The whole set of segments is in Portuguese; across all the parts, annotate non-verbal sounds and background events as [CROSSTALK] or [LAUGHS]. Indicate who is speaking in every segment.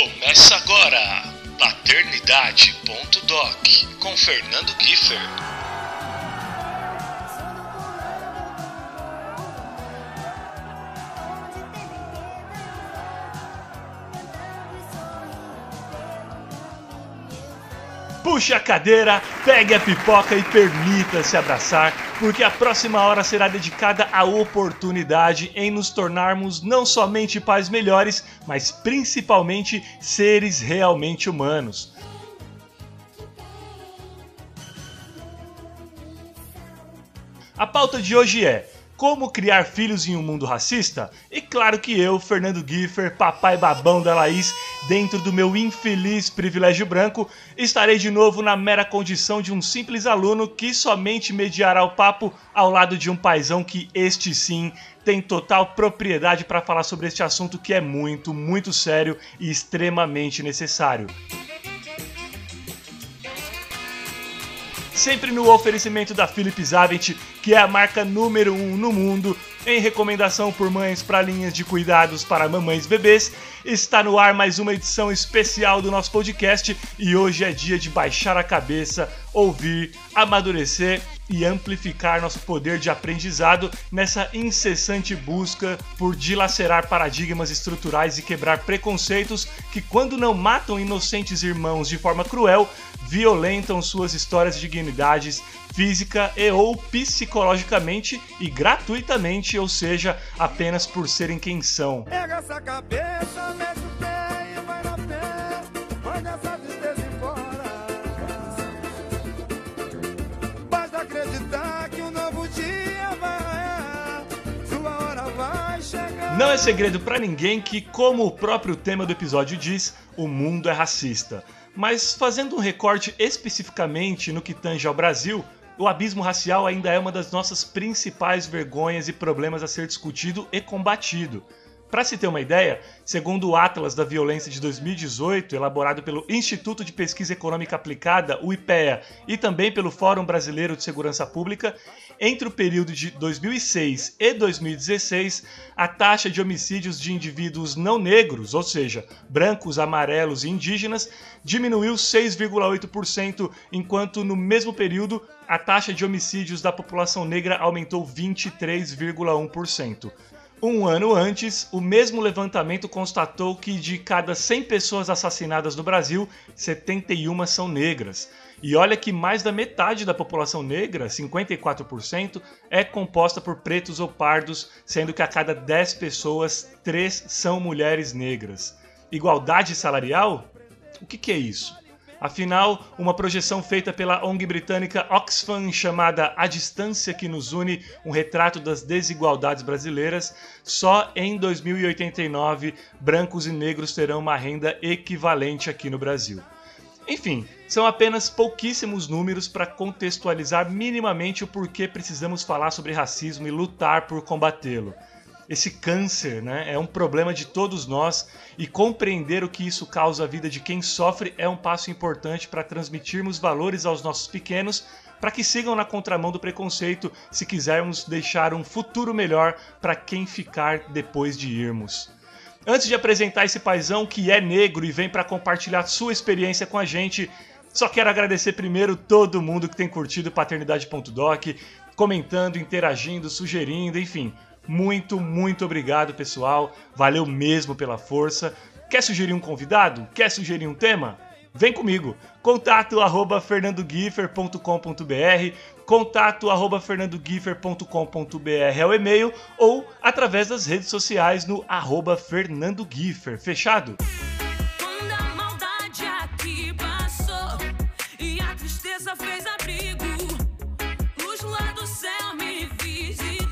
Speaker 1: Começa agora, paternidade.doc com Fernando Kiefer.
Speaker 2: Puxe a cadeira, pegue a pipoca e permita-se abraçar, porque a próxima hora será dedicada à oportunidade em nos tornarmos não somente pais melhores, mas principalmente seres realmente humanos. A pauta de hoje é como criar filhos em um mundo racista? E claro que eu, Fernando Giffer, papai babão da Laís, dentro do meu infeliz privilégio branco, estarei de novo na mera condição de um simples aluno que somente mediará o papo ao lado de um paizão que este sim tem total propriedade para falar sobre este assunto que é muito, muito sério e extremamente necessário. Sempre no oferecimento da Philips Avent, que é a marca número 1 um no mundo em recomendação por mães para linhas de cuidados para mamães e bebês. Está no ar mais uma edição especial do nosso podcast e hoje é dia de baixar a cabeça, ouvir, amadurecer e amplificar nosso poder de aprendizado nessa incessante busca por dilacerar paradigmas estruturais e quebrar preconceitos que, quando não matam inocentes irmãos de forma cruel, violentam suas histórias de dignidades física e ou psicologicamente e gratuitamente, ou seja, apenas por serem quem são. Pega essa cabeça, mete Não é segredo para ninguém que, como o próprio tema do episódio diz, o mundo é racista. Mas fazendo um recorte especificamente no que tange ao Brasil, o abismo racial ainda é uma das nossas principais vergonhas e problemas a ser discutido e combatido. Para se ter uma ideia, segundo o Atlas da Violência de 2018, elaborado pelo Instituto de Pesquisa Econômica Aplicada, o IPEA, e também pelo Fórum Brasileiro de Segurança Pública, entre o período de 2006 e 2016, a taxa de homicídios de indivíduos não negros, ou seja, brancos, amarelos e indígenas, diminuiu 6,8%, enquanto no mesmo período a taxa de homicídios da população negra aumentou 23,1%. Um ano antes, o mesmo levantamento constatou que de cada 100 pessoas assassinadas no Brasil, 71 são negras. E olha que mais da metade da população negra, 54%, é composta por pretos ou pardos, sendo que a cada 10 pessoas, 3 são mulheres negras. Igualdade salarial? O que, que é isso? Afinal, uma projeção feita pela ONG britânica Oxfam chamada A Distância que nos une, um retrato das desigualdades brasileiras, só em 2089 brancos e negros terão uma renda equivalente aqui no Brasil. Enfim, são apenas pouquíssimos números para contextualizar minimamente o porquê precisamos falar sobre racismo e lutar por combatê-lo esse câncer, né? É um problema de todos nós e compreender o que isso causa à vida de quem sofre é um passo importante para transmitirmos valores aos nossos pequenos para que sigam na contramão do preconceito se quisermos deixar um futuro melhor para quem ficar depois de irmos. Antes de apresentar esse paizão que é negro e vem para compartilhar sua experiência com a gente, só quero agradecer primeiro todo mundo que tem curtido paternidade.doc, comentando, interagindo, sugerindo, enfim. Muito, muito obrigado, pessoal. Valeu mesmo pela força. Quer sugerir um convidado? Quer sugerir um tema? Vem comigo. Contato arroba fernandogiffer.com.br contato arroba fernandogiffer.com.br é o e-mail ou através das redes sociais no arroba fernandogiffer. Fechado? Fez abrigo Luz lá do céu me visitou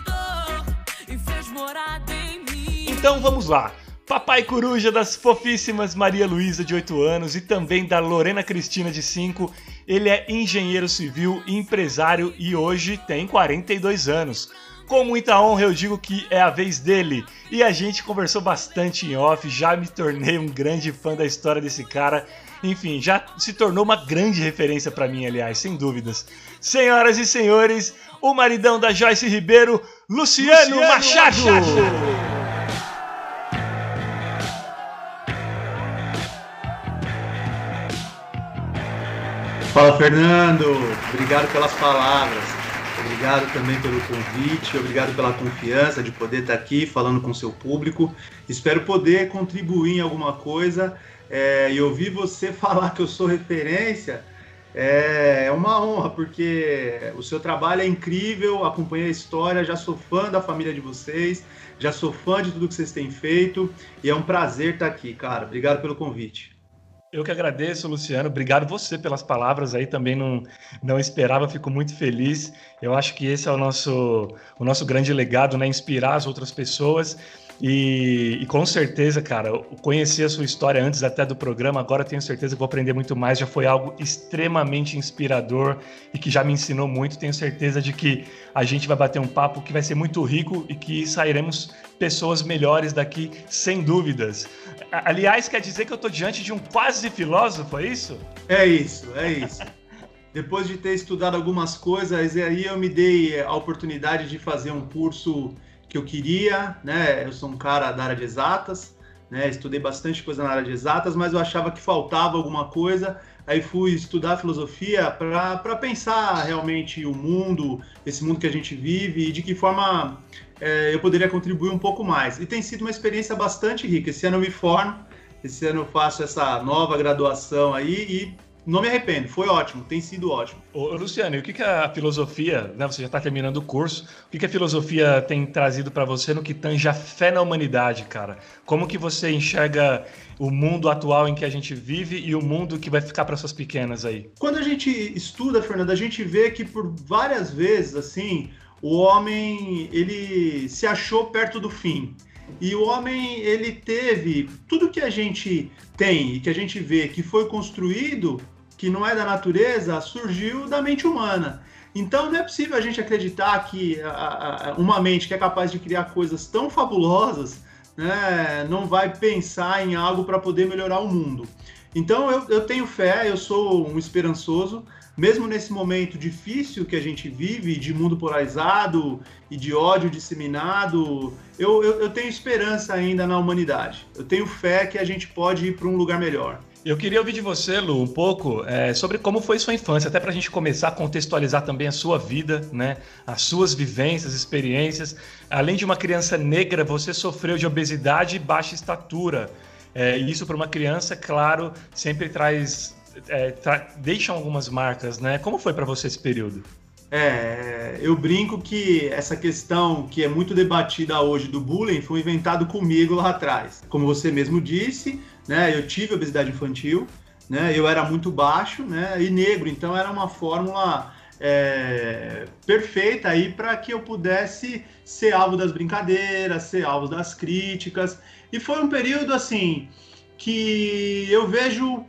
Speaker 2: e fez morada em mim Então vamos lá Papai Coruja das fofíssimas Maria Luísa, de 8 anos, e também da Lorena Cristina, de 5. Ele é engenheiro civil, empresário e hoje tem 42 anos. Com muita honra eu digo que é a vez dele. E a gente conversou bastante em off, já me tornei um grande fã da história desse cara. Enfim, já se tornou uma grande referência para mim, aliás, sem dúvidas. Senhoras e senhores, o maridão da Joyce Ribeiro, Luciano, Luciano Machado. Machado.
Speaker 3: Fala Fernando, obrigado pelas palavras, obrigado também pelo convite, obrigado pela confiança de poder estar aqui falando com o seu público. Espero poder contribuir em alguma coisa é, e ouvir você [LAUGHS] falar que eu sou referência é, é uma honra, porque o seu trabalho é incrível, acompanhei a história, já sou fã da família de vocês, já sou fã de tudo que vocês têm feito e é um prazer estar aqui, cara. Obrigado pelo convite.
Speaker 2: Eu que agradeço, Luciano. Obrigado você pelas palavras aí. Também não, não esperava, fico muito feliz. Eu acho que esse é o nosso, o nosso grande legado, né? Inspirar as outras pessoas. E, e, com certeza, cara, eu conheci a sua história antes até do programa, agora tenho certeza que vou aprender muito mais. Já foi algo extremamente inspirador e que já me ensinou muito. Tenho certeza de que a gente vai bater um papo que vai ser muito rico e que sairemos pessoas melhores daqui, sem dúvidas. Aliás, quer dizer que eu estou diante de um quase filósofo, é isso?
Speaker 3: É isso, é isso. [LAUGHS] Depois de ter estudado algumas coisas, aí eu me dei a oportunidade de fazer um curso que eu queria, né? Eu sou um cara da área de exatas, né? Estudei bastante coisa na área de exatas, mas eu achava que faltava alguma coisa. Aí fui estudar filosofia para pensar realmente o mundo, esse mundo que a gente vive e de que forma é, eu poderia contribuir um pouco mais. E tem sido uma experiência bastante rica. Esse ano eu me formo, esse ano eu faço essa nova graduação aí e não me arrependo, foi ótimo, tem sido ótimo.
Speaker 2: Ô, Luciano, e o que, que a filosofia, né, você já está terminando o curso, o que, que a filosofia tem trazido para você no que tange a fé na humanidade, cara? Como que você enxerga o mundo atual em que a gente vive e o mundo que vai ficar para suas pequenas aí?
Speaker 3: Quando a gente estuda, Fernando, a gente vê que por várias vezes, assim, o homem, ele se achou perto do fim. E o homem, ele teve tudo que a gente tem e que a gente vê que foi construído que não é da natureza surgiu da mente humana. Então não é possível a gente acreditar que uma mente que é capaz de criar coisas tão fabulosas, né, não vai pensar em algo para poder melhorar o mundo. Então eu, eu tenho fé, eu sou um esperançoso, mesmo nesse momento difícil que a gente vive, de mundo polarizado e de ódio disseminado, eu, eu, eu tenho esperança ainda na humanidade. Eu tenho fé que a gente pode ir para um lugar melhor.
Speaker 2: Eu queria ouvir de você, Lu, um pouco é, sobre como foi sua infância, até para a gente começar a contextualizar também a sua vida, né? As suas vivências, experiências. Além de uma criança negra, você sofreu de obesidade e baixa estatura. É, isso para uma criança, claro, sempre traz é, tra deixam algumas marcas, né? Como foi para você esse período?
Speaker 3: É, eu brinco que essa questão que é muito debatida hoje do bullying foi inventado comigo lá atrás. Como você mesmo disse, né? Eu tive obesidade infantil, né? Eu era muito baixo, né? E negro, então era uma fórmula é, perfeita aí para que eu pudesse ser alvo das brincadeiras, ser alvo das críticas. E foi um período assim que eu vejo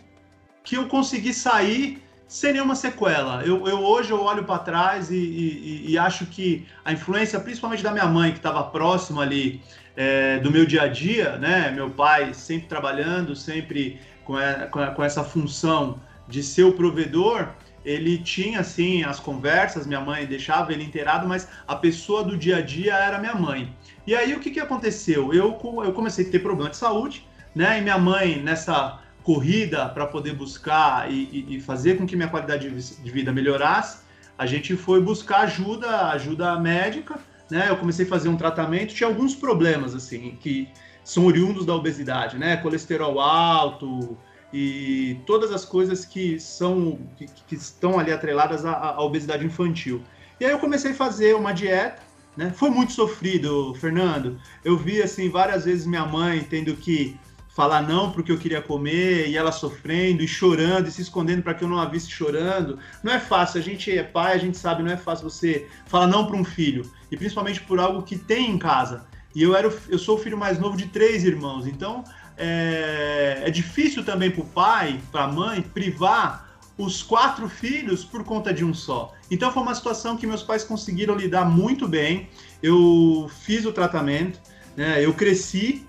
Speaker 3: que eu consegui sair sem nenhuma sequela. Eu, eu hoje eu olho para trás e, e, e, acho que a influência, principalmente da minha mãe, que estava próxima ali é, do meu dia a dia, né? Meu pai sempre trabalhando, sempre com, a, com, a, com essa função de ser o provedor, ele tinha assim as conversas, minha mãe deixava ele inteirado, mas a pessoa do dia a dia era minha mãe. E aí o que, que aconteceu? Eu, eu comecei a ter problema de saúde, né? E minha mãe, nessa corrida para poder buscar e, e, fazer com que minha qualidade de vida melhorasse, a gente foi buscar ajuda, ajuda médica, né? Eu comecei a fazer um tratamento, tinha alguns problemas assim que são oriundos da obesidade, né? Colesterol alto e todas as coisas que são que, que estão ali atreladas à, à obesidade infantil. E aí eu comecei a fazer uma dieta, né? Foi muito sofrido, Fernando. Eu vi assim várias vezes minha mãe tendo que falar não porque eu queria comer e ela sofrendo e chorando e se escondendo para que eu não a visse chorando. Não é fácil, a gente é pai, a gente sabe, não é fácil você falar não para um filho e principalmente por algo que tem em casa. E eu era, eu sou o filho mais novo de três irmãos, então é, é difícil também para o pai, para a mãe, privar os quatro filhos por conta de um só. Então foi uma situação que meus pais conseguiram lidar muito bem. Eu fiz o tratamento, né, eu cresci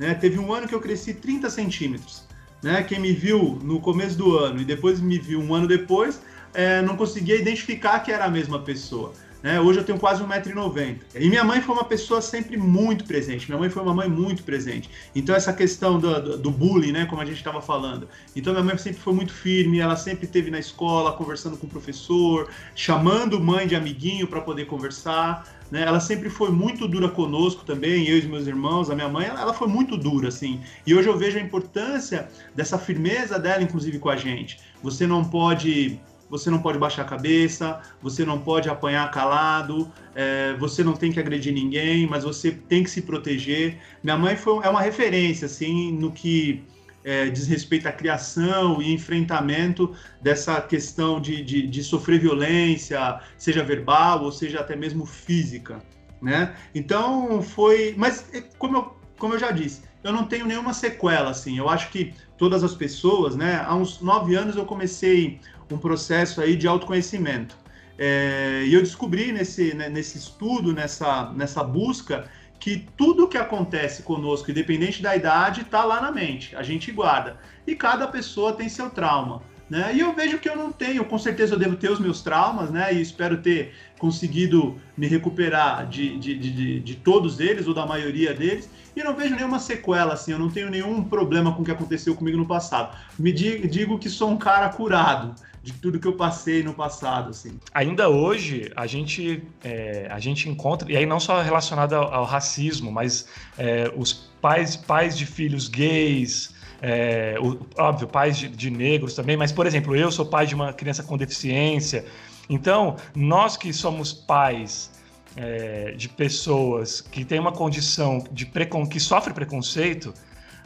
Speaker 3: né? Teve um ano que eu cresci 30 centímetros. Né? Quem me viu no começo do ano e depois me viu um ano depois, é, não conseguia identificar que era a mesma pessoa. Né? Hoje eu tenho quase 1,90m. E minha mãe foi uma pessoa sempre muito presente. Minha mãe foi uma mãe muito presente. Então, essa questão do, do, do bullying, né, como a gente estava falando. Então, minha mãe sempre foi muito firme. Ela sempre esteve na escola, conversando com o professor, chamando mãe de amiguinho para poder conversar. Né? Ela sempre foi muito dura conosco também, eu e meus irmãos, a minha mãe, ela, ela, foi muito dura, assim. E hoje eu vejo a importância dessa firmeza dela, inclusive, com a gente. Você não pode você não pode baixar a cabeça, você não pode apanhar calado, é, você não tem que agredir ninguém, mas você tem que se proteger. Minha mãe foi, é uma referência, assim, no que é, diz respeito à criação e enfrentamento dessa questão de, de, de, sofrer violência, seja verbal ou seja até mesmo física, né? Então foi, mas é, como eu, como eu já disse, eu não tenho nenhuma sequela, assim. Eu acho que todas as pessoas, né? Há uns nove anos eu comecei um processo aí de autoconhecimento. É, e eu descobri nesse, né, nesse estudo, nessa, nessa busca, que tudo que acontece conosco, independente da idade, está lá na mente. A gente guarda. E cada pessoa tem seu trauma. Né? E eu vejo que eu não tenho, com certeza eu devo ter os meus traumas, né? E espero ter conseguido me recuperar de, de, de, de, todos eles, ou da maioria deles, e não vejo nenhuma sequela, assim, eu não tenho nenhum problema com o que aconteceu comigo no passado. Me digo, digo que sou um cara curado de tudo que eu passei no passado, assim.
Speaker 2: Ainda hoje, a gente, é, a gente encontra, e aí não só relacionado ao, ao racismo, mas é, os pais, pais de filhos gays, é, o, óbvio, pais de, de negros também, mas, por exemplo, eu sou pai de uma criança com deficiência, então, nós que somos pais é, de pessoas que têm uma condição de precon que sofre preconceito,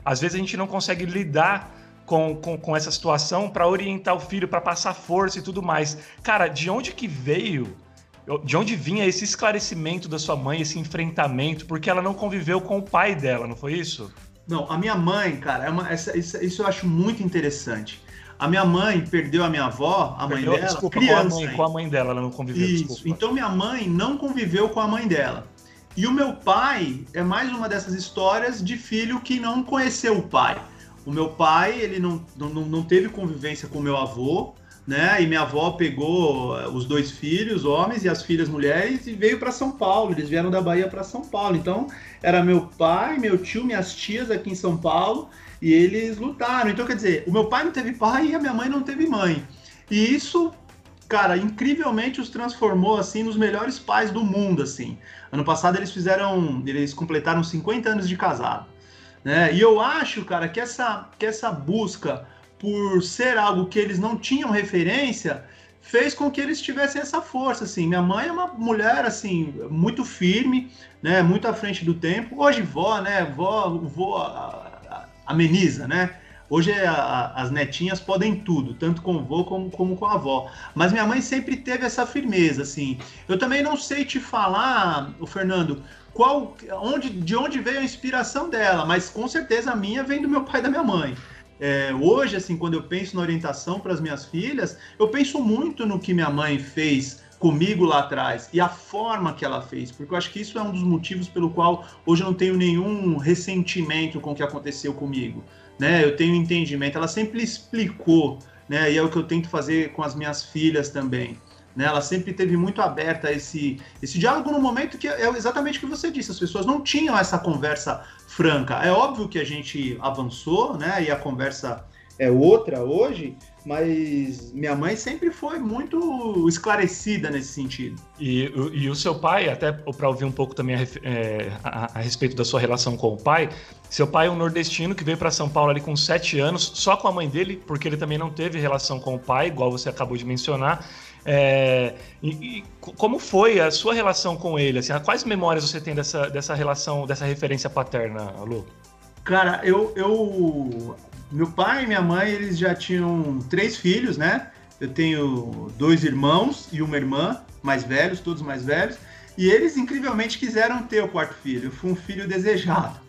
Speaker 2: às vezes a gente não consegue lidar com, com, com essa situação para orientar o filho, para passar força e tudo mais. Cara, de onde que veio? De onde vinha esse esclarecimento da sua mãe, esse enfrentamento? Porque ela não conviveu com o pai dela, não foi isso?
Speaker 3: Não, a minha mãe, cara, é uma, essa, isso, eu acho muito interessante. A minha mãe perdeu a minha avó, a perdeu, mãe dela,
Speaker 2: desculpa, criança. Com a, mãe, com a mãe dela, ela não conviveu,
Speaker 3: Isso. Desculpa. Então minha mãe não conviveu com a mãe dela. E o meu pai é mais uma dessas histórias de filho que não conheceu o pai. O meu pai, ele não, não, não teve convivência com o meu avô, né? E minha avó pegou eh, os dois filhos, homens, e as filhas mulheres, e veio para São Paulo. Eles vieram da Bahia para São Paulo. Então, era meu pai, meu tio, minhas tias aqui em São Paulo, e eles lutaram. Então, quer dizer, o meu pai não teve pai e a minha mãe não teve mãe. E isso cara, incrivelmente os transformou assim nos melhores pais do mundo, assim. Ano passado eles fizeram, eles completaram 50 anos de casado, né? E eu acho, cara, que essa que essa busca por ser algo que eles não tinham referência fez com que eles tivessem essa força, assim. Minha mãe é uma mulher assim muito firme, né? Muito à frente do tempo. Hoje vó, né? Vó, vó ameniza, né? Hoje é a, as netinhas podem tudo, tanto com o avô como, como com a avó. Mas minha mãe sempre teve essa firmeza, assim. Eu também não sei te falar, o Fernando, qual, onde, de onde veio a inspiração dela, mas com certeza a minha vem do meu pai e da minha mãe. É, hoje, assim, quando eu penso na orientação para as minhas filhas, eu penso muito no que minha mãe fez comigo lá atrás e a forma que ela fez, porque eu acho que isso é um dos motivos pelo qual hoje eu não tenho nenhum ressentimento com o que aconteceu comigo né? Eu tenho entendimento. Ela sempre explicou, né? E é o que eu tento fazer com as minhas filhas também. Né? Ela sempre teve muito aberta esse, esse diálogo no momento que é exatamente o que você disse. As pessoas não tinham essa conversa franca. É óbvio que a gente avançou, né? E a conversa é outra hoje, mas minha mãe sempre foi muito esclarecida nesse sentido.
Speaker 2: E, e o seu pai, até para ouvir um pouco também a, é, a, a, respeito da sua relação com o pai, seu pai é um nordestino que veio para São Paulo ali com sete anos, só com a mãe dele, porque ele também não teve relação com o pai, igual você acabou de mencionar. É, e, e, como foi a sua relação com ele? Assim, quais memórias você tem dessa, dessa relação, dessa referência paterna, Lu?
Speaker 3: Cara, eu, eu meu pai e minha mãe, eles já tinham três filhos, né? Eu tenho dois irmãos e uma irmã, mais velhos, todos mais velhos. E eles, incrivelmente, quiseram ter o quarto filho. Fui um filho desejado.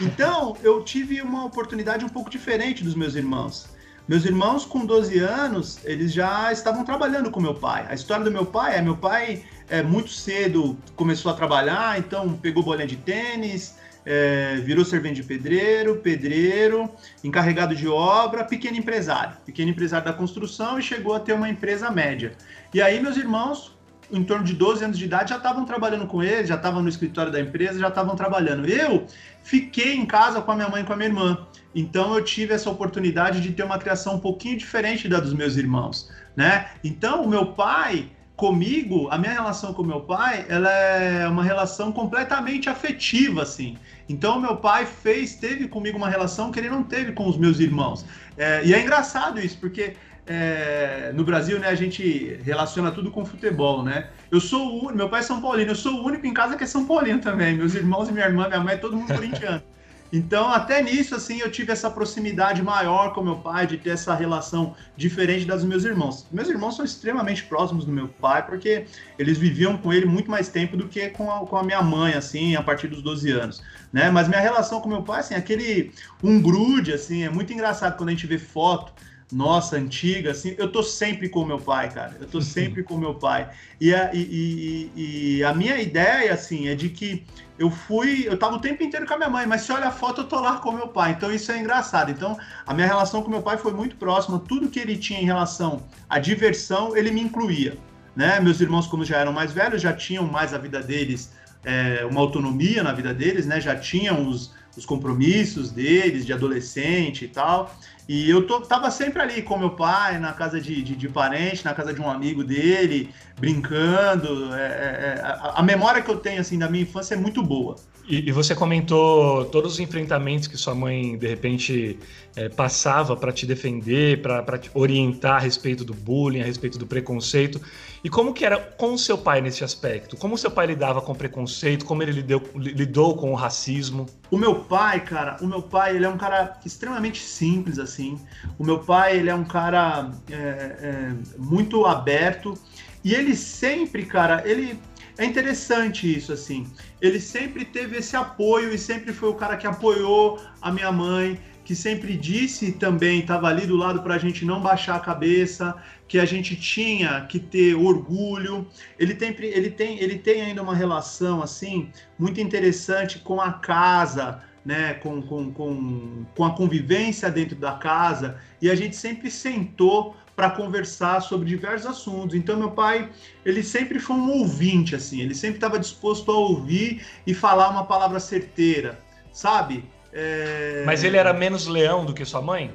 Speaker 3: Então, eu tive uma oportunidade um pouco diferente dos meus irmãos. Meus irmãos, com 12 anos, eles já estavam trabalhando com meu pai. A história do meu pai é: meu pai é, muito cedo começou a trabalhar, então pegou bolinha de tênis, é, virou servente de pedreiro, pedreiro, encarregado de obra, pequeno empresário, pequeno empresário da construção e chegou a ter uma empresa média. E aí meus irmãos, em torno de 12 anos de idade, já estavam trabalhando com ele, já estavam no escritório da empresa, já estavam trabalhando. Eu fiquei em casa com a minha mãe e com a minha irmã. Então eu tive essa oportunidade de ter uma criação um pouquinho diferente da dos meus irmãos, né? Então o meu pai comigo, a minha relação com meu pai, ela é uma relação completamente afetiva, assim. Então, meu pai fez, teve comigo uma relação que ele não teve com os meus irmãos. É, e é engraçado isso, porque é, no Brasil, né, a gente relaciona tudo com futebol, né? Eu sou o meu pai é São Paulino, eu sou o único em casa que é São Paulino também. Meus irmãos e minha irmã, minha mãe, é todo mundo corintiano. [LAUGHS] Então, até nisso, assim, eu tive essa proximidade maior com meu pai, de ter essa relação diferente das dos meus irmãos. Meus irmãos são extremamente próximos do meu pai, porque eles viviam com ele muito mais tempo do que com a, com a minha mãe, assim, a partir dos 12 anos, né? Mas minha relação com meu pai, assim, aquele um grude, assim, é muito engraçado quando a gente vê foto nossa, antiga, assim, eu tô sempre com meu pai, cara. Eu tô [LAUGHS] sempre com meu pai. E a, e, e, e a minha ideia, assim, é de que eu fui, eu tava o tempo inteiro com a minha mãe, mas se olha a foto, eu tô lá com meu pai. Então isso é engraçado. Então, a minha relação com meu pai foi muito próxima. Tudo que ele tinha em relação à diversão, ele me incluía. Né? Meus irmãos, como já eram mais velhos, já tinham mais a vida deles, é, uma autonomia na vida deles, né? Já tinham os, os compromissos deles de adolescente e tal. E eu tô, tava sempre ali com meu pai, na casa de, de, de parente, na casa de um amigo dele, brincando. É, é, é a, a, memória que eu tenho assim da minha infância é muito boa.
Speaker 2: E, e você comentou todos os enfrentamentos que sua mãe de repente é, passava para te defender, para te orientar a respeito do bullying, a respeito do preconceito. E como que era com o seu pai nesse aspecto? Como o seu pai lidava com preconceito? Como ele lidou, lidou com o racismo?
Speaker 3: O meu pai, cara, o meu pai, ele é um cara extremamente simples, assim. O meu pai, ele é um cara é, é, muito aberto. E ele sempre, cara, ele é interessante isso, assim. Ele sempre teve esse apoio e sempre foi o cara que apoiou a minha mãe. que sempre disse também, estava ali do lado para a gente não baixar a cabeça, que a gente tinha que ter orgulho. Ele tem, ele tem, ele tem ainda uma relação assim muito interessante com a casa, né, com, com, com, com a convivência dentro da casa, e a gente sempre sentou para conversar sobre diversos assuntos. Então meu pai, ele sempre foi um ouvinte assim, ele sempre estava disposto a ouvir e falar uma palavra certeira, sabe?
Speaker 2: É... Mas ele era menos leão do que sua mãe?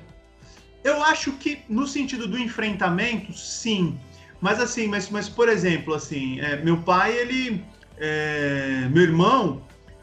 Speaker 3: Eu acho que no sentido do enfrentamento, sim. Mas assim, mas, mas por exemplo, assim, é, meu pai, ele, é, meu irmão,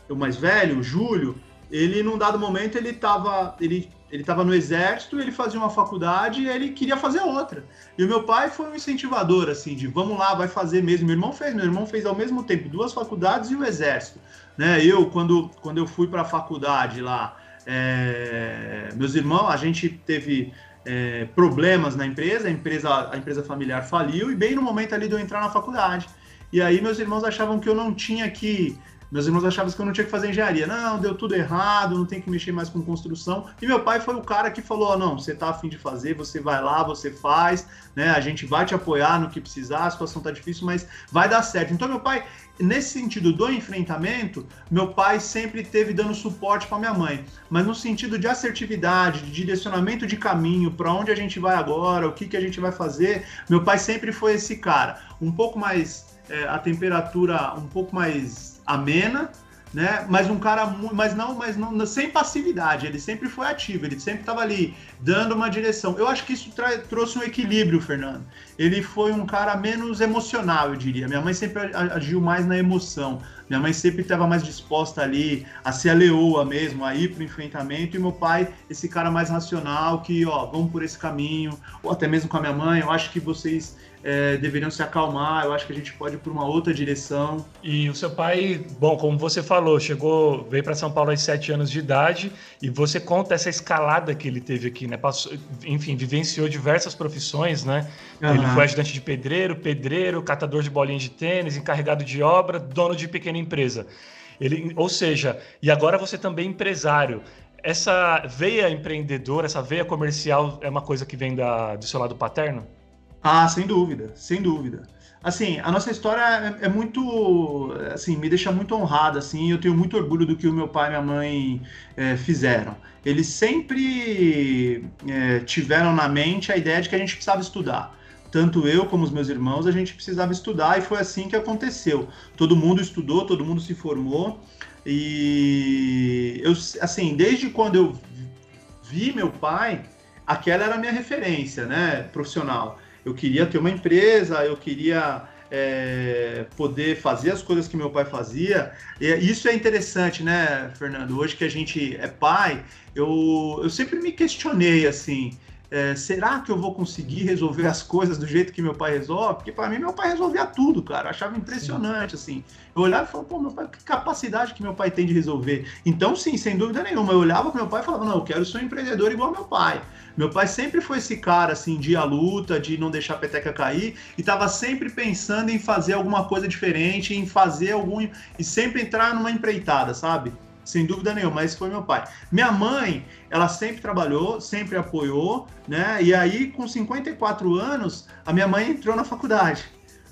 Speaker 3: o mais velho, o Júlio, ele num dado momento ele estava ele ele estava no exército, ele fazia uma faculdade e ele queria fazer outra. E o meu pai foi um incentivador, assim, de vamos lá, vai fazer mesmo. Meu irmão fez, meu irmão fez ao mesmo tempo duas faculdades e o exército. Né? Eu, quando, quando eu fui para a faculdade lá, é, meus irmãos, a gente teve é, problemas na empresa, a empresa, a empresa familiar faliu, e bem no momento ali de eu entrar na faculdade. E aí meus irmãos achavam que eu não tinha que meus irmãos achavam que eu não tinha que fazer engenharia. Não, deu tudo errado, não tem que mexer mais com construção. E meu pai foi o cara que falou: oh, não, você tá afim de fazer, você vai lá, você faz, né? A gente vai te apoiar no que precisar, a situação tá difícil, mas vai dar certo. Então, meu pai, nesse sentido do enfrentamento, meu pai sempre teve dando suporte para minha mãe, mas no sentido de assertividade, de direcionamento de caminho, para onde a gente vai agora, o que, que a gente vai fazer, meu pai sempre foi esse cara, um pouco mais é, a temperatura um pouco mais amena, né? Mas um cara, mas não, mas não, sem passividade. Ele sempre foi ativo, ele sempre estava ali dando uma direção. Eu acho que isso trouxe um equilíbrio, Fernando. Ele foi um cara menos emocional, eu diria. Minha mãe sempre agiu mais na emoção. Minha mãe sempre estava mais disposta ali a ser a leoa mesmo, a ir para o enfrentamento. E meu pai, esse cara mais racional, que, ó, vamos por esse caminho. Ou até mesmo com a minha mãe, eu acho que vocês é, deveriam se acalmar. Eu acho que a gente pode ir por uma outra direção.
Speaker 2: E o seu pai, bom, como você falou, chegou, veio para São Paulo aos sete anos de idade e você conta essa escalada que ele teve aqui, né? Passou, enfim, vivenciou diversas profissões, né? Uhum. Ele foi ajudante de pedreiro, pedreiro, catador de bolinhas de tênis, encarregado de obra, dono de pequena empresa. Ele, ou seja, e agora você também é empresário essa veia empreendedora, essa veia comercial é uma coisa que vem da, do seu lado paterno?
Speaker 3: Ah, sem dúvida, sem dúvida. Assim, a nossa história é, é muito, assim, me deixa muito honrado, assim, eu tenho muito orgulho do que o meu pai e minha mãe é, fizeram. Eles sempre é, tiveram na mente a ideia de que a gente precisava estudar. Tanto eu como os meus irmãos, a gente precisava estudar e foi assim que aconteceu. Todo mundo estudou, todo mundo se formou e eu, assim, desde quando eu vi meu pai, aquela era a minha referência, né, profissional eu queria ter uma empresa, eu queria é, poder fazer as coisas que meu pai fazia. E isso é interessante, né, Fernando? Hoje que a gente é pai, eu, eu sempre me questionei assim. É, será que eu vou conseguir resolver as coisas do jeito que meu pai resolve? Porque para mim meu pai resolvia tudo, cara. Eu achava impressionante, assim. Eu olhava e falava, pô, meu pai, que capacidade que meu pai tem de resolver. Então, sim, sem dúvida nenhuma, eu olhava para meu pai e falava, não, eu quero ser um empreendedor igual meu pai. Meu pai sempre foi esse cara, assim, de à luta, de não deixar a peteca cair, e estava sempre pensando em fazer alguma coisa diferente, em fazer algum. e sempre entrar numa empreitada, sabe? Sem dúvida nenhuma, esse foi meu pai. Minha mãe, ela sempre trabalhou, sempre apoiou, né? E aí, com 54 anos, a minha mãe entrou na faculdade.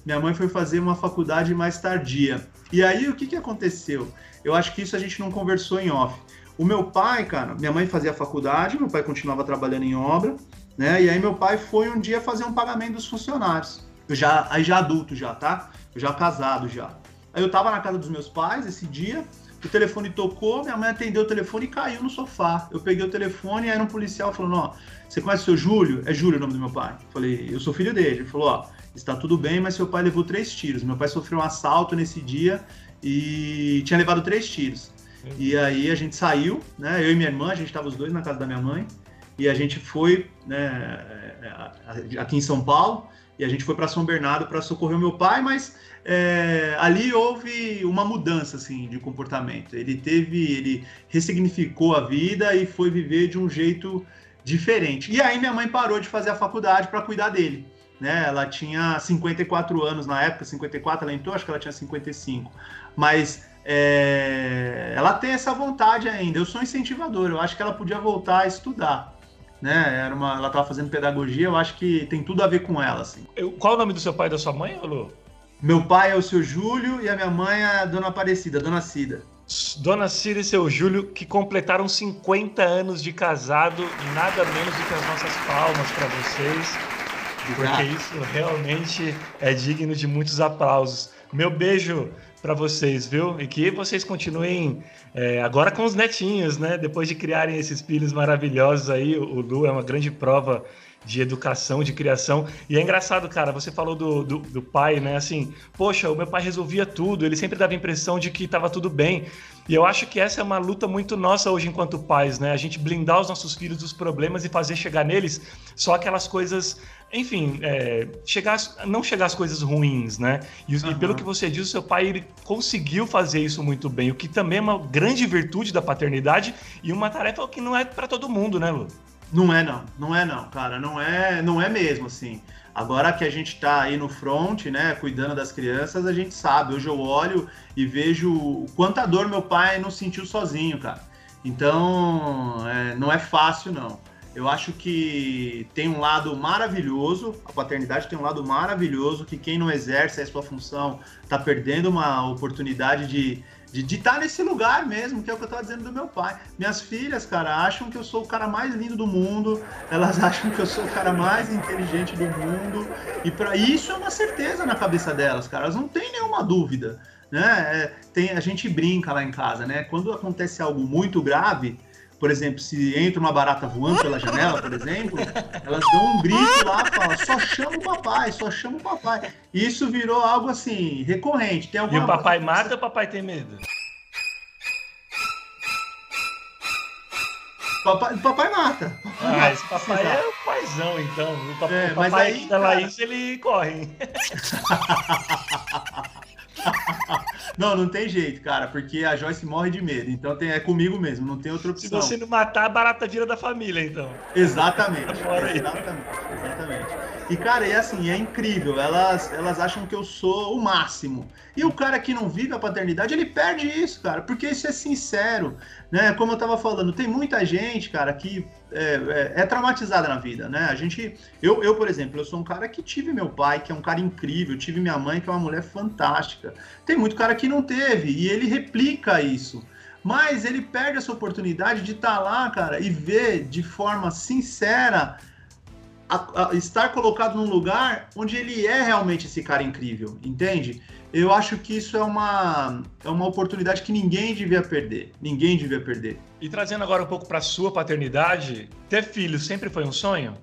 Speaker 3: Minha mãe foi fazer uma faculdade mais tardia. E aí, o que, que aconteceu? Eu acho que isso a gente não conversou em off. O meu pai, cara, minha mãe fazia faculdade, meu pai continuava trabalhando em obra, né? E aí meu pai foi um dia fazer um pagamento dos funcionários. Eu já, aí já adulto já, tá? Eu já casado já. Aí eu tava na casa dos meus pais esse dia, o telefone tocou, minha mãe atendeu o telefone e caiu no sofá. Eu peguei o telefone e aí um policial falou: "Ó, você conhece o seu Júlio? É Júlio o nome do meu pai". Falei: "Eu sou filho dele". Ele falou: "Ó, está tudo bem, mas seu pai levou três tiros. Meu pai sofreu um assalto nesse dia e tinha levado três tiros. E aí a gente saiu, né? Eu e minha irmã, a gente estava os dois na casa da minha mãe. E a gente foi, né, é, aqui em São Paulo, e a gente foi para São Bernardo para socorrer o meu pai, mas é, ali houve uma mudança assim de comportamento. Ele teve, ele ressignificou a vida e foi viver de um jeito diferente. E aí minha mãe parou de fazer a faculdade para cuidar dele. Né? Ela tinha 54 anos na época, 54, ela entrou, acho que ela tinha 55. Mas é, ela tem essa vontade ainda. Eu sou incentivador, eu acho que ela podia voltar a estudar. Né? Era uma, ela estava fazendo pedagogia, eu acho que tem tudo a ver com ela. Assim.
Speaker 2: Eu, qual o nome do seu pai e da sua mãe, Lu?
Speaker 3: Meu pai é o seu Júlio e a minha mãe é a dona Aparecida, dona Cida.
Speaker 2: Dona Cida e seu Júlio, que completaram 50 anos de casado, nada menos do que as nossas palmas para vocês, porque isso realmente é digno de muitos aplausos. Meu beijo para vocês, viu? E que vocês continuem é, agora com os netinhos, né? Depois de criarem esses filhos maravilhosos aí, o Lu é uma grande prova de educação, de criação. E é engraçado, cara, você falou do, do, do, pai, né? Assim, poxa, o meu pai resolvia tudo, ele sempre dava a impressão de que estava tudo bem. E eu acho que essa é uma luta muito nossa hoje enquanto pais, né? A gente blindar os nossos filhos dos problemas e fazer chegar neles só aquelas coisas, enfim, é, chegar, não chegar as coisas ruins, né? E, uhum. e, pelo que você diz, o seu pai ele conseguiu fazer isso muito bem, o que também é uma grande virtude da paternidade e uma tarefa que não é para todo mundo, né, Lu?
Speaker 3: Não é não, não é não, cara, não é, não é mesmo assim. Agora que a gente está aí no front, né, cuidando das crianças, a gente sabe. Hoje eu olho e vejo quanta dor meu pai não sentiu sozinho, cara. Então, é, não é fácil não. Eu acho que tem um lado maravilhoso, a paternidade tem um lado maravilhoso que quem não exerce a sua função está perdendo uma oportunidade de de estar tá nesse lugar mesmo, que é o que eu estava dizendo do meu pai. Minhas filhas, cara, acham que eu sou o cara mais lindo do mundo, elas [LAUGHS] acham que eu sou o cara mais inteligente do mundo, e para isso é uma certeza na cabeça delas, cara, elas não têm nenhuma dúvida, né? É, tem, a gente brinca lá em casa, né? Quando acontece algo muito grave, por exemplo, se entra uma barata voando pela janela, por exemplo, elas dão um grito lá, falam, só chama o papai, só chama o papai. E isso virou algo assim, recorrente.
Speaker 2: Tem alguma... E o papai mata ou o papai tem medo?
Speaker 3: Papai, papai mata.
Speaker 2: ah, esse papai é o paizão, então. O papai, é, o papai aí, da Laís, ele corre. [LAUGHS] [LAUGHS]
Speaker 3: Não, não tem jeito, cara, porque a Joyce morre de medo. Então tem, é comigo mesmo, não tem outra opção.
Speaker 2: Se você não matar, a barata vira da família, então.
Speaker 3: Exatamente. [LAUGHS] exatamente, exatamente. E, cara, é assim, é incrível. Elas, elas acham que eu sou o máximo. E o cara que não vive a paternidade, ele perde isso, cara, porque isso é sincero, né? Como eu tava falando, tem muita gente, cara, que é, é, é, traumatizada na vida, né? A gente, eu, eu, por exemplo, eu sou um cara que tive meu pai, que é um cara incrível, tive minha mãe, que é uma mulher fantástica. Tem muito cara que não teve e ele replica isso. Mas ele perde essa oportunidade de estar tá lá, cara, e ver de forma sincera a, a estar colocado num lugar onde ele é realmente esse cara incrível, entende? Eu acho que isso é uma, é uma oportunidade que ninguém devia perder. Ninguém devia perder.
Speaker 2: E trazendo agora um pouco para sua paternidade, ter filho sempre foi um sonho?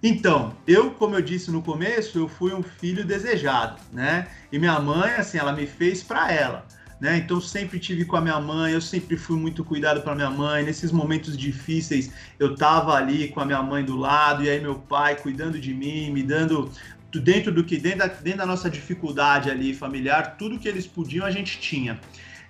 Speaker 3: Então, eu, como eu disse no começo, eu fui um filho desejado, né? E minha mãe, assim, ela me fez para ela. Né? Então sempre tive com a minha mãe, eu sempre fui muito cuidado para minha mãe. Nesses momentos difíceis, eu tava ali com a minha mãe do lado e aí meu pai cuidando de mim, me dando dentro do que dentro da, dentro da nossa dificuldade ali familiar, tudo que eles podiam a gente tinha.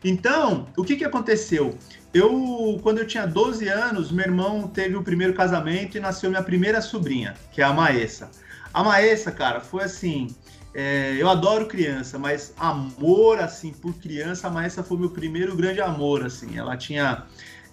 Speaker 3: Então, o que que aconteceu? Eu, quando eu tinha 12 anos, meu irmão teve o primeiro casamento e nasceu minha primeira sobrinha, que é a Maessa. A Maessa, cara, foi assim, é, eu adoro criança, mas amor, assim, por criança, a Maessa foi meu primeiro grande amor, assim. Ela tinha...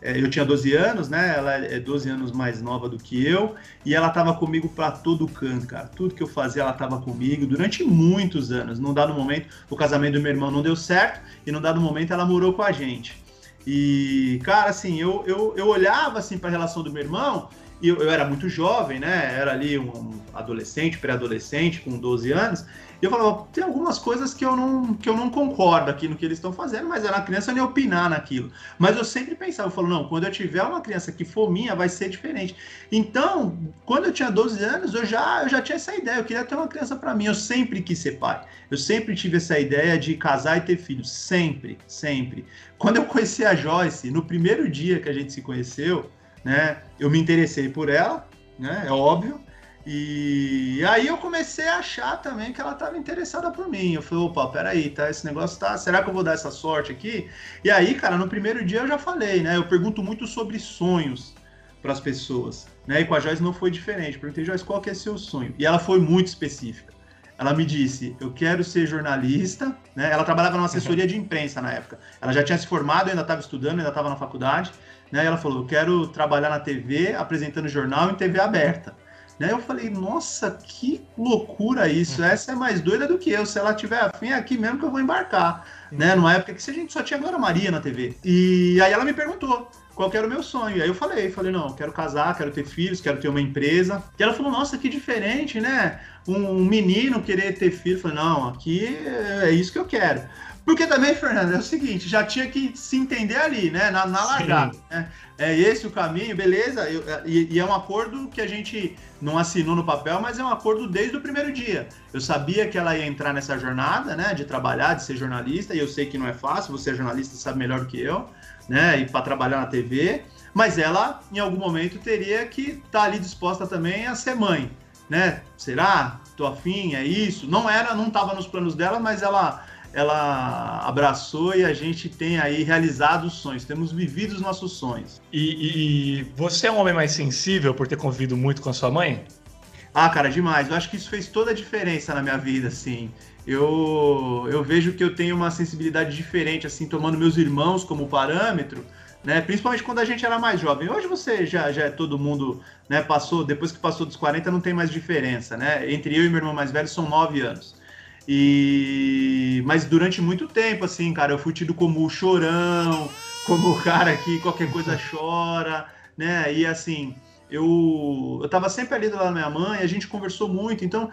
Speaker 3: É, eu tinha 12 anos, né? Ela é 12 anos mais nova do que eu. E ela tava comigo para todo canto, cara. Tudo que eu fazia, ela tava comigo durante muitos anos. Num dado momento, o casamento do meu irmão não deu certo. E num dado momento, ela morou com a gente. E, cara, assim, eu, eu, eu olhava, assim, pra relação do meu irmão e eu, eu, era muito jovem, né? Era ali um adolescente, pré-adolescente, com 12 anos. E eu falava, tem algumas coisas que eu não, que eu não concordo aqui no que eles estão fazendo, mas era uma criança nem opinar naquilo. Mas eu sempre pensava, eu falo, não, quando eu tiver uma criança que for minha, vai ser diferente. Então, quando eu tinha 12 anos, eu já, eu já tinha essa ideia, eu queria ter uma criança para mim, eu sempre quis ser pai. Eu sempre tive essa ideia de casar e ter filhos, sempre, sempre. Quando eu conheci a Joyce, no primeiro dia que a gente se conheceu, né? Eu me interessei por ela, né? É óbvio. E aí eu comecei a achar também que ela estava interessada por mim. Eu falei, opa, peraí, tá? Esse negócio tá. Será que eu vou dar essa sorte aqui? E aí, cara, no primeiro dia eu já falei, né? Eu pergunto muito sobre sonhos para as pessoas, né? E com a Joyce não foi diferente. Perguntei, Joyce, qual que é seu sonho? E ela foi muito específica. ela me disse: Eu quero ser jornalista. Né? Ela trabalhava numa assessoria de imprensa na época. Ela já tinha se formado, ainda estava estudando, ainda estava na faculdade. Né? E ela falou: Eu quero trabalhar na TV, apresentando jornal em TV aberta. Né? Eu falei, nossa, que loucura isso. Uhum. Essa é mais doida do que eu. Se ela tiver afim, é aqui mesmo que eu vou embarcar. Né? Numa época que a gente só tinha Glória Maria na TV. E aí ela me perguntou qual era o meu sonho. E aí eu falei, falei, não, quero casar, quero ter filhos, quero ter uma empresa. E ela falou, nossa, que diferente, né? Um menino querer ter filho. Eu falei, não, aqui é isso que eu quero. Porque também, Fernando, é o seguinte, já tinha que se entender ali, né? Na, na largada. Né? É esse o caminho, beleza? Eu, e, e, é um acordo que a gente não assinou no papel, mas é um acordo desde o primeiro dia. Eu sabia que ela ia entrar nessa jornada, né? De trabalhar, de ser jornalista, e eu sei que não é fácil, você é jornalista, sabe melhor do que eu, né? E para trabalhar na TV. Mas ela, em algum momento, teria que estar tá ali disposta também a ser mãe, né? Será? Tô afim, é isso? Não era, não estava nos planos dela, mas ela ela abraçou e a gente tem aí realizado os sonhos, temos vivido os nossos sonhos.
Speaker 2: E, e, você é um homem mais sensível por ter convivido muito com a sua mãe?
Speaker 3: Ah, cara, demais. Eu acho que isso fez toda a diferença na minha vida, assim. Eu, eu vejo que eu tenho uma sensibilidade diferente, assim, tomando meus irmãos como parâmetro, né? Principalmente quando a gente era mais jovem. Hoje você já, já é todo mundo, né? Passou, depois que passou dos 40, não tem mais diferença, né? Entre eu e meu irmão mais velho são nove anos. E mas durante muito tempo, assim, cara, eu fui tido como o chorão, como o cara que qualquer coisa [LAUGHS] chora, né? E assim, eu, eu tava sempre ali do lado da minha mãe, a gente conversou muito, então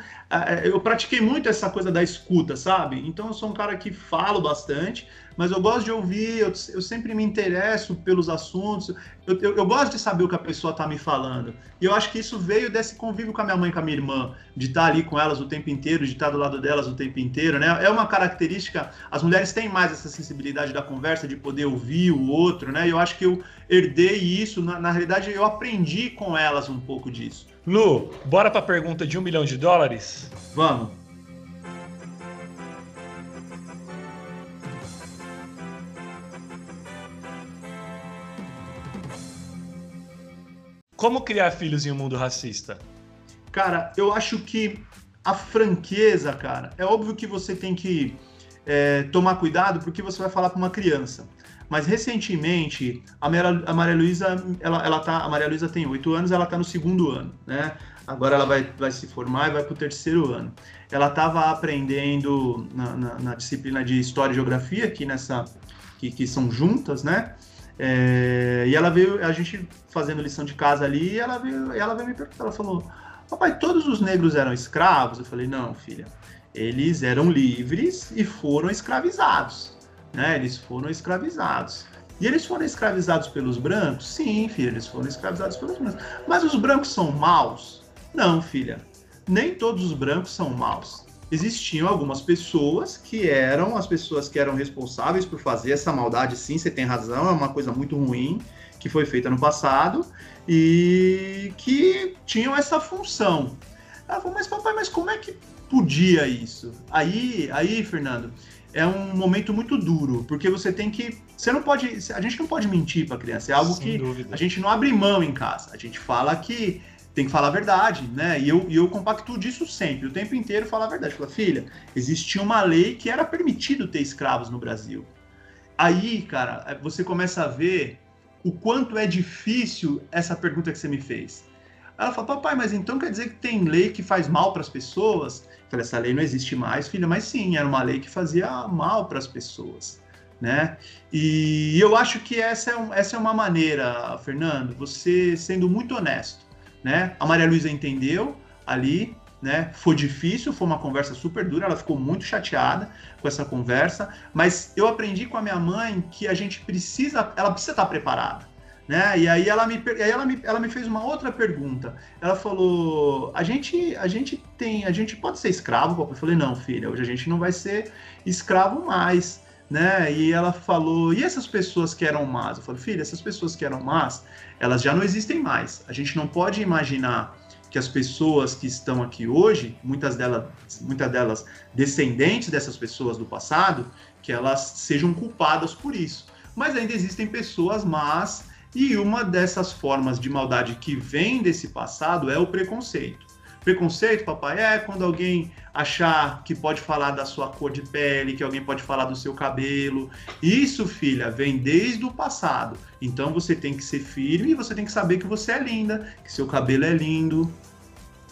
Speaker 3: eu pratiquei muito essa coisa da escuta, sabe? Então eu sou um cara que falo bastante, mas eu gosto de ouvir, eu, eu sempre me interesso pelos assuntos, eu, eu, eu, gosto de saber o que a pessoa está me falando. E eu acho que isso veio desse convívio com a minha mãe e com a minha irmã, de estar tá ali com elas o tempo inteiro, de estar tá do lado delas o tempo inteiro, né? É uma característica, as mulheres têm mais essa sensibilidade da conversa, de poder ouvir o outro, né? E eu acho que eu herdei isso, na, na realidade eu aprendi com elas um pouco disso.
Speaker 2: Lu, bora para a pergunta de um milhão de dólares?
Speaker 3: Vamos.
Speaker 2: Como criar filhos em um mundo racista?
Speaker 3: Cara, eu acho que a franqueza, cara, é óbvio que você tem que é, tomar cuidado porque você vai falar para uma criança. Mas recentemente, a Maria Luísa, ela, ela tá, a Maria Luísa tem oito anos, ela está no segundo ano, né? Agora ela vai, vai se formar e vai para o terceiro ano. Ela estava aprendendo na, na, na, disciplina de História e Geografia, aqui nessa, que, que são juntas, né? É, e ela veio, a gente fazendo lição de casa ali, e ela veio, ela veio me perguntar, ela falou, papai, todos os negros eram escravos? Eu falei, não, filha, eles eram livres e foram escravizados, né? Eles foram escravizados. E eles foram escravizados pelos brancos? Sim, filha, eles foram escravizados pelos brancos. Mas os brancos são maus? Não, filha. Nem todos os brancos são maus existiam algumas pessoas que eram as pessoas que eram responsáveis por fazer essa maldade, sim, você tem razão, é uma coisa muito ruim que foi feita no passado e que tinham essa função. Ela falou, mas papai, mas como é que podia isso? Aí, aí, Fernando, é um momento muito duro, porque você tem que, você não pode, a gente não pode mentir para criança, é algo Sem que dúvida. a gente não abre mão em casa. A gente fala que tem que falar a verdade, né? E eu, e eu compactuo disso sempre, o tempo inteiro falar a verdade. Fala, filha, existia uma lei que era permitido ter escravos no Brasil. Aí, cara, você começa a ver o quanto é difícil essa pergunta que você me fez. Ela fala, papai, mas então quer dizer que tem lei que faz mal para as pessoas? Eu falei, essa lei não existe mais, filha, mas sim, era uma lei que fazia mal para as pessoas. Né? E eu acho que essa é, essa é uma maneira, Fernando, você sendo muito honesto né? A Maria Luísa entendeu ali, né? Foi difícil, foi uma conversa super dura, ela ficou muito chateada com essa conversa, mas eu aprendi com a minha mãe que a gente precisa, ela precisa estar preparada. Né? E aí ela me, aí ela me, ela me fez uma outra pergunta. Ela falou: a gente, a gente tem, a gente pode ser escravo? Eu falei: não, filha, hoje a gente não vai ser escravo mais né? E ela falou: e essas pessoas que eram más? Eu falei: filha, essas pessoas que eram más, elas já não existem mais. A gente não pode imaginar que as pessoas que estão aqui hoje, muitas delas, muitas delas descendentes dessas pessoas do passado, que elas sejam culpadas por isso. Mas ainda existem pessoas más e uma dessas formas de maldade que vem desse passado é o preconceito. Preconceito, papai, é quando alguém achar que pode falar da sua cor de pele, que alguém pode falar do seu cabelo. Isso, filha, vem desde o passado. Então você tem que ser firme e você tem que saber que você é linda, que seu cabelo é lindo.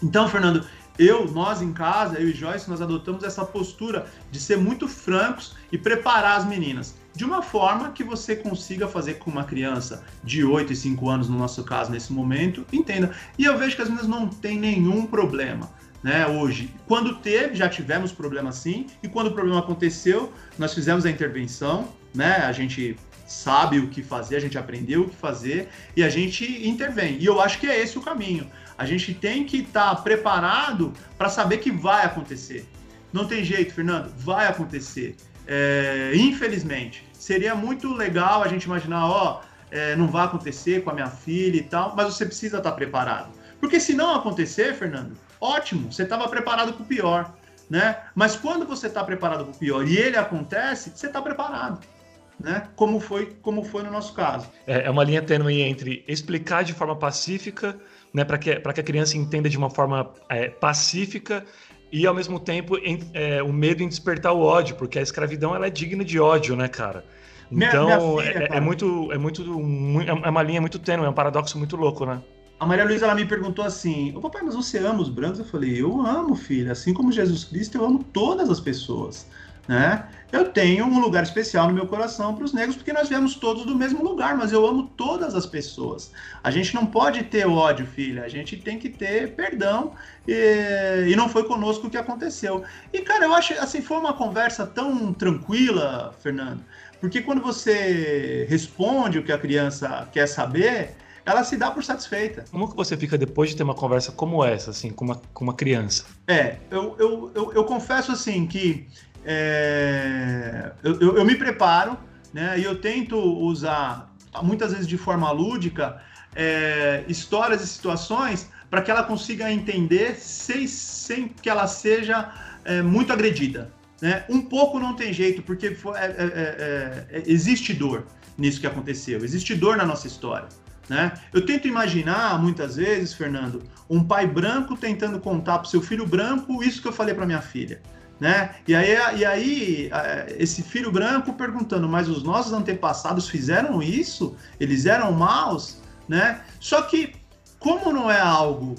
Speaker 3: Então, Fernando, eu, nós em casa, eu e Joyce, nós adotamos essa postura de ser muito francos e preparar as meninas de uma forma que você consiga fazer com uma criança de 8 e 5 anos, no nosso caso, nesse momento, entenda. E eu vejo que as meninas não têm nenhum problema. Né, hoje, quando teve, já tivemos problema sim, e quando o problema aconteceu, nós fizemos a intervenção, né? A gente sabe o que fazer, a gente aprendeu o que fazer e a gente intervém. E eu acho que é esse o caminho. A gente tem que estar tá preparado para saber que vai acontecer. Não tem jeito, Fernando, vai acontecer. É, infelizmente, seria muito legal a gente imaginar, ó, é, não vai acontecer com a minha filha e tal, mas você precisa estar tá preparado. Porque se não acontecer, Fernando, ótimo, você estava preparado para o pior, né? Mas quando você está preparado para o pior e ele acontece, você está preparado. Né? Como foi, como foi no nosso caso.
Speaker 2: É, é uma linha tênue entre explicar de forma pacífica né, para que, que a criança entenda de uma forma é, pacífica e ao mesmo tempo em, é, o medo em despertar o ódio, porque a escravidão ela é digna de ódio, né, cara? Então minha, minha filha, é, é, muito, é muito, é uma linha muito tênue, é um paradoxo muito louco, né?
Speaker 3: A Maria Luísa ela me perguntou assim: Ô papai, mas você ama os brancos? Eu falei: Eu amo, filha. Assim como Jesus Cristo, eu amo todas as pessoas né? Eu tenho um lugar especial no meu coração para os negros, porque nós viemos todos do mesmo lugar, mas eu amo todas as pessoas. A gente não pode ter ódio, filha, a gente tem que ter perdão, e, e não foi conosco o que aconteceu. E, cara, eu acho, assim, foi uma conversa tão tranquila, Fernando, porque quando você responde o que a criança quer saber, ela se dá por satisfeita.
Speaker 2: Como que você fica depois de ter uma conversa como essa, assim, com uma, com uma criança?
Speaker 3: É, eu, eu, eu, eu confesso, assim, que é, eu, eu, eu, me preparo, né? E eu tento usar, muitas vezes de forma lúdica, é, histórias e situações para que ela consiga entender sem, sem que ela seja é, muito agredida. Né? Um pouco não tem jeito, porque foi, é, é, é, existe dor nisso que aconteceu, existe dor na nossa história. Né? Eu tento imaginar, muitas vezes, Fernando, um pai branco tentando contar para seu filho branco isso que eu falei para minha filha né? E aí, e aí esse filho branco perguntando, mas os nossos antepassados fizeram isso? Eles eram maus, né? Só que como não é algo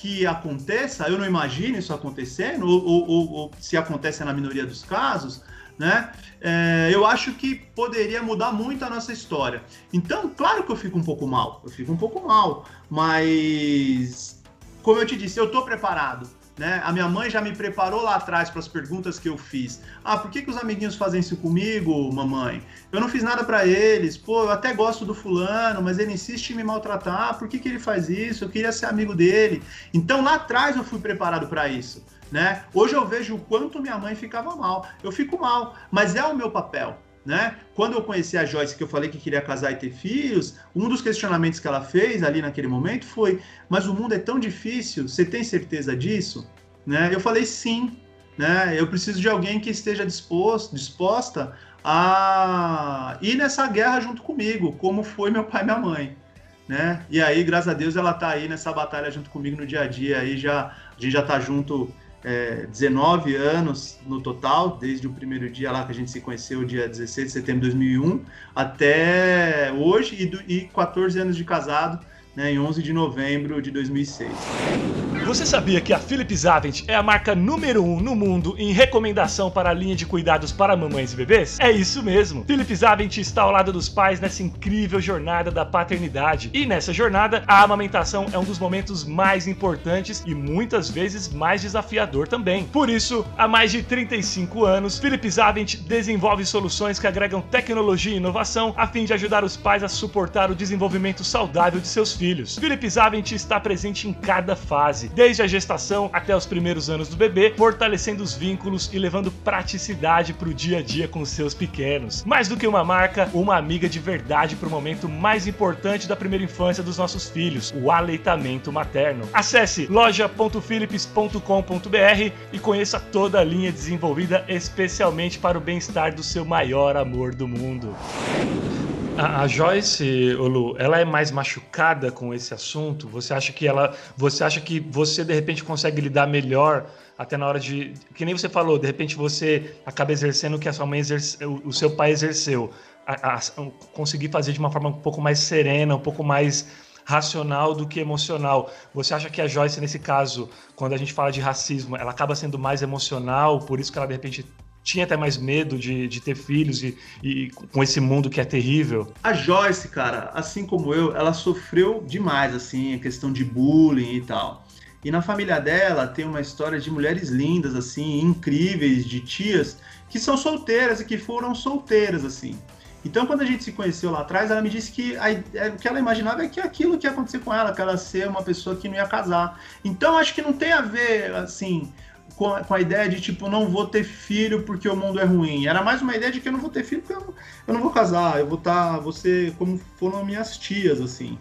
Speaker 3: que aconteça, eu não imagino isso acontecendo, ou, ou, ou, ou se acontece na minoria dos casos, né? É, eu acho que poderia mudar muito a nossa história. Então, claro que eu fico um pouco mal, eu fico um pouco mal, mas como eu te disse, eu estou preparado. Né? A minha mãe já me preparou lá atrás para as perguntas que eu fiz. Ah, por que, que os amiguinhos fazem isso comigo, mamãe? Eu não fiz nada para eles. Pô, eu até gosto do fulano, mas ele insiste em me maltratar. Por que, que ele faz isso? Eu queria ser amigo dele. Então lá atrás eu fui preparado para isso. Né? Hoje eu vejo o quanto minha mãe ficava mal. Eu fico mal, mas é o meu papel né? Quando eu conheci a Joyce, que eu falei que queria casar e ter filhos, um dos questionamentos que ela fez ali naquele momento foi: mas o mundo é tão difícil, você tem certeza disso? Né? Eu falei sim, né? Eu preciso de alguém que esteja disposto, disposta a ir nessa guerra junto comigo, como foi meu pai e minha mãe. Né? E aí, graças a Deus, ela está aí nessa batalha junto comigo no dia a dia. Aí já, a gente já está junto é, 19 anos no total, desde o primeiro dia lá que a gente se conheceu, dia 16 de setembro de 2001, até hoje, e, do, e 14 anos de casado, né, em 11 de novembro de 2006.
Speaker 2: Você sabia que a Philips Avent é a marca número 1 um no mundo em recomendação para a linha de cuidados para mamães e bebês? É isso mesmo. Philips Avent está ao lado dos pais nessa incrível jornada da paternidade. E nessa jornada, a amamentação é um dos momentos mais importantes e muitas vezes mais desafiador também. Por isso, há mais de 35 anos, Philips Avent desenvolve soluções que agregam tecnologia e inovação a fim de ajudar os pais a suportar o desenvolvimento saudável de seus filhos. Philips Avent está presente em cada fase desde a gestação até os primeiros anos do bebê, fortalecendo os vínculos e levando praticidade para o dia a dia com seus pequenos. Mais do que uma marca, uma amiga de verdade para o momento mais importante da primeira infância dos nossos filhos, o aleitamento materno. Acesse loja.philips.com.br e conheça toda a linha desenvolvida especialmente para o bem-estar do seu maior amor do mundo. A, a Joyce, Olu, ela é mais machucada com esse assunto? Você acha que ela, você acha que você de repente consegue lidar melhor até na hora de, que nem você falou, de repente você acaba exercendo o que a sua mãe exerceu, o seu pai exerceu, a, a, conseguir fazer de uma forma um pouco mais serena, um pouco mais racional do que emocional. Você acha que a Joyce, nesse caso, quando a gente fala de racismo, ela acaba sendo mais emocional, por isso que ela de repente tinha até mais medo de, de ter filhos e, e, com esse mundo que é terrível?
Speaker 3: A Joyce, cara, assim como eu, ela sofreu demais, assim, a questão de bullying e tal. E na família dela tem uma história de mulheres lindas, assim, incríveis, de tias que são solteiras e que foram solteiras, assim. Então, quando a gente se conheceu lá atrás, ela me disse que a, é, o que ela imaginava é que aquilo que ia acontecer com ela, que ela ser uma pessoa que não ia casar. Então, acho que não tem a ver, assim, com a, com a, ideia de tipo, não vou ter filho porque o mundo é ruim. Era mais uma ideia de que eu não vou ter filho porque eu não, eu não vou casar, eu vou estar, tá, você como foram minhas tias, assim.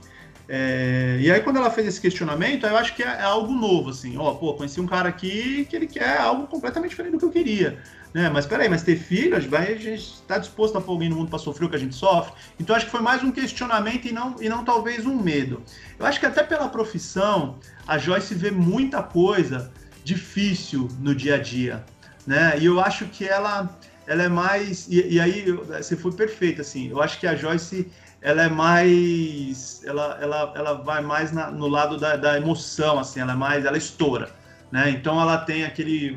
Speaker 3: É, e aí quando ela fez esse questionamento, eu acho que é, é, algo novo, assim, ó, pô, conheci um cara aqui que ele quer algo completamente diferente do que eu queria. Né? Mas peraí, mas ter filhos, vai, a gente está disposto a pôr alguém no mundo para sofrer o que a gente sofre? Então acho que foi mais um questionamento e não, e não talvez um medo. Eu acho que até pela profissão, a Joyce vê muita coisa difícil no dia a dia, né? E eu acho que ela, ela é mais e, e aí você foi perfeito assim. Eu acho que a Joyce ela é mais, ela, ela, ela vai mais na, no lado da, da emoção, assim. Ela é mais, ela estoura. Né? Então ela tem aquele.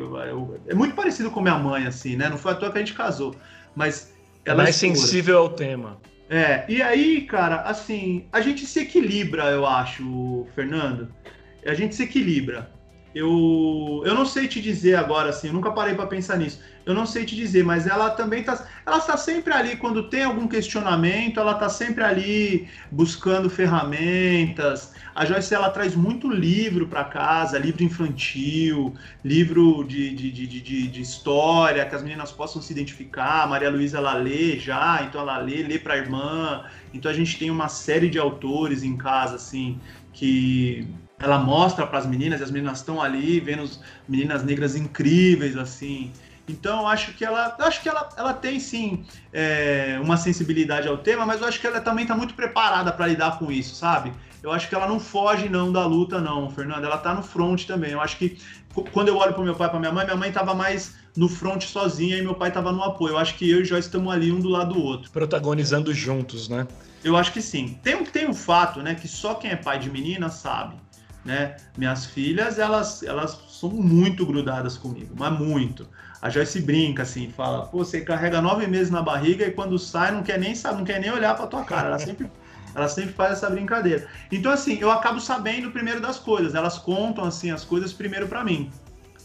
Speaker 3: É muito parecido com minha mãe, assim, né? Não foi à toa que a gente casou. Mas ela.
Speaker 2: Mais estoura. sensível ao tema.
Speaker 3: É, e aí, cara, assim, a gente se equilibra, eu acho, Fernando. A gente se equilibra. Eu, eu não sei te dizer agora, assim, eu nunca parei para pensar nisso. Eu não sei te dizer, mas ela também tá, ela está sempre ali quando tem algum questionamento, ela está sempre ali buscando ferramentas. A Joyce ela traz muito livro para casa, livro infantil, livro de, de, de, de, de história que as meninas possam se identificar. A Maria Luísa ela lê já, então ela lê, lê para a irmã. Então a gente tem uma série de autores em casa assim que ela mostra para as meninas, e as meninas estão ali vendo meninas negras incríveis assim. Então, acho que ela, acho que ela, ela tem sim é, uma sensibilidade ao tema, mas eu acho que ela também está muito preparada para lidar com isso, sabe? Eu acho que ela não foge não da luta, não, Fernanda. Ela está no front também. Eu acho que quando eu olho para meu pai, para minha mãe, minha mãe estava mais no front sozinha e meu pai estava no apoio. Eu acho que eu e Joyce estamos ali um do lado do outro.
Speaker 2: Protagonizando juntos, né?
Speaker 3: Eu acho que sim. Tem um, tem um fato, né, que só quem é pai de menina sabe né? Minhas filhas, elas, elas são muito grudadas comigo, mas muito. A Joyce brinca assim, fala, pô, você carrega nove meses na barriga e quando sai não quer nem não quer nem olhar para tua cara. Ela sempre, [LAUGHS] ela sempre faz essa brincadeira. Então assim, eu acabo sabendo primeiro das coisas. Elas contam assim as coisas primeiro para mim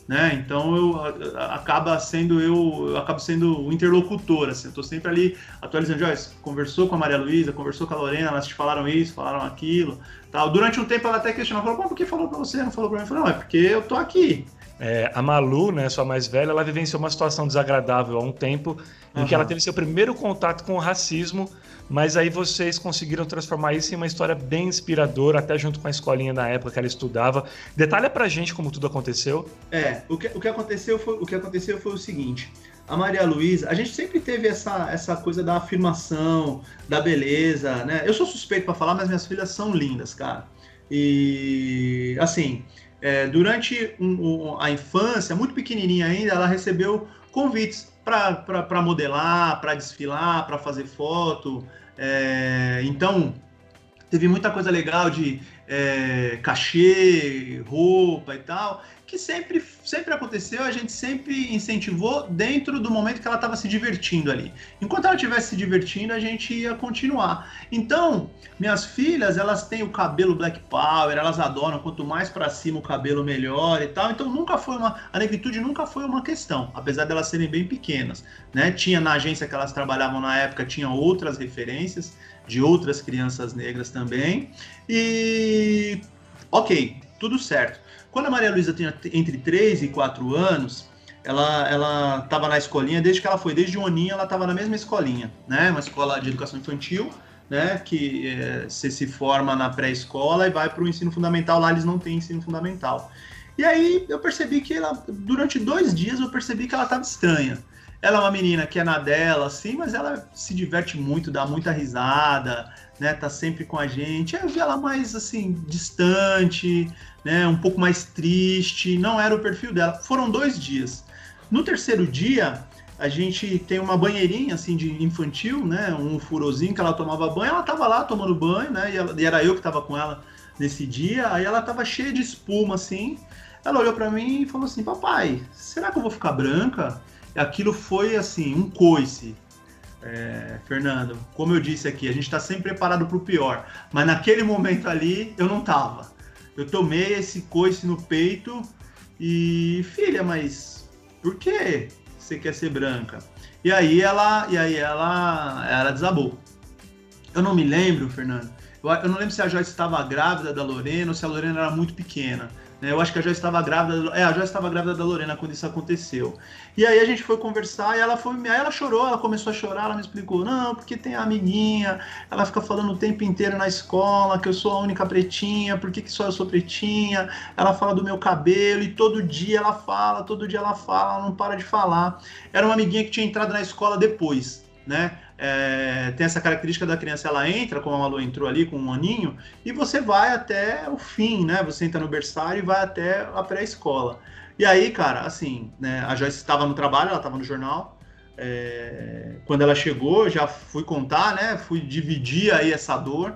Speaker 3: né? Então eu acaba sendo eu, eu acabo sendo o interlocutor, assim, eu tô sempre ali atualizando, Joyce, conversou com a Maria Luísa, conversou com a Lorena, elas te falaram isso, falaram aquilo, tal. Durante um tempo ela até questionou, falou, por que falou para você, não falou para mim? Eu falei, não, é porque eu tô aqui.
Speaker 2: É, a Malu, né, sua mais velha, ela vivenciou uma situação desagradável há um tempo em uhum. que ela teve seu primeiro contato com o racismo mas aí vocês conseguiram transformar isso em uma história bem inspiradora, até junto com a escolinha na época que ela estudava. Detalha pra gente como tudo aconteceu.
Speaker 3: É, o que, o que, aconteceu, foi, o que aconteceu foi o seguinte. A Maria Luísa, a gente sempre teve essa, essa coisa da afirmação, da beleza, né? Eu sou suspeito para falar, mas minhas filhas são lindas, cara. E, assim, é, durante um, um, a infância, muito pequenininha ainda, ela recebeu convites para modelar, para desfilar, para fazer foto. É, então, teve muita coisa legal de é, cachê, roupa e tal que sempre, sempre aconteceu, a gente sempre incentivou dentro do momento que ela estava se divertindo ali. Enquanto ela estivesse se divertindo, a gente ia continuar. Então, minhas filhas, elas têm o cabelo Black Power, elas adoram, quanto mais para cima o cabelo melhor e tal. Então, nunca foi uma a negritude nunca foi uma questão, apesar delas serem bem pequenas, né? Tinha na agência que elas trabalhavam na época, tinha outras referências de outras crianças negras também. E OK, tudo certo. Quando a Maria Luísa tinha entre 3 e 4 anos, ela ela estava na escolinha desde que ela foi, desde Oninha ela estava na mesma escolinha, né? Uma escola de educação infantil, né? Que é, você se forma na pré-escola e vai para o ensino fundamental. Lá eles não têm ensino fundamental. E aí eu percebi que ela, durante dois dias, eu percebi que ela estava estranha. ela é uma menina que é na dela, assim, mas ela se diverte muito, dá muita risada, né? Tá sempre com a gente. Eu vi ela mais assim, distante, né? Um pouco mais triste. Não era o perfil dela. Foram dois dias. No terceiro dia, a gente tem uma banheirinha assim de infantil, né? Um furozinho que ela tomava banho. Ela tava lá tomando banho, né? E, ela, e era eu que tava com ela nesse dia. Aí ela tava cheia de espuma assim. Ela olhou para mim e falou assim: "Papai, será que eu vou ficar branca?" Aquilo foi assim um coice. É, Fernando, como eu disse aqui, a gente está sempre preparado para o pior, mas naquele momento ali eu não tava. Eu tomei esse coice no peito e filha, mas por que você quer ser branca? E aí ela, e aí ela, ela desabou. Eu não me lembro, Fernando. Eu, eu não lembro se a Joyce estava grávida da Lorena ou se a Lorena era muito pequena. Né? Eu acho que a Joyce estava grávida. É, Joyce estava grávida da Lorena quando isso aconteceu. E aí a gente foi conversar e ela foi. Aí ela chorou, ela começou a chorar, ela me explicou, não, porque tem a amiguinha, ela fica falando o tempo inteiro na escola que eu sou a única pretinha, por que, que só eu sou pretinha? Ela fala do meu cabelo e todo dia ela fala, todo dia ela fala, ela não para de falar. Era uma amiguinha que tinha entrado na escola depois, né? É, tem essa característica da criança, ela entra, como a Malu entrou ali com um aninho, e você vai até o fim, né? Você entra no berçário e vai até a pré-escola. E aí, cara, assim, né, a Joyce estava no trabalho, ela estava no jornal. É, quando ela chegou, já fui contar, né? Fui dividir aí essa dor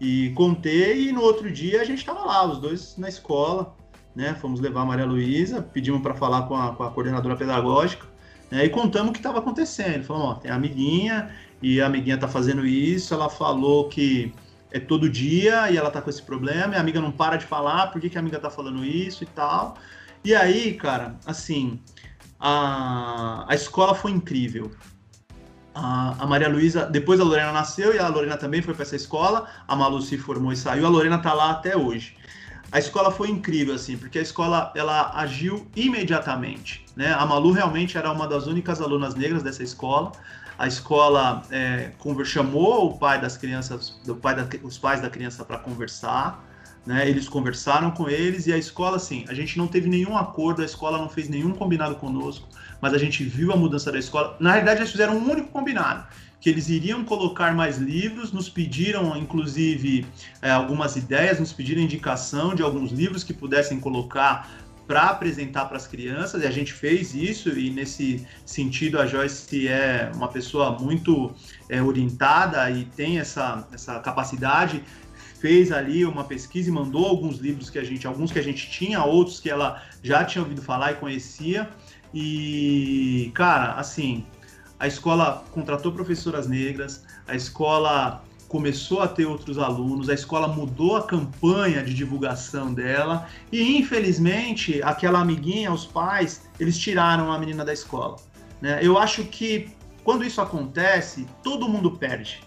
Speaker 3: e contei. E no outro dia a gente estava lá, os dois na escola, né? Fomos levar a Maria Luísa, pedimos para falar com a, com a coordenadora pedagógica. Né, e contamos o que estava acontecendo. Falamos, ó, tem a amiguinha, e a amiguinha tá fazendo isso, ela falou que é todo dia e ela tá com esse problema, e a amiga não para de falar, por que, que a amiga tá falando isso e tal. E aí, cara, assim, a, a escola foi incrível. A, a Maria Luísa, depois a Lorena nasceu e a Lorena também foi para essa escola, a Malu se formou e saiu, a Lorena tá lá até hoje a escola foi incrível, assim, porque a escola ela agiu imediatamente. Né? A Malu realmente era uma das únicas alunas negras dessa escola. A escola é, chamou o pai das crianças, do pai da, os pais da criança para conversar. Né? Eles conversaram com eles e a escola, assim, a gente não teve nenhum acordo, a escola não fez nenhum combinado conosco, mas a gente viu a mudança da escola. Na realidade, eles fizeram um único combinado, que eles iriam colocar mais livros, nos pediram, inclusive, é, algumas ideias, nos pediram indicação de alguns livros que pudessem colocar para apresentar para as crianças, e a gente fez isso, e nesse sentido a Joyce é uma pessoa muito é, orientada e tem essa, essa capacidade fez ali uma pesquisa e mandou alguns livros que a gente, alguns que a gente tinha, outros que ela já tinha ouvido falar e conhecia. E, cara, assim, a escola contratou professoras negras, a escola começou a ter outros alunos, a escola mudou a campanha de divulgação dela e, infelizmente, aquela amiguinha, os pais, eles tiraram a menina da escola. Né? Eu acho que quando isso acontece, todo mundo perde.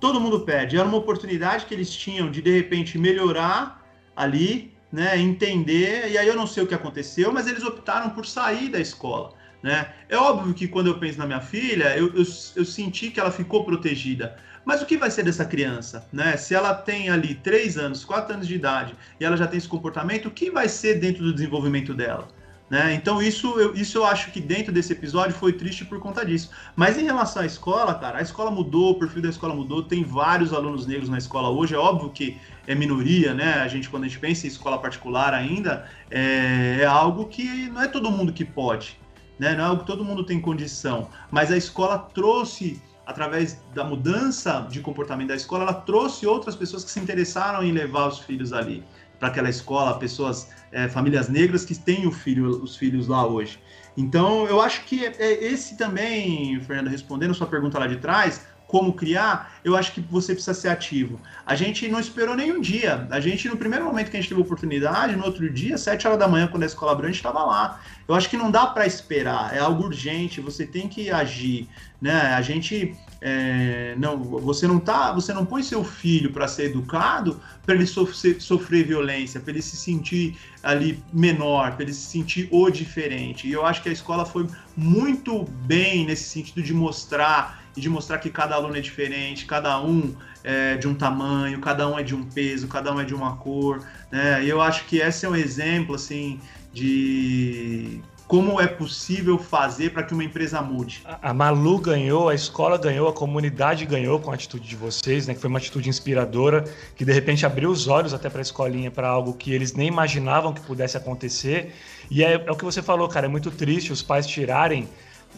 Speaker 3: Todo mundo perde. Era uma oportunidade que eles tinham de, de repente, melhorar ali, né, entender, e aí eu não sei o que aconteceu, mas eles optaram por sair da escola. Né? É óbvio que quando eu penso na minha filha, eu, eu, eu, senti que ela ficou protegida. Mas o que vai ser dessa criança? Né? Se ela tem ali 3 anos, 4 anos de idade e ela já tem esse comportamento, o que vai ser dentro do desenvolvimento dela? Né? Então isso eu, isso eu acho que dentro desse episódio foi triste por conta disso. Mas em relação à escola, cara, a escola mudou, o perfil da escola mudou, tem vários alunos negros na escola hoje, é óbvio que é minoria, né? A gente, quando a gente pensa em escola particular ainda, é, é algo que não é todo mundo que pode né? Não é algo que todo mundo tem condição, mas a escola trouxe através da mudança de comportamento da escola, ela trouxe outras pessoas que se interessaram em levar os filhos ali para aquela escola, pessoas, é, famílias negras que têm filho, os filhos lá hoje. Então, eu acho que é, é esse também, Fernando, respondendo sua pergunta lá de trás, como criar, eu acho que você precisa ser ativo. A gente não esperou nenhum dia. A gente, no primeiro momento que a gente teve oportunidade, no outro dia, sete horas da manhã, quando a escola abriu, a gente estava lá. Eu acho que não dá para esperar, é algo urgente, você tem que agir. Né? A gente. É, não, você não tá, você não põe seu filho para ser educado para ele sofrer, sofrer violência, para ele se sentir ali menor, para ele se sentir o diferente. E eu acho que a escola foi muito bem nesse sentido de mostrar e de mostrar que cada aluno é diferente, cada um é de um tamanho, cada um é de um peso, cada um é de uma cor, né? E eu acho que esse é um exemplo, assim, de como é possível fazer para que uma empresa mude.
Speaker 2: A Malu ganhou, a escola ganhou, a comunidade ganhou com a atitude de vocês, né? Que foi uma atitude inspiradora, que de repente abriu os olhos até para a escolinha, para algo que eles nem imaginavam que pudesse acontecer. E é, é, o que você falou, cara, é muito triste os pais tirarem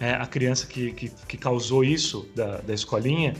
Speaker 2: é, a criança que, que, que causou isso da, da escolinha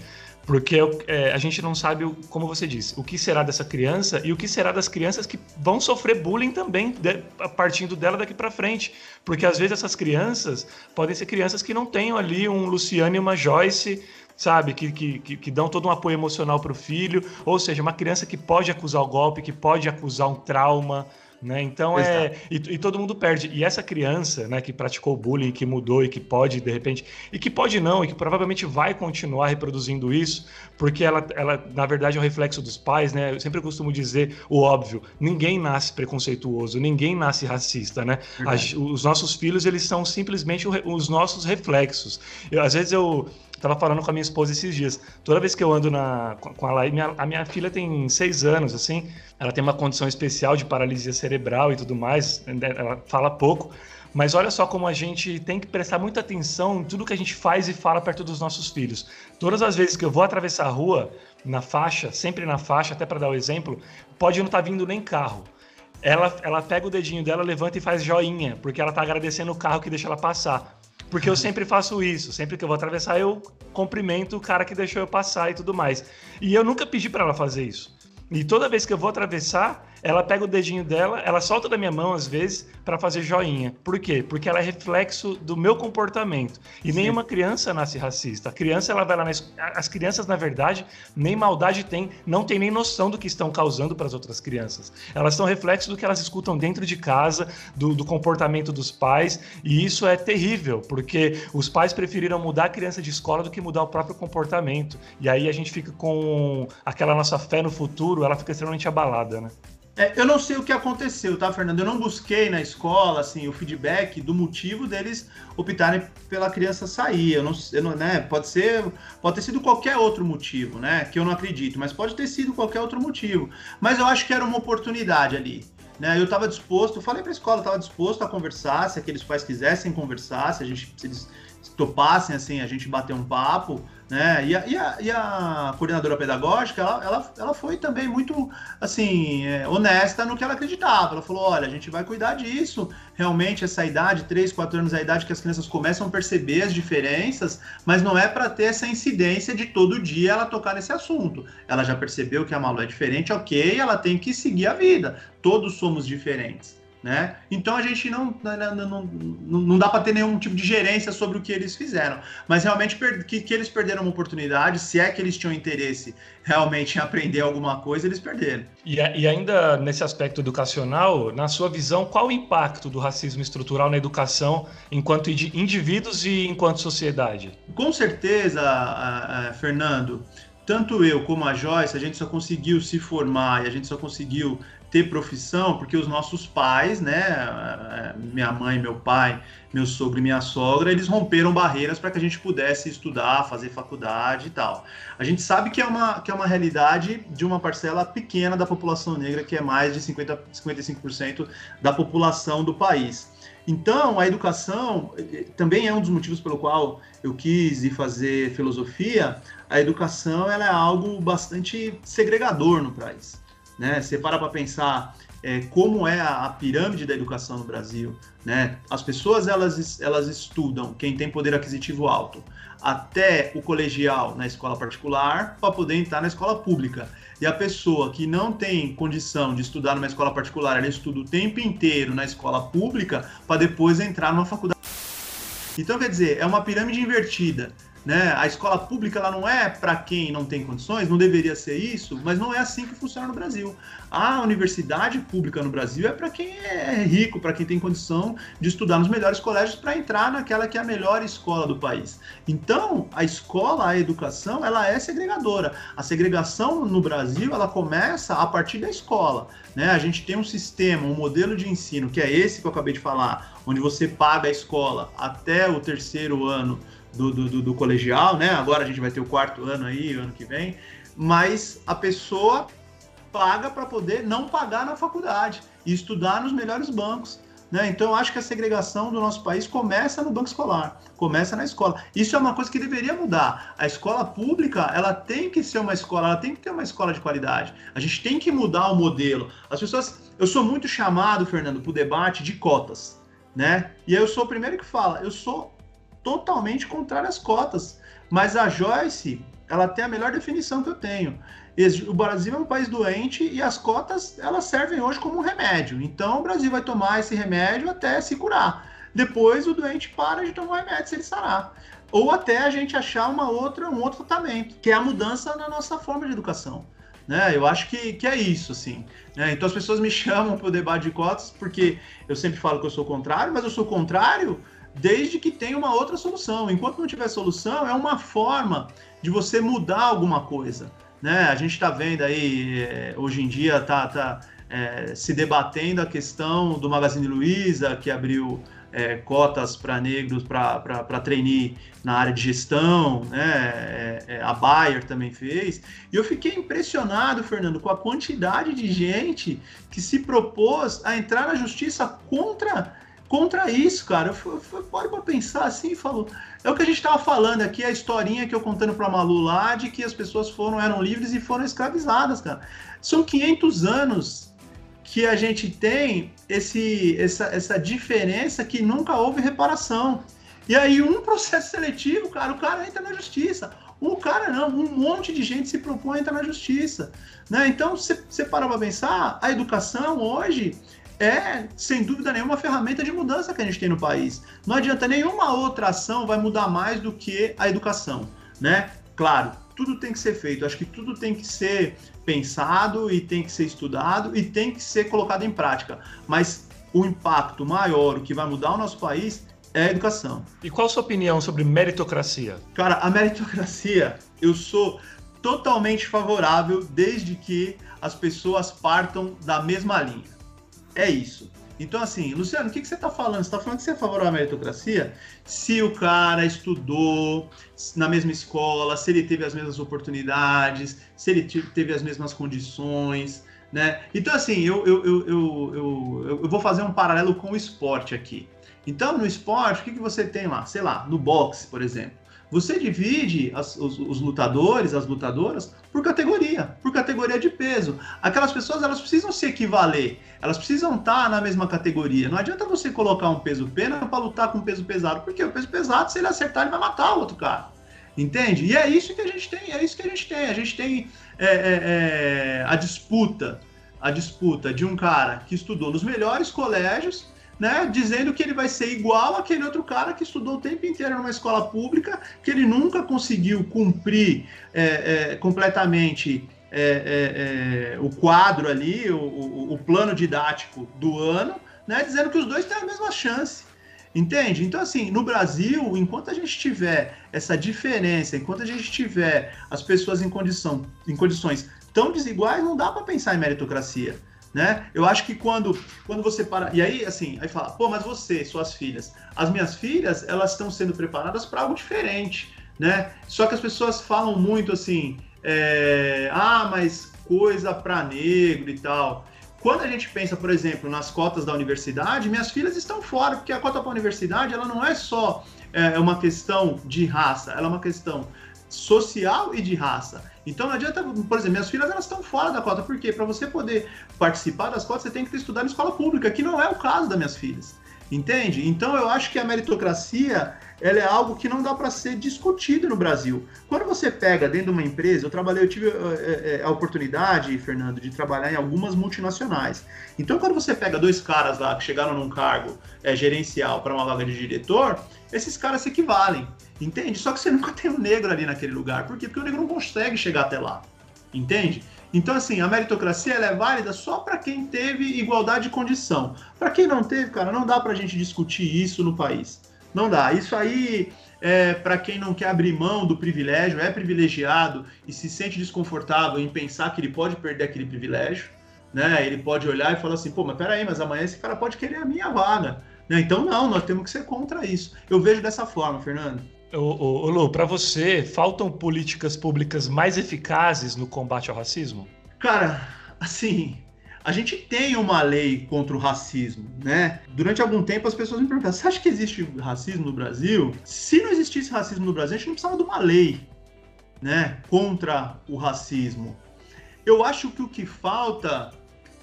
Speaker 2: porque é, a gente não sabe, como você disse, o que será dessa criança e o que será das crianças que vão sofrer bullying também, de, partindo dela daqui para frente. Porque às vezes essas crianças podem ser crianças que não tenham ali um Luciano e uma Joyce sabe? Que, que, que, dão todo um apoio emocional para o filho, ou seja, uma criança que pode acusar o golpe, que pode acusar um trauma, né? Então é. E, e, todo mundo perde. E essa criança, né, que praticou bullying, que mudou e que pode, de repente, e que pode não, e que provavelmente vai continuar reproduzindo isso, porque ela, ela na verdade, é o reflexo dos pais, né? Eu sempre costumo dizer o óbvio: ninguém nasce preconceituoso, ninguém nasce racista, né? os nossos filhos, eles são simplesmente os nossos reflexos. Eu, às vezes eu Tava falando com a minha esposa esses dias. Toda vez que eu ando na, com a Laí, minha, a minha filha tem seis anos, assim. Ela tem uma condição especial de paralisia cerebral e tudo mais. Ela fala pouco. Mas olha só como a gente tem que prestar muita atenção em tudo que a gente faz e fala perto dos nossos filhos. Todas as vezes que eu vou atravessar a rua, na faixa, sempre na faixa, até para dar o exemplo, pode não estar tá vindo nem carro. Ela, ela pega o dedinho dela, levanta e faz joinha, porque ela está agradecendo o carro que deixa ela passar. Porque eu sempre faço isso. Sempre que eu vou atravessar, eu cumprimento o cara que deixou eu passar e tudo mais. E eu nunca pedi para ela fazer isso. E toda vez que eu vou atravessar, ela pega o dedinho dela, ela solta da minha mão às vezes para fazer joinha. Por quê? Porque ela é reflexo do meu comportamento. E Sim. nenhuma criança nasce racista. A criança ela vai lá na as crianças na verdade nem maldade tem, não tem nem noção do que estão causando para as outras crianças. Elas são reflexo do que elas escutam dentro de casa, do, do comportamento dos pais, e isso é terrível, porque os pais preferiram mudar a criança de escola do que mudar o próprio comportamento. E aí a gente fica com aquela nossa fé no futuro, ela fica extremamente abalada, né?
Speaker 3: É, eu não sei o que aconteceu, tá, Fernando? Eu não busquei na escola assim o feedback do motivo deles optarem pela criança sair. Eu não, eu não, né? Pode ser, pode ter sido qualquer outro motivo, né? Que eu não acredito, mas pode ter sido qualquer outro motivo. Mas eu acho que era uma oportunidade ali. Né, eu estava disposto, falei para a escola, estava disposto a conversar, se aqueles pais quisessem conversar, se a gente se eles topassem assim, a gente bater um papo, né? E a, e a, e a coordenadora pedagógica, ela, ela, ela, foi também muito, assim, é, honesta no que ela acreditava. Ela falou, olha, a gente vai cuidar disso. Realmente, essa idade, 3, 4 anos, é a idade que as crianças começam a perceber as diferenças, mas não é para ter essa incidência de todo dia ela tocar nesse assunto. Ela já percebeu que a Malu é diferente, ok, ela tem que seguir a vida. Todos somos diferentes. Né? Então a gente não, não, não, não dá para ter nenhum tipo de gerência sobre o que eles fizeram. Mas realmente que, que eles perderam uma oportunidade, se é que eles tinham interesse realmente em aprender alguma coisa, eles perderam.
Speaker 2: E, e ainda nesse aspecto educacional, na sua visão, qual o impacto do racismo estrutural na educação enquanto indivíduos e enquanto sociedade?
Speaker 3: Com certeza, Fernando, tanto eu como a Joyce, a gente só conseguiu se formar e a gente só conseguiu ter profissão, porque os nossos pais, né, minha mãe, meu pai, meu sogro e minha sogra, eles romperam barreiras para que a gente pudesse estudar, fazer faculdade e tal. A gente sabe que é uma, que é uma realidade de uma parcela pequena da população negra, que é mais de 50, 55% da população do país. Então, a educação eh, eh, também é um dos motivos pelo qual eu quis ir fazer filosofia. A educação ela é algo bastante segregador no país. Né? Você para para pensar é, como é a, a, pirâmide da educação no Brasil. Né? As pessoas elas, elas estudam, quem tem poder aquisitivo alto, até o colegial na escola particular para poder entrar na escola pública. E a pessoa que não tem condição de estudar numa escola particular, ela estuda o tempo inteiro na escola pública para depois entrar numa faculdade. Então, quer dizer, é uma pirâmide invertida. Né? A escola pública ela não é para quem não tem condições, não deveria ser isso, mas não é assim que funciona no Brasil. A universidade pública no Brasil é para quem é rico, para quem tem condição de estudar nos melhores colégios para entrar naquela que é a melhor escola do país. Então, a escola, a educação, ela é segregadora. A segregação no Brasil, ela começa a partir da escola. Né? A gente tem um sistema, um modelo de ensino, que é esse que eu acabei de falar, onde você paga a escola até o terceiro ano do, do, do, colegial, né? Agora a gente vai ter o quarto ano aí, ano que vem, mas a pessoa paga para poder não pagar na faculdade e estudar nos melhores bancos Né? Então, eu acho que a segregação do nosso país começa no banco escolar, começa na escola. Isso é uma coisa que deveria mudar. A escola pública, ela tem que ser uma escola, ela tem que ter uma escola de qualidade. A gente tem que mudar o modelo. As pessoas, eu sou muito chamado, Fernando, para o debate de cotas, né? E eu sou o primeiro que fala, eu sou totalmente contrário às cotas. Mas a Joyce, ela tem a melhor definição que eu tenho o Brasil é um país doente e as cotas elas servem hoje como um remédio. Então o Brasil vai tomar esse remédio até se curar. Depois o doente para de tomar o remédio se ele sarar. Ou até a gente achar uma outra, um outro tratamento, que é a mudança na nossa forma de educação. Né? Eu acho que, que é isso, assim. Né? Então as pessoas me [LAUGHS] chamam para o debate de cotas porque eu sempre falo que eu sou contrário, mas eu sou contrário desde que tenha uma outra solução. Enquanto não tiver solução, é uma forma de você mudar alguma coisa. Né? A gente está vendo aí, é, hoje em dia, tá, tá é, se debatendo a questão do Magazine Luiza, que abriu é, cotas para negros para trainee na área de gestão, né? É, a Bayer também fez. E eu fiquei impressionado, Fernando, com a quantidade de gente que se propôs a entrar na justiça contra contra isso, cara. Eu, eu, paro para pensar assim e falo. É o que a gente estava falando aqui, a historinha que eu contando para Malu lá, de que as pessoas foram, eram livres e foram escravizadas, cara. São 500 anos que a gente tem esse, essa, essa diferença que nunca houve reparação. E aí, um [LAUGHS] processo seletivo, cara, o cara entra na justiça. Um cara não, um monte de gente se propõe a entrar na justiça. Né? Então, você para para pensar, a educação hoje é, sem dúvida nenhuma, uma ferramenta de mudança que a gente tem no país. Não adianta nenhuma outra ação vai mudar mais do que a educação, né? Claro, tudo tem que ser feito. Acho que tudo tem que ser pensado e tem que ser estudado e tem que ser colocado em prática. Mas o impacto maior, o que vai mudar o nosso país é a educação.
Speaker 2: E qual a sua opinião sobre meritocracia?
Speaker 3: Cara, a meritocracia, eu sou totalmente favorável desde que as pessoas partam da mesma linha. É isso. Então, assim, Luciano, o que, que você está falando? Você está falando que você é favorável à meritocracia? Se o cara estudou na mesma escola, se ele teve as mesmas oportunidades, se ele teve as mesmas condições, né? Então, assim, eu, eu, eu, eu, eu, vou fazer um paralelo com o esporte aqui. Então, no esporte, o que, que você tem lá? Sei lá, no boxe, por exemplo. Você divide as, os, os, lutadores, as lutadoras, por categoria, por categoria de peso. Aquelas pessoas elas precisam se equivaler, elas precisam estar na mesma categoria. Não adianta você colocar um peso pena para lutar com um peso pesado, porque o peso pesado, se ele acertar, ele vai matar o outro cara. Entende? E é isso que a gente tem, é isso que a gente tem. A gente tem é, é, é, a disputa, a disputa de um cara que estudou nos melhores colégios né, dizendo que ele vai ser igual aquele outro cara que estudou o tempo inteiro numa escola pública, que ele nunca conseguiu cumprir é, é, completamente é, é, é o quadro ali, o, o, o, plano didático do ano, né, dizendo que os dois têm a mesma chance. Entende? Então, assim, no Brasil, enquanto a gente tiver essa diferença, enquanto a gente tiver as pessoas em, condição, em condições tão desiguais, não dá para pensar em meritocracia né? Eu acho que quando, quando você para. E aí, assim, aí fala, pô, mas você, suas filhas. As minhas filhas, elas estão sendo preparadas para algo diferente, né? Só que as pessoas falam muito assim, é, ah, mas coisa para negro e tal. Quando a gente pensa, por exemplo, nas cotas da universidade, minhas filhas estão fora, porque a cota para a universidade ela não é só é, uma questão de raça, ela é uma questão social e de raça. Então não adianta, por exemplo, minhas filhas elas estão fora da cota, porque para você poder participar das cotas, você tem que ter estudado em escola pública, que não é o caso das minhas filhas. Entende? Então eu acho que a meritocracia ela é algo que não dá para ser discutido no Brasil. Quando você pega dentro de uma empresa, eu trabalhei, eu tive é, a oportunidade, Fernando, de trabalhar em algumas multinacionais. Então, quando você pega dois caras lá que chegaram num cargo é, gerencial para uma vaga de diretor, esses caras se equivalem, entende? Só que você [LAUGHS] nunca tem um negro ali naquele lugar. Por quê? Porque o negro não consegue chegar até lá, entende? Então, assim, a meritocracia ela é válida só para quem teve igualdade de condição. Para quem não teve, cara, não dá para a gente discutir isso no país. Não dá. Isso aí é para quem não quer abrir mão do privilégio, é privilegiado e se sente desconfortável em pensar que ele pode perder aquele privilégio, né? Ele pode olhar e falar assim, pô, mas peraí, mas amanhã esse cara pode querer a minha vaga. Né? Então, não, nós temos que ser contra isso. Eu vejo dessa forma, Fernando.
Speaker 2: Ô, ô, Lu, para você, faltam políticas públicas mais eficazes no combate ao racismo?
Speaker 3: Cara, assim, a gente tem uma lei contra o racismo, né? Durante algum tempo as pessoas me perguntam: você acha que existe racismo no Brasil? Se não existisse racismo no Brasil, a gente não precisava de uma lei, né, contra o racismo. Eu acho que o que falta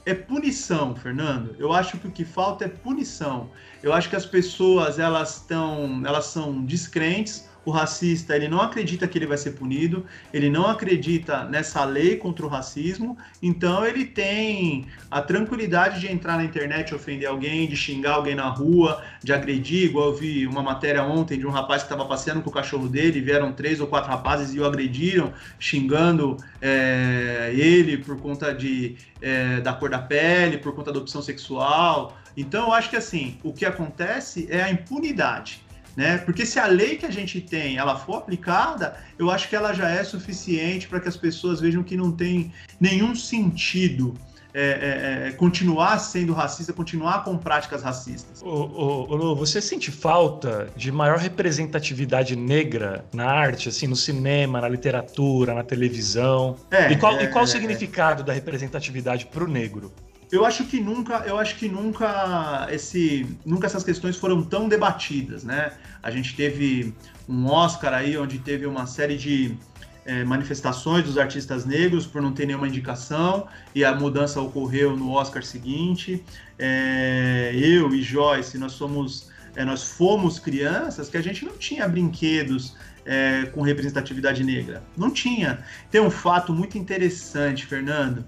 Speaker 3: é punição, Fernando. Eu acho que o que falta é punição. Eu acho que as pessoas elas estão, elas são descrentes o racista ele não acredita que ele vai ser punido, ele não acredita nessa lei contra o racismo, então ele tem a tranquilidade de entrar na internet, ofender alguém, de xingar alguém na rua, de agredir, igual eu vi uma matéria ontem de um rapaz que estava passeando com o cachorro dele, vieram três ou quatro rapazes e o agrediram, xingando é, ele por conta de, é, da cor da pele, por conta da opção sexual. Então eu acho que assim, o que acontece é a impunidade né? Porque se a lei que a gente tem ela for aplicada, eu acho que ela já é suficiente para que as pessoas vejam que não tem nenhum sentido é, é, é, continuar sendo racista, continuar com práticas racistas.
Speaker 2: Ô, ô, ô, você sente falta de maior representatividade negra na arte, assim, no cinema, na literatura, na televisão? É, e qual, e qual o é, significado da representatividade para o negro?
Speaker 3: Eu acho que nunca, eu acho que nunca esse, nunca essas questões foram tão debatidas, né? A gente teve um Oscar aí onde teve uma série de é, manifestações dos artistas negros por não ter nenhuma indicação e a mudança ocorreu no Oscar seguinte. É, eu e Joyce, nós somos, é, nós fomos crianças que a gente não tinha brinquedos é, com representatividade negra, não tinha. Tem um fato muito interessante, Fernando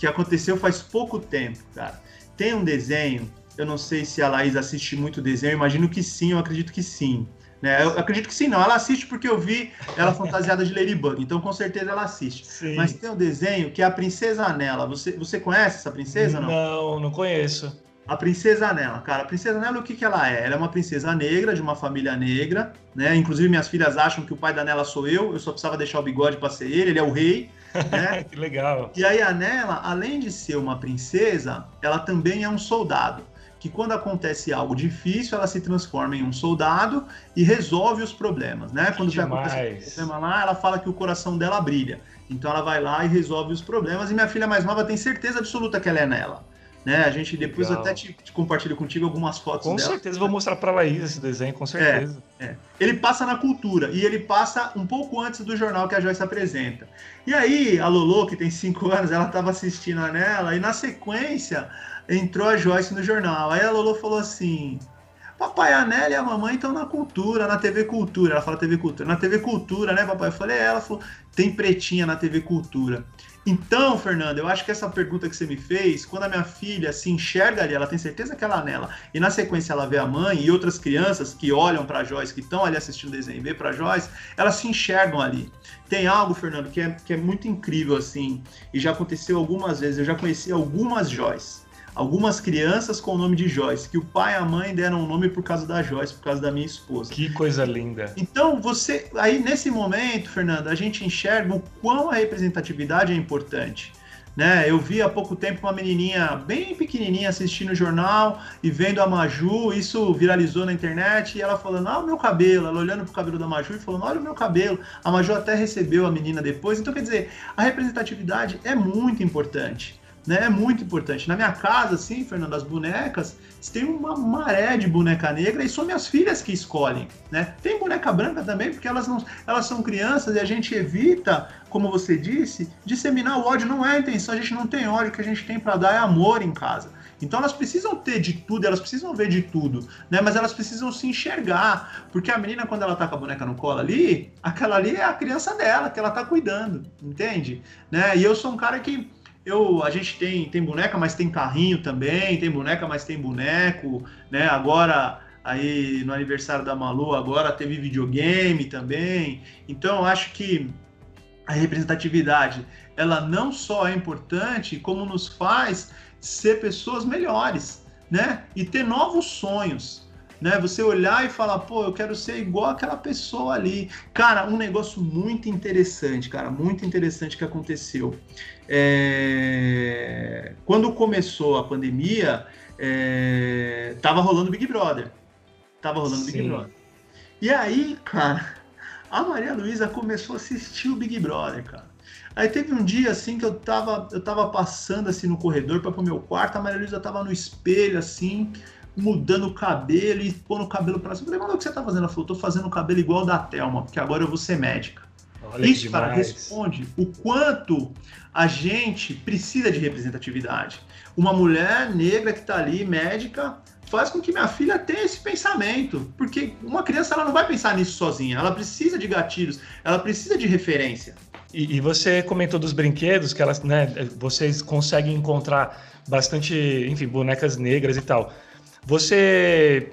Speaker 3: que aconteceu faz pouco tempo, cara. Tem um desenho, eu não sei se a Laís assiste muito desenho, imagino que sim, eu acredito que sim. Né? Eu acredito que sim, não. Ela assiste porque eu vi ela fantasiada de Ladybug, então com certeza ela assiste. Sim. Mas tem um desenho que é a Princesa Anela. Você, você conhece essa princesa?
Speaker 2: Não, não, não conheço.
Speaker 3: A Princesa Anela, cara. A Princesa Anela, o que, que ela é? Ela é uma princesa negra, de uma família negra, né? Inclusive, minhas filhas acham que o pai da Anela sou eu, eu só precisava deixar o bigode para ser ele, ele é o rei. Né? [LAUGHS]
Speaker 2: que legal.
Speaker 3: E aí a Nela, além de ser uma princesa, ela também é um soldado. Que quando acontece algo difícil, ela se transforma em um soldado e resolve os problemas, né? Quando vai acontecer um problema lá, ela fala que o coração dela brilha. Então ela vai lá e resolve os problemas. E minha filha mais nova tem certeza absoluta que ela é nela. Né? A gente depois Legal. até te, te compartilha contigo algumas fotos
Speaker 2: com dela. Com certeza, vou mostrar para Laís esse desenho, com certeza.
Speaker 3: É, é. Ele passa na cultura e ele passa um pouco antes do jornal que a Joyce apresenta. E aí, a Lolo, que tem cinco anos, ela estava assistindo a nela e na sequência entrou a Joyce no jornal. Aí a Lolo falou assim: Papai, a Nélia e a mamãe estão na cultura, na TV Cultura. Ela fala TV Cultura. Na TV Cultura, né, papai? Eu falei, é, ela falou, tem pretinha na TV Cultura. Então, Fernando, eu acho que essa pergunta que você me fez, quando a minha filha se enxerga ali, ela tem certeza que ela é nela, e na sequência ela vê a mãe e outras crianças que olham para Joyce, que estão ali assistindo desenho e vê para Joyce, elas se enxergam ali. Tem algo, Fernando, que é, que é muito incrível assim, e já aconteceu algumas vezes, eu já conheci algumas Joyce algumas crianças com o nome de Joyce, que o pai e a mãe deram o nome por causa da Joyce, por causa da minha esposa.
Speaker 2: Que coisa linda.
Speaker 3: Então, você, aí nesse momento, Fernando, a gente enxerga o quão a representatividade é importante. Né? Eu vi há pouco tempo uma menininha bem pequenininha assistindo o jornal e vendo a Maju, isso viralizou na internet, e ela falando, ah, o meu cabelo, ela olhando pro cabelo da Maju e falando, olha o meu cabelo. A Maju até recebeu a menina depois. Então, quer dizer, a representatividade é muito importante né? É muito importante. Na minha casa, assim, Fernando, as bonecas, tem uma maré de boneca negra e são minhas filhas que escolhem, né? Tem boneca branca também, porque elas não, elas são crianças e a gente evita, como você disse, disseminar o ódio. Não é a intenção, a gente não tem ódio, o que a gente tem para dar é amor em casa. Então elas precisam ter de tudo, elas precisam ver de tudo, né? Mas elas precisam se enxergar, porque a menina quando ela tá com a boneca no colo ali, aquela ali é a criança dela que ela tá cuidando, entende? Né? E eu sou um cara que eu, a gente tem, tem boneca, mas tem carrinho também, tem boneca, mas tem boneco, né? Agora, aí no aniversário da Malu, agora teve videogame também. Então, eu acho que a representatividade, ela não só é importante, como nos faz ser pessoas melhores, né? E ter novos sonhos né? Você olhar e falar, pô, eu quero ser igual aquela pessoa ali. Cara, um negócio muito interessante, cara, muito interessante que aconteceu. É... Quando começou a pandemia, é... tava rolando Big Brother. Tava rolando Sim. Big Brother. E aí, cara, a Maria Luísa começou a assistir o Big Brother, cara. Aí teve um dia assim que eu tava, eu tava passando assim no corredor para pro meu quarto, a Maria Luísa tava no espelho assim, mudando o cabelo e pondo o cabelo para cima. Eu falei, mano, o que você tá fazendo? Ela falou, tô fazendo o cabelo igual da Thelma, porque agora eu vou ser médica. Olha Isso, cara, responde o quanto a gente precisa de representatividade. Uma mulher negra que tá ali, médica, faz com que minha filha tenha esse pensamento. Porque uma criança ela não vai pensar nisso sozinha, ela precisa de gatilhos, ela precisa de referência.
Speaker 2: E, e você comentou dos brinquedos, que elas, né, vocês conseguem encontrar bastante, enfim, bonecas negras e tal. Você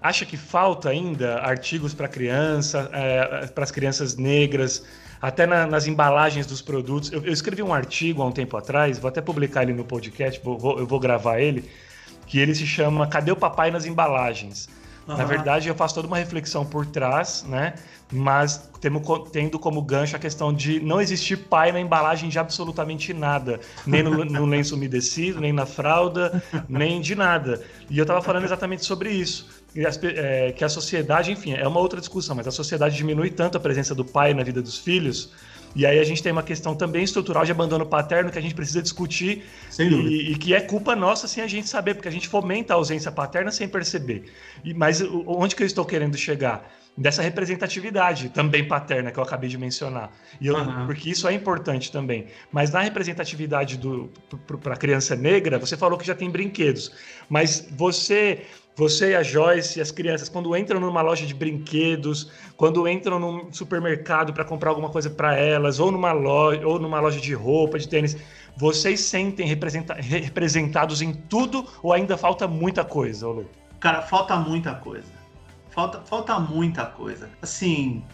Speaker 2: acha que falta ainda artigos para criança, é, para as crianças negras, até na, nas embalagens dos produtos? Eu, eu, escrevi um artigo há um tempo atrás, vou até publicar ele no podcast, vou, vou, eu vou gravar ele, que ele se chama Cadê o Papai nas Embalagens? Uhum. Na verdade, eu faço toda uma reflexão por trás, né? Mas tendo, tendo como gancho a questão de não existir pai na embalagem de absolutamente nada. Nem no, [LAUGHS] no lenço umedecido, nem na fralda, nem de nada. E eu estava falando exatamente sobre isso. É, que a sociedade, enfim, é uma outra discussão, mas a sociedade diminui tanto a presença do pai na vida dos filhos e aí a gente tem uma questão também estrutural de abandono paterno que a gente precisa discutir e, e, que é culpa nossa sem a gente saber, porque a gente fomenta a ausência paterna sem perceber. E, mas onde que eu estou querendo chegar? Dessa representatividade também paterna que eu acabei de mencionar. Eu, uhum. Porque isso é importante também. Mas na representatividade para a criança negra, você falou que já tem brinquedos. Mas você você e a Joyce e as crianças, quando entram numa loja de brinquedos, quando entram num supermercado para comprar alguma coisa para elas, ou numa loja, ou numa loja de roupa, de tênis, vocês sentem representa representados em tudo ou ainda falta muita coisa, Lu?
Speaker 3: Cara, falta muita coisa. Falta, falta muita coisa. Assim,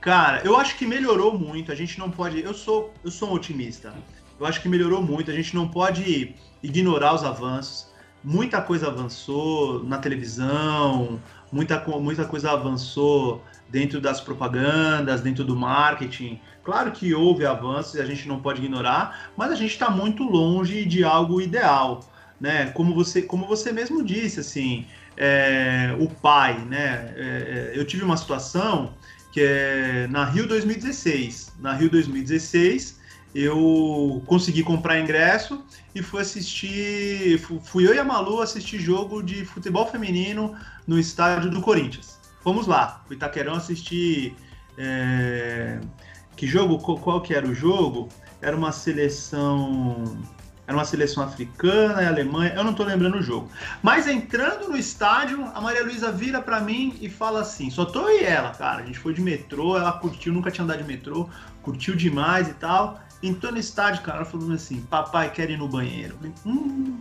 Speaker 3: cara, eu acho que melhorou muito. A gente não pode. Eu sou, eu sou um otimista. Eu acho que melhorou muito. A gente não pode ignorar os avanços muita coisa avançou na televisão, muita, muita coisa avançou dentro das propagandas, dentro do marketing. Claro que houve avanços a gente não pode ignorar, mas a gente está muito longe de algo ideal, né? Como você, como você mesmo disse, assim, é, o pai, né? É, é eu tive uma situação que é na Rio 2016. Na Rio 2016 eu consegui comprar ingresso e fui assistir. Fui eu e a Malu assistir jogo de futebol feminino no estádio do Corinthians. Fomos lá, fui Itaquerão assistir. É, que jogo? Qual que era o jogo? Era uma seleção. Era uma seleção africana e Alemanha, eu não tô lembrando o jogo. Mas entrando no estádio, a Maria Luísa vira para mim e fala assim: só tô e ela, cara. A gente foi de metrô, ela curtiu, nunca tinha andado de metrô, curtiu demais e tal. Entrou no estádio, cara, falando assim: papai quer ir no banheiro. falei, hum,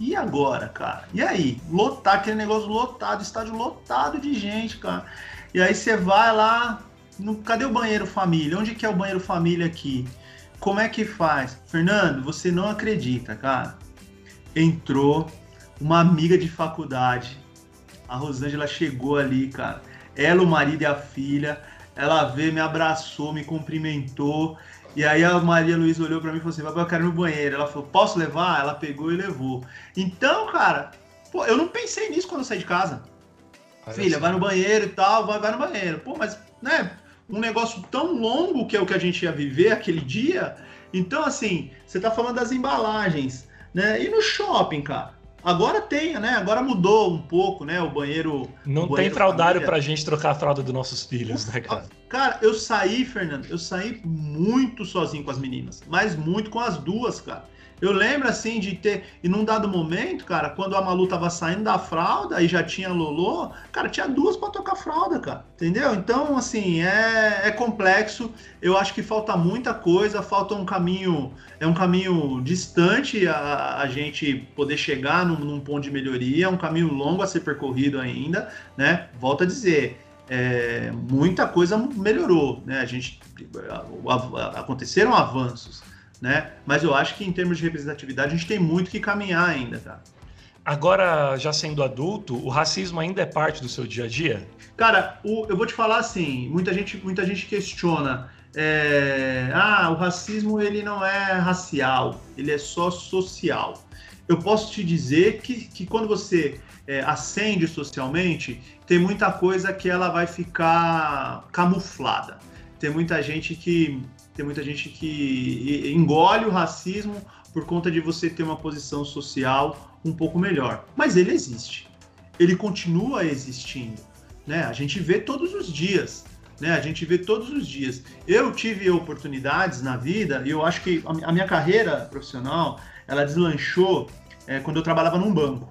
Speaker 3: e agora, cara? E aí? Lotar, aquele negócio lotado, estádio lotado de gente, cara. E aí você vai lá, no, cadê o banheiro família? Onde que é o banheiro família aqui? Como é que faz? Fernando, você não acredita, cara. Entrou uma amiga de faculdade. A Rosângela chegou ali, cara. Ela, o marido e a filha. Ela veio, me abraçou, me cumprimentou. E aí a Maria Luísa olhou para mim e falou assim: Papai, eu quero ir no banheiro. Ela falou: Posso levar? Ela pegou e levou. Então, cara, pô, eu não pensei nisso quando eu saí de casa. Olha Filha, vai no banheiro e tal, vai, vai no banheiro. Pô, mas, né, um negócio tão longo que é o que a gente ia viver aquele dia. Então, assim, você tá falando das embalagens, né? E no shopping, cara. Agora tem, né? Agora mudou um pouco, né? O banheiro.
Speaker 2: Não
Speaker 3: o banheiro
Speaker 2: tem fraldário família. pra gente trocar a fralda dos nossos filhos, né, cara?
Speaker 3: Cara, eu saí, Fernando, eu saí muito sozinho com as meninas, mas muito com as duas, cara. Eu lembro assim de ter, e num dado momento, cara, quando a Malu tava saindo da fralda e já tinha Lolô, cara, tinha duas para tocar fralda, cara. Entendeu? Então, assim, é, é complexo. Eu acho que falta muita coisa, falta um caminho, é um caminho distante a, a gente poder chegar num, num ponto de melhoria, é um caminho longo a ser percorrido ainda, né? Volto a dizer, é, muita coisa melhorou, né? A gente aconteceram avanços, né? Mas eu acho que em termos de representatividade a gente tem muito que caminhar ainda, tá?
Speaker 2: Agora, já sendo adulto, o racismo ainda é parte do seu dia a dia?
Speaker 3: Cara, o, eu vou te falar assim, muita gente, muita gente questiona. É, ah, o racismo ele não é racial, ele é só social. Eu posso te dizer que, que quando você é, ascende socialmente, tem muita coisa que ela vai ficar camuflada. Tem muita gente que tem muita gente que engole o racismo por conta de você ter uma posição social um pouco melhor. Mas ele existe. Ele continua existindo. Né? A gente vê todos os dias. Né? A gente vê todos os dias. Eu tive oportunidades na vida e eu acho que a minha carreira profissional ela deslanchou é, quando eu trabalhava num banco.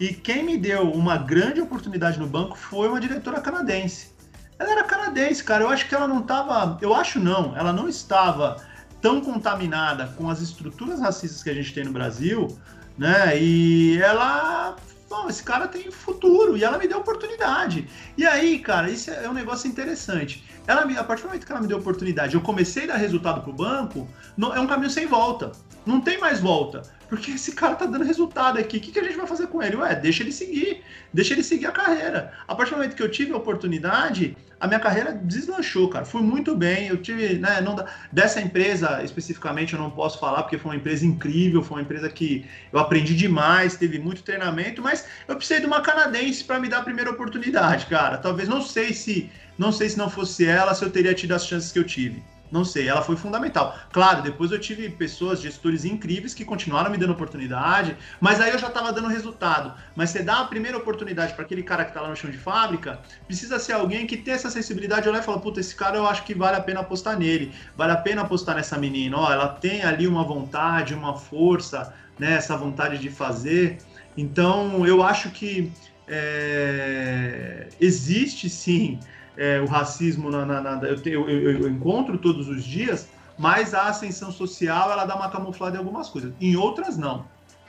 Speaker 3: E quem me deu uma grande oportunidade no banco foi uma diretora canadense. Ela era canadense, cara. Eu acho que ela não estava. Eu acho não, ela não estava tão contaminada com as estruturas racistas que a gente tem no Brasil, né? E ela Bom, esse cara tem futuro e ela me deu oportunidade. E aí, cara, isso é um negócio interessante. Ela me, a partir do momento que ela me deu oportunidade, eu comecei a dar resultado pro banco, não, é um caminho sem volta. Não tem mais volta. Porque esse cara tá dando resultado aqui. O que, que a gente vai fazer com ele? Ué, deixa ele seguir. Deixa ele seguir a carreira. A partir do momento que eu tive a oportunidade, a minha carreira deslanchou, cara. Fui muito bem. Eu tive, né, não, dessa empresa especificamente eu não posso falar, porque foi uma empresa incrível, foi uma empresa que eu aprendi demais, teve muito treinamento, mas eu precisei de uma canadense para me dar a primeira oportunidade, cara. Talvez não sei se não sei se não fosse ela, se eu teria tido as chances que eu tive. Não sei, ela foi fundamental. Claro, depois eu tive pessoas, gestores incríveis que continuaram me dando oportunidade, mas aí eu já estava dando resultado. Mas você dá a primeira oportunidade para aquele cara que está lá no chão de fábrica, precisa ser alguém que tenha essa sensibilidade de olhar e falar: puta, esse cara eu acho que vale a pena apostar nele, vale a pena apostar nessa menina. Ó, ela tem ali uma vontade, uma força, né, essa vontade de fazer. Então eu acho que é, existe sim é, o racismo na, na, na eu, eu, eu, encontro todos os dias, mas a ascensão social ela dá uma camuflada em algumas coisas. Em outras não.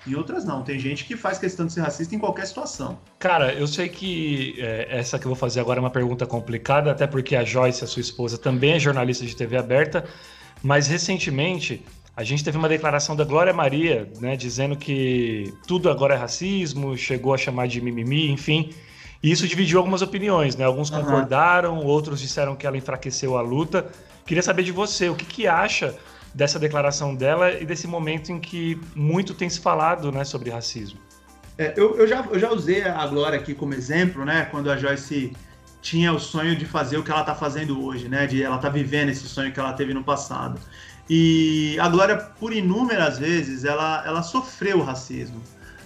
Speaker 3: Em outras não. Tem gente que faz questão de ser racista em qualquer situação.
Speaker 2: Cara, eu sei que é, essa que eu vou fazer agora é uma pergunta complicada, até porque a Joyce, a sua esposa, também é jornalista de TV aberta, mas recentemente a gente teve uma declaração da Glória Maria, né, dizendo que tudo agora é racismo, chegou a chamar de mimimi, enfim. E isso dividiu algumas opiniões, né? Alguns uhum. concordaram, outros disseram que ela enfraqueceu a luta. Queria saber de você, o que, que acha dessa declaração dela e desse momento em que muito tem se falado né, sobre racismo?
Speaker 3: É, eu, eu, já, eu já usei a Glória aqui como exemplo, né? Quando a Joyce tinha o sonho de fazer o que ela está fazendo hoje, né? De ela tá vivendo esse sonho que ela teve no passado. E a Glória, por inúmeras vezes, ela, ela sofreu racismo.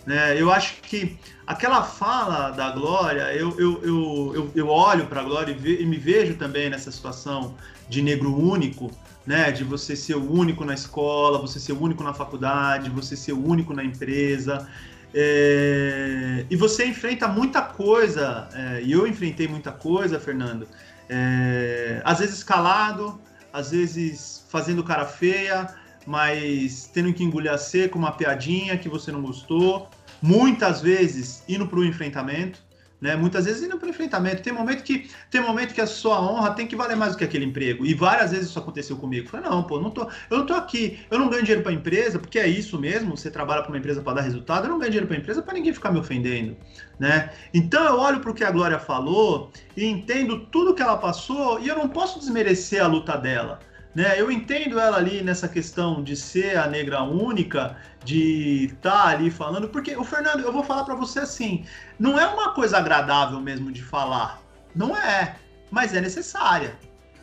Speaker 3: Né? Eu acho que aquela fala da Glória, eu, eu, eu, eu, olho para a Glória e, ve, e, me vejo também nessa situação de negro único, né? de você ser o único na escola, você ser o único na faculdade, você ser o único na empresa. É, e você enfrenta muita coisa, é, e eu enfrentei muita coisa, Fernando, é, às vezes calado, às vezes fazendo cara feia, mas tendo que engolir a seco uma piadinha que você não gostou, muitas vezes indo para o enfrentamento, né? Muitas vezes indo para o enfrentamento. Tem momento que tem momento que a sua honra tem que valer mais do que aquele emprego. E várias vezes isso aconteceu comigo. falei, não, pô, não tô, eu não tô aqui, eu não ganho dinheiro para a empresa, porque é isso mesmo, você trabalha para uma empresa para dar resultado, eu não ganho dinheiro para a empresa para ninguém ficar me ofendendo, né? Então eu olho para o que a Glória falou e entendo tudo que ela passou e eu não posso desmerecer a luta dela. Né? Eu entendo ela ali nessa questão de ser a negra única, de estar tá ali falando, porque o Fernando, eu vou falar para você assim, não é uma coisa agradável mesmo de falar, não é, mas é necessária,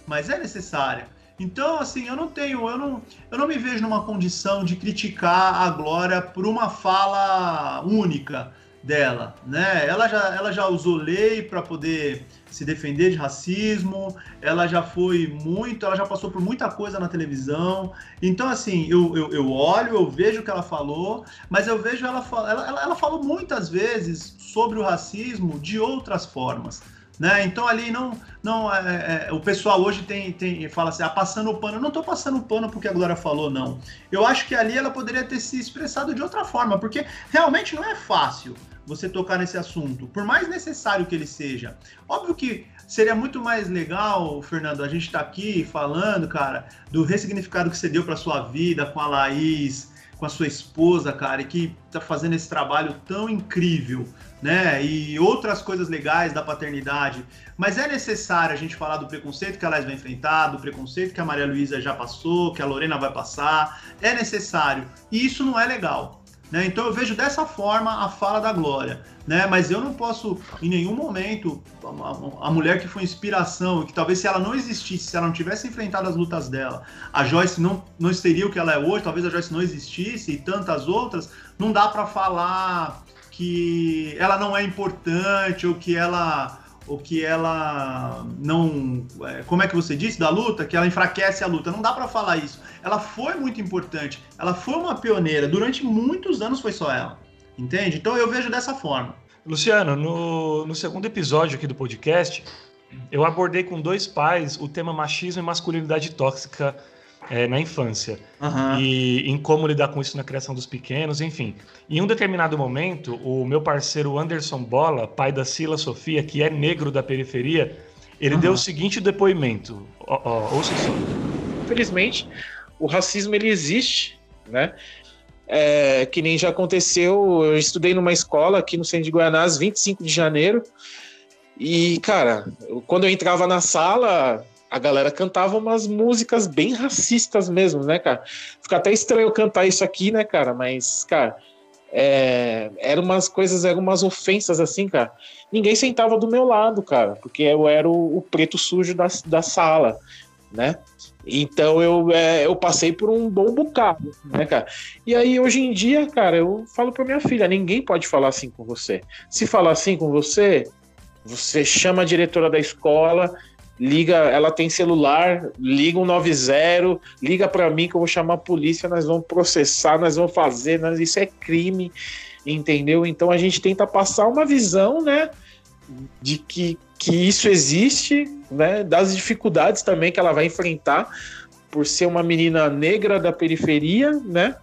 Speaker 3: mas é necessária. Então, assim, eu não tenho, eu não, eu não me vejo numa condição de criticar a Glória por uma fala única dela, né? Ela já, ela já usou lei para poder se defender de racismo, ela já foi muito, ela já passou por muita coisa na televisão. Então, assim, eu, eu, eu olho, eu vejo o que ela falou, mas eu vejo ela, ela, ela, ela falou muitas vezes sobre o racismo de outras formas. Né? Então ali não, não é, é, é o pessoal hoje tem, tem fala assim, ah, passando o pano. Eu não estou passando o pano porque a Glória falou, não. Eu acho que ali ela poderia ter se expressado de outra forma, porque realmente não é fácil você tocar nesse assunto, por mais necessário que ele seja. Óbvio que seria muito mais legal, Fernando, a gente estar tá aqui falando, cara, do ressignificado que você deu para sua vida com a Laís, com a sua esposa, cara, e que tá fazendo esse trabalho tão incrível, né? E outras coisas legais da paternidade. Mas é necessário a gente falar do preconceito que a Laís vai enfrentar, do preconceito que a Maria Luísa já passou, que a Lorena vai passar. É necessário. E isso não é legal Né? Então eu vejo dessa forma a fala da Glória. Né? Mas eu não posso, em nenhum momento, a, a, mulher que foi inspiração, que talvez se ela não existisse, se ela não tivesse enfrentado as lutas dela, a Joyce não, não seria o que ela é hoje, talvez a Joyce não existisse e tantas outras, não dá para falar que ela não é importante ou que ela ou que ela não. É, como é que você disse da luta? Que ela enfraquece a luta. Não dá para falar isso. Ela foi muito importante. Ela foi uma pioneira. Durante muitos anos foi só ela. Entende? Então eu vejo dessa forma.
Speaker 2: Luciano, no, no segundo episódio aqui do podcast, eu abordei com dois pais o tema machismo e masculinidade tóxica é, na infância. Uhum. E em como lidar com isso na criação dos pequenos, enfim. Em um determinado momento, o meu parceiro Anderson Bola, pai da Sila Sofia, que é negro da periferia, ele uhum. deu o seguinte depoimento. Ó, ó, ouça só.
Speaker 4: Infelizmente, o racismo ele existe, né? É, que nem já aconteceu, eu estudei numa escola aqui no centro de Guianás, 25 de janeiro, e, cara, quando eu entrava na sala, a galera cantava umas músicas bem racistas mesmo, né, cara? Fica até estranho cantar isso aqui, né, cara? Mas, cara, é, eram umas coisas, eram umas ofensas assim, cara. Ninguém sentava do meu lado, cara, porque eu era o, o preto sujo da, da sala, né? Então eu, é, eu passei por um bom bocado, né, cara? E aí hoje em dia, cara, eu falo pra minha filha: ninguém pode falar assim com você. Se falar assim com você, você chama a diretora da escola liga, ela tem celular, liga um 90, liga para mim que eu vou chamar a polícia, nós vamos processar, nós vamos fazer, nós, isso é crime, entendeu? Então a gente tenta passar uma visão, né, de que, que isso existe, né, das dificuldades também que ela vai enfrentar por ser uma menina negra da periferia, né?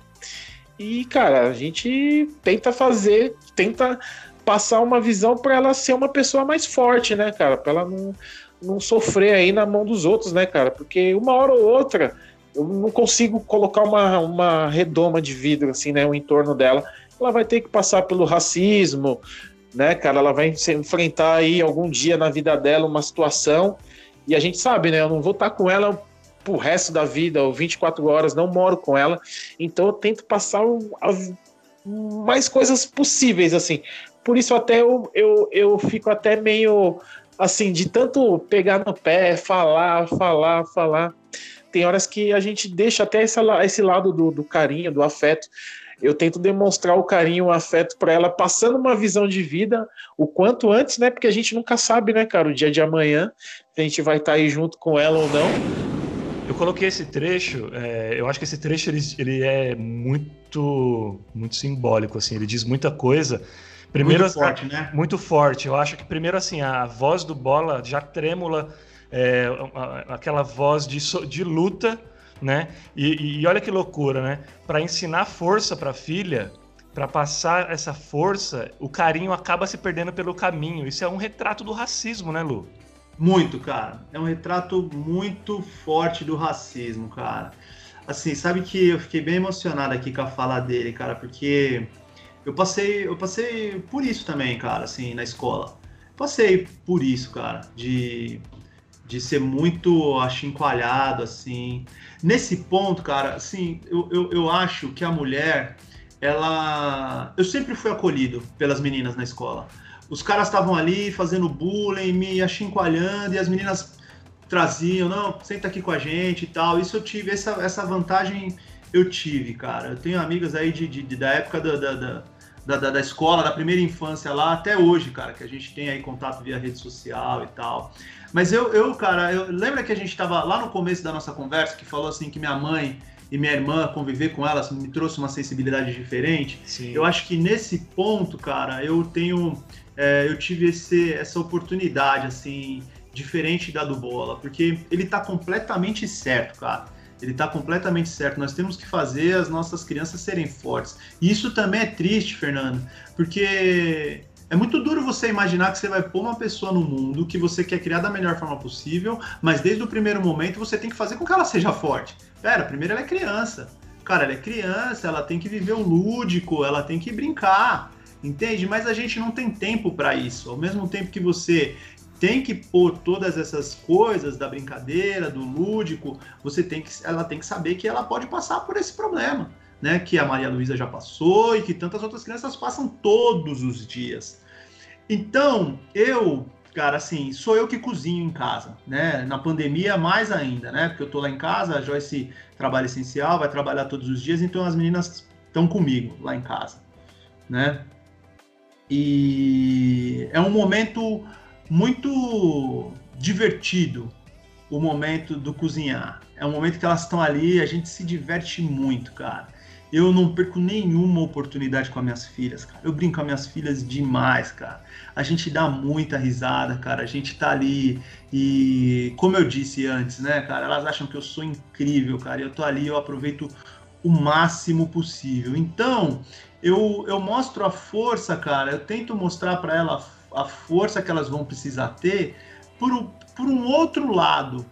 Speaker 4: E cara, a gente tenta fazer, tenta passar uma visão para ela ser uma pessoa mais forte, né, cara? Para ela não não sofrer aí na mão dos outros, né, cara? Porque uma hora ou outra eu não consigo colocar uma, uma redoma de vidro, assim, né, o entorno dela. Ela vai ter que passar pelo racismo, né, cara? Ela vai enfrentar aí algum dia na vida dela uma situação e a gente sabe, né? Eu não vou estar com ela pro resto da vida, ou 24 horas, não moro com ela. Então eu tento passar as mais coisas possíveis, assim. Por isso até eu, eu, eu fico até meio assim, de tanto pegar no pé, falar, falar, falar. Tem horas que a gente deixa até esse, esse lado do, do carinho, do afeto. Eu tento demonstrar o carinho, o afeto para ela, passando uma visão de vida o quanto antes, né? Porque a gente nunca sabe, né, cara, o dia de amanhã, se a gente vai estar tá aí junto com ela ou não.
Speaker 2: Eu coloquei esse trecho, é, eu acho que esse trecho ele, ele é muito, muito simbólico, assim, ele diz muita coisa Primeiro, muito forte, né? Muito forte. Eu acho que primeiro assim a voz do Bola já trêmula, é, aquela voz de, de luta, né? E, e olha que loucura, né? Para ensinar força para a filha, para passar essa força, o carinho acaba se perdendo pelo caminho. Isso é um retrato do racismo, né, Lu?
Speaker 3: Muito, cara. É um retrato muito forte do racismo, cara. Assim, sabe que eu fiquei bem emocionado aqui com a fala dele, cara, porque eu passei, eu passei por isso também, cara, assim, na escola. Passei por isso, cara, de, de ser muito achincoalhado, assim. Nesse ponto, cara, assim, eu, eu, eu acho que a mulher, ela. Eu sempre fui acolhido pelas meninas na escola. Os caras estavam ali fazendo bullying, me achincoalhando, e as meninas traziam, não, senta aqui com a gente e tal. Isso eu tive, essa, essa vantagem eu tive, cara. Eu tenho amigas aí de, de, de da época da, da, da da, da, da, escola, da primeira infância lá, até hoje, cara, que a gente tem aí contato via rede social e tal. Mas eu, eu cara, eu lembra que a gente estava lá no começo da nossa conversa que falou assim que minha mãe e minha irmã conviver com elas me trouxe uma sensibilidade diferente. Sim. Eu acho que nesse ponto, cara, eu tenho, é, eu tive esse, essa oportunidade assim diferente da do Bola, porque ele tá completamente certo, cara ele está completamente certo. Nós temos que fazer as nossas crianças serem fortes. E isso também é triste, Fernando, porque é muito duro você imaginar que você vai pôr uma pessoa no mundo que você quer criar da melhor forma possível, mas desde o primeiro momento você tem que fazer com que ela seja forte. Pera, primeiro ela é criança. Cara, ela é criança, ela tem que viver o lúdico, ela tem que brincar, entende? Mas a gente não tem tempo para isso. Ao mesmo tempo que você tem que pôr todas essas coisas da brincadeira, do lúdico, você tem que, ela tem que saber que ela pode passar por esse problema. né, que a Maria Luísa já passou e que tantas outras crianças passam todos os dias. Então, eu, cara, assim, sou eu que cozinho em casa, né? Na pandemia, mais ainda, né? Porque eu tô lá em casa, a Joyce trabalha essencial, vai trabalhar todos os dias, então as meninas estão comigo lá em casa, né? E é um momento muito divertido, o momento do cozinhar. É um momento que elas estão ali, a gente se diverte muito, cara. Eu não perco nenhuma oportunidade com as minhas filhas, cara. Eu brinco com as minhas filhas demais, cara. A gente dá muita risada, cara. A gente tá ali e, como eu disse antes, né, cara, elas acham que eu sou incrível, cara. Eu tô ali, eu aproveito o máximo possível. Então, eu, eu mostro a força, cara. Eu tento mostrar para ela a força que elas vão precisar ter por, por um outro lado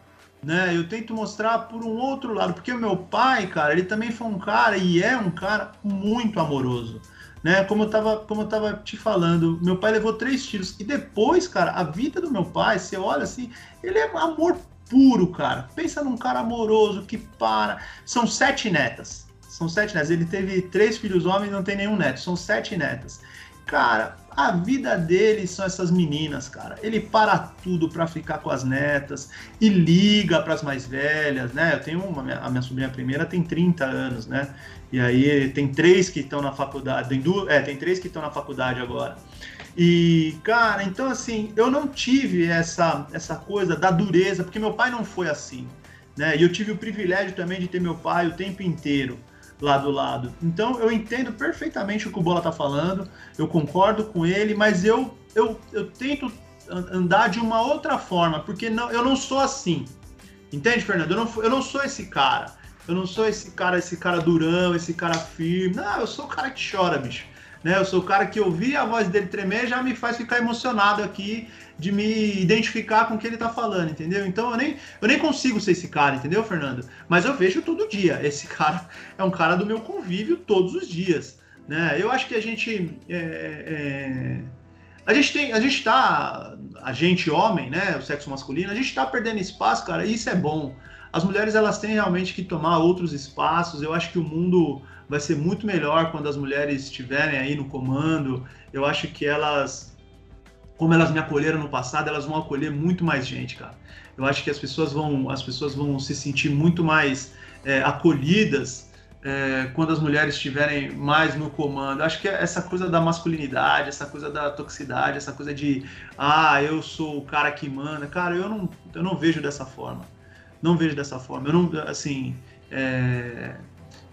Speaker 3: né? Eu tento mostrar por um outro lado, porque o meu pai, cara, ele também foi um cara e é um cara muito amoroso, né? Como eu tava, como eu tava te falando, meu pai levou três tiros e depois, cara, a vida do meu pai, você olha assim, ele é amor puro, cara. Pensa num cara amoroso que para. São sete netas. São sete netas. Ele teve três filhos homens não tem nenhum neto. São sete netas. Cara, a vida dele são essas meninas, cara. Ele para tudo para ficar com as netas e liga para as mais velhas, né? Eu tenho uma, a minha sobrinha primeira tem 30 anos, né? E aí tem três que estão na faculdade, tem duas, é, tem três que estão na faculdade agora. E, cara, então assim, eu não tive essa essa coisa da dureza, porque meu pai não foi assim, né? E eu tive o privilégio também de ter meu pai o tempo inteiro lá do lado. Então eu entendo perfeitamente o que o Bola tá falando, eu concordo com ele, mas eu, eu, eu tento andar de uma outra forma, porque não, eu não sou assim. Entende, Fernando? Eu não, eu não sou esse cara. Eu não sou esse cara, esse cara durão, esse cara firme. Não, eu sou o cara que chora, bicho. Né? Eu sou o cara que ouvir a voz dele tremer já me faz ficar emocionado aqui de me identificar com o que ele tá falando, entendeu? Então eu nem, eu nem consigo ser esse cara, entendeu, Fernando? Mas eu vejo todo dia. Esse cara é um cara do meu convívio todos os dias. Né? Eu acho que a gente. É, é, a gente tem. A gente tá. A gente, homem, né? O sexo masculino, a gente tá perdendo espaço, cara, e isso é bom. As mulheres elas têm realmente que tomar outros espaços. Eu acho que o mundo vai ser muito melhor quando as mulheres estiverem aí no comando. Eu acho que elas como elas me acolheram no passado, elas vão acolher muito mais gente, cara. Eu acho que as pessoas vão, as pessoas vão se sentir muito mais é, acolhidas é, quando as mulheres estiverem mais no comando. Acho que essa coisa da masculinidade, essa coisa da toxicidade, essa coisa de ah, eu sou o cara que manda, cara, eu não, eu não vejo dessa forma. Não vejo dessa forma. Eu não, assim, é,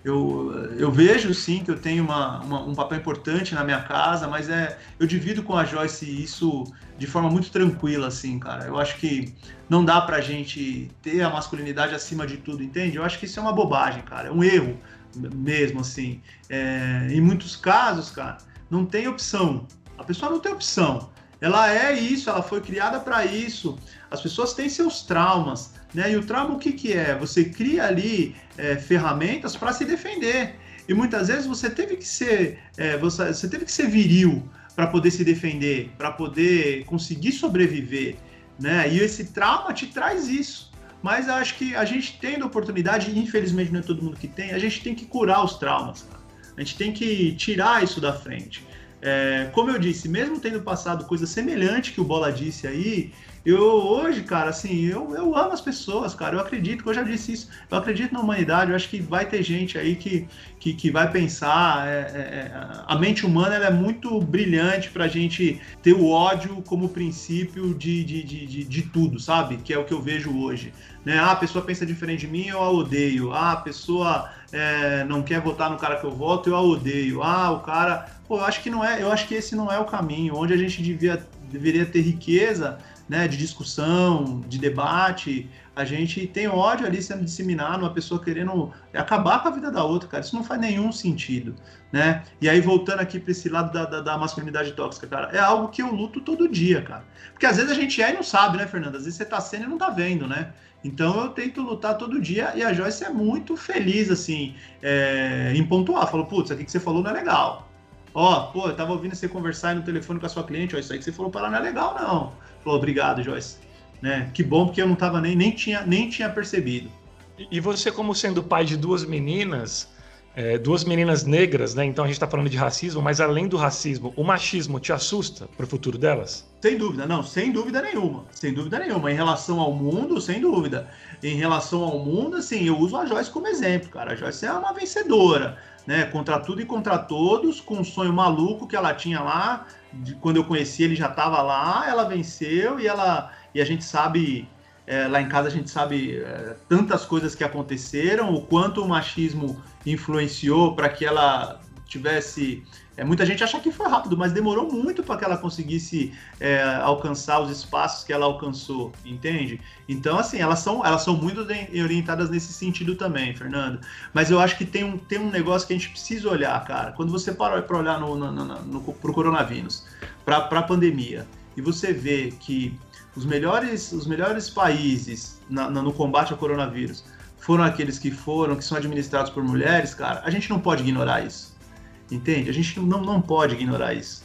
Speaker 3: eu, eu vejo sim que eu tenho uma, uma, um papel importante na minha casa, mas é eu divido com a Joyce isso de forma muito tranquila, assim, cara. Eu acho que não dá pra gente ter a masculinidade acima de tudo, entende? Eu acho que isso é uma bobagem, cara. É um erro mesmo, assim. É, em muitos casos, cara, não tem opção. A pessoa não tem opção. Ela é isso, ela foi criada para isso. As pessoas têm seus traumas, né? E o trauma o que, que é? Você cria ali é, ferramentas para se defender. E muitas vezes você teve que ser, é, você, você teve que ser viril para poder se defender, para poder conseguir sobreviver, né? E esse trauma te traz isso. Mas acho que a gente tendo oportunidade, infelizmente não é todo mundo que tem, a gente tem que curar os traumas. Cara. A gente tem que tirar isso da frente. É, como eu disse, mesmo tendo passado coisa semelhante que o Bola disse aí, eu hoje, cara, assim, eu, eu amo as pessoas, cara. Eu acredito, que eu já disse isso, eu acredito na humanidade. Eu acho que vai ter gente aí que, que, que vai pensar. É, é, é a mente humana ela é muito brilhante pra gente ter o ódio como princípio de, de, de, de, de tudo, sabe? Que é o que eu vejo hoje. Né? Ah, a pessoa pensa diferente de mim, eu a odeio. Ah, a pessoa é, não quer votar no cara que eu voto, eu a odeio. Ah, o cara. Pô, eu acho que não é, eu acho que esse não é o caminho. Onde a gente devia, deveria ter riqueza né, de discussão, de debate, a gente tem ódio ali sendo disseminado, uma pessoa querendo acabar com a vida da outra, cara. Isso não faz nenhum sentido, né? E aí, voltando aqui para esse lado da, da, da, masculinidade tóxica, cara, é algo que eu luto todo dia, cara. Porque às vezes a gente é e não sabe, né, Fernanda? Às vezes você tá sendo e não tá vendo, né? Então eu tento lutar todo dia e a Joyce é muito feliz, assim, é, em pontuar. Falou, putz, aqui que você falou não é legal. Ó, pô, eu tava ouvindo você conversar no telefone com a sua cliente, ó, isso aí que você falou para ela não é legal, não. Falou, obrigado, Joyce. Né? Que bom, porque eu não tava nem, nem, tinha, nem tinha percebido.
Speaker 2: E você, como sendo pai de duas meninas, é, duas meninas negras, né? Então a gente está falando de racismo, mas além do racismo, o machismo te assusta para o futuro delas?
Speaker 3: Sem dúvida, não, sem dúvida nenhuma. Sem dúvida nenhuma. Em relação ao mundo, sem dúvida. Em relação ao mundo, assim, eu uso a Joyce como exemplo, cara. A Joyce é uma vencedora, né? Contra tudo e contra todos, com um sonho maluco que ela tinha lá. De, quando eu conheci, ele já estava lá, ela venceu e ela. E a gente sabe é, lá em casa a gente sabe é, tantas coisas que aconteceram, o quanto o machismo influenciou para que ela tivesse. É, muita gente acha que foi rápido, mas demorou muito para que ela conseguisse é, alcançar os espaços que ela alcançou, entende? Então, assim, elas são, elas são muito orientadas nesse sentido também, Fernando. Mas eu acho que tem um, tem um negócio que a gente precisa olhar, cara. Quando você para para olhar no, no, no, no, coronavírus, para a pandemia, e você vê que os melhores, os melhores países na, na, no combate ao coronavírus foram aqueles que foram, que são administrados por mulheres, cara, a gente não pode ignorar isso. Entende? A gente não, não pode ignorar isso.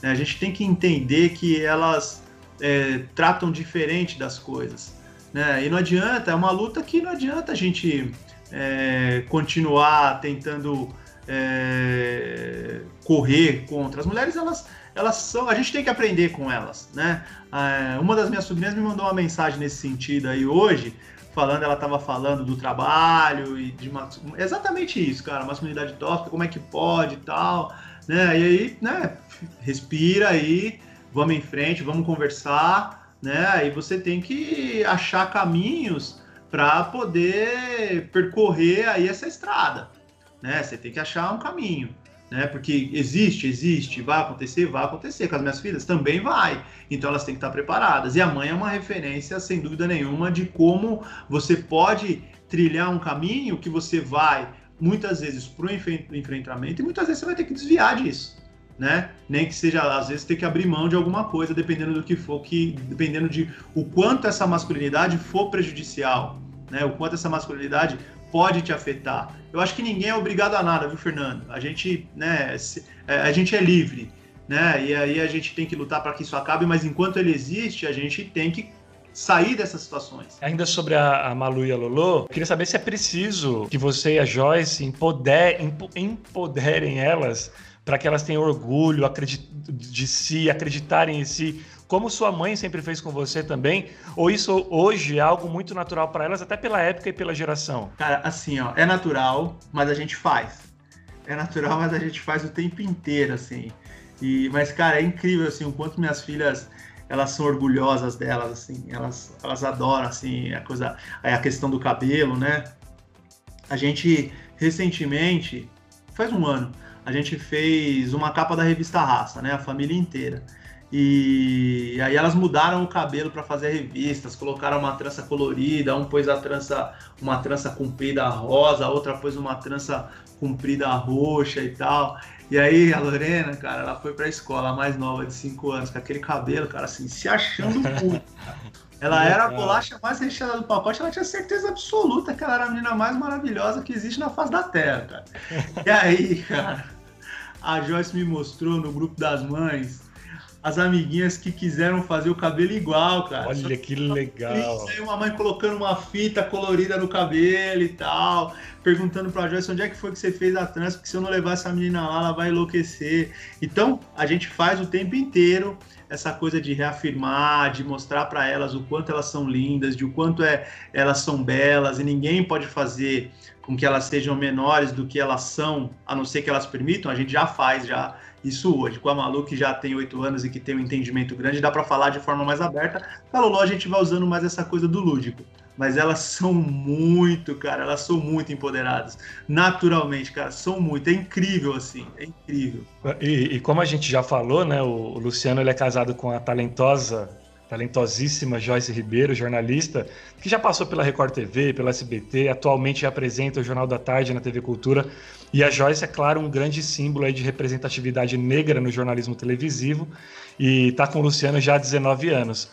Speaker 3: Né? A gente tem que entender que elas é, tratam diferente das coisas. Né? E não adianta, é uma luta que não adianta a gente é, continuar tentando é, correr contra. As mulheres, elas, elas são. A gente tem que aprender com elas, né? É, uma das minhas sobrinhas me mandou uma mensagem nesse sentido aí hoje, falando, ela estava falando do trabalho e de uma, exatamente isso, cara, masculinidade tóxica, como é que pode e tal, né? E aí, né? Respira aí, vamos em frente, vamos conversar, né? Aí você tem que achar caminhos para poder percorrer aí essa estrada, né? Você tem que achar um caminho né? Porque existe, existe, vai acontecer, vai acontecer. Com as minhas filhas também vai. Então elas têm que estar preparadas. E a mãe é uma referência, sem dúvida nenhuma, de como você pode trilhar um caminho que você vai muitas vezes para o enfrentamento e muitas vezes você vai ter que desviar disso. Né? Nem que seja, às vezes, ter que abrir mão de alguma coisa, dependendo do que for, que, dependendo de o quanto essa masculinidade for prejudicial, né? O quanto essa masculinidade pode te afetar. Eu acho que ninguém é obrigado a nada, viu, Fernando? A gente, né, é, a gente é livre, né? E aí a gente tem que lutar para que isso acabe, mas enquanto ele existe, a gente tem que sair dessas situações.
Speaker 2: Ainda sobre a, a Malu e a Lolo, queria saber se é preciso que você e a Joyce empoder, empoderem elas para que elas tenham orgulho de si, acreditarem em si, como sua mãe sempre fez com você também? Ou isso hoje é algo muito natural para elas, até pela época e pela geração?
Speaker 3: Cara, assim, ó, é natural, mas a gente faz. É natural, mas a gente faz o tempo inteiro, assim. E, mas, cara, é incrível, assim, o quanto minhas filhas elas são orgulhosas delas, assim, elas, elas adoram, assim, a coisa, a questão do cabelo, né? A gente, recentemente, faz um ano, a gente fez uma capa da revista Raça, né? A família inteira. E aí elas mudaram o cabelo para fazer revistas, colocaram uma trança colorida, um pôs a trança, uma trança comprida rosa, a outra pôs uma trança comprida roxa e tal. E aí a Lorena, cara, ela foi para a escola, a mais nova de 5 anos, com aquele cabelo, cara, assim, se achando muito. Ela era a bolacha mais recheada do pacote, ela tinha certeza absoluta que ela era a menina mais maravilhosa que existe na face da Terra, cara. E aí, cara, a Joyce me mostrou no grupo das mães as amiguinhas que quiseram fazer o cabelo igual, cara.
Speaker 2: Olha que legal.
Speaker 3: Aí uma mãe colocando uma fita colorida no cabelo e tal, perguntando pra Joyce onde é que foi que você fez a trança, porque se eu não levar essa menina lá, ela vai enlouquecer. Então, a gente faz o tempo inteiro essa coisa de reafirmar, de mostrar para elas o quanto elas são lindas, de o quanto é, elas são belas, e ninguém pode fazer com que elas sejam menores do que elas são, a não ser que elas permitam, a gente já faz, já isso hoje. Com a Malu, que já tem oito anos e que tem um entendimento grande, dá para falar de forma mais aberta. Com a Lolo, a gente vai usando mais essa coisa do lúdico. Mas elas são muito, cara, elas são muito empoderadas. Naturalmente, cara, são muito. É incrível, assim, é incrível.
Speaker 2: E, e como a gente já falou, né, o, o Luciano ele é casado com a talentosa talentosíssima Joyce Ribeiro, jornalista, que já passou pela Record TV, pela SBT, atualmente apresenta o Jornal da Tarde na TV Cultura. E a Joyce é, claro, um grande símbolo de representatividade negra no jornalismo televisivo e está com o Luciano já há 19 anos.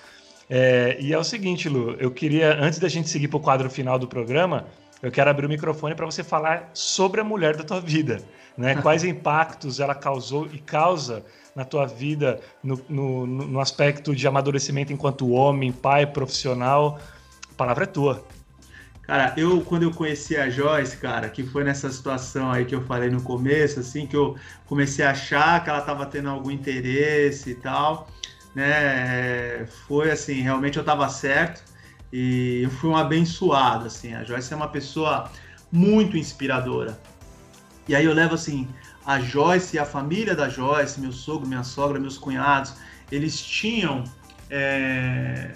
Speaker 2: É, e é o seguinte, Lu, eu queria, antes da gente seguir para o quadro final do programa, eu quero abrir o microfone para você falar sobre a mulher da tua vida. Né? [LAUGHS] Quais impactos ela causou e causa na tua vida, no, no, no aspecto de amadurecimento enquanto homem, pai, profissional? A palavra é tua.
Speaker 3: Cara, eu, quando eu conheci a Joyce, cara, que foi nessa situação aí que eu falei no começo, assim, que eu comecei a achar que ela tava tendo algum interesse e tal, né? Foi assim, realmente eu tava certo e eu fui um abençoado, assim. A Joyce é uma pessoa muito inspiradora. E aí eu levo, assim, a Joyce e a família da Joyce, meu sogro, minha sogra, meus cunhados, eles tinham é, é,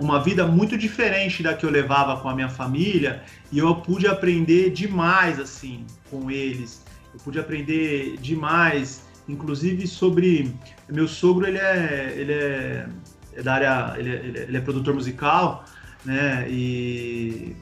Speaker 3: uma vida muito diferente da que eu levava com a minha família e eu pude aprender demais assim com eles. Eu pude aprender demais, inclusive sobre meu sogro ele é ele é, é da área ele é, ele é produtor musical, né? E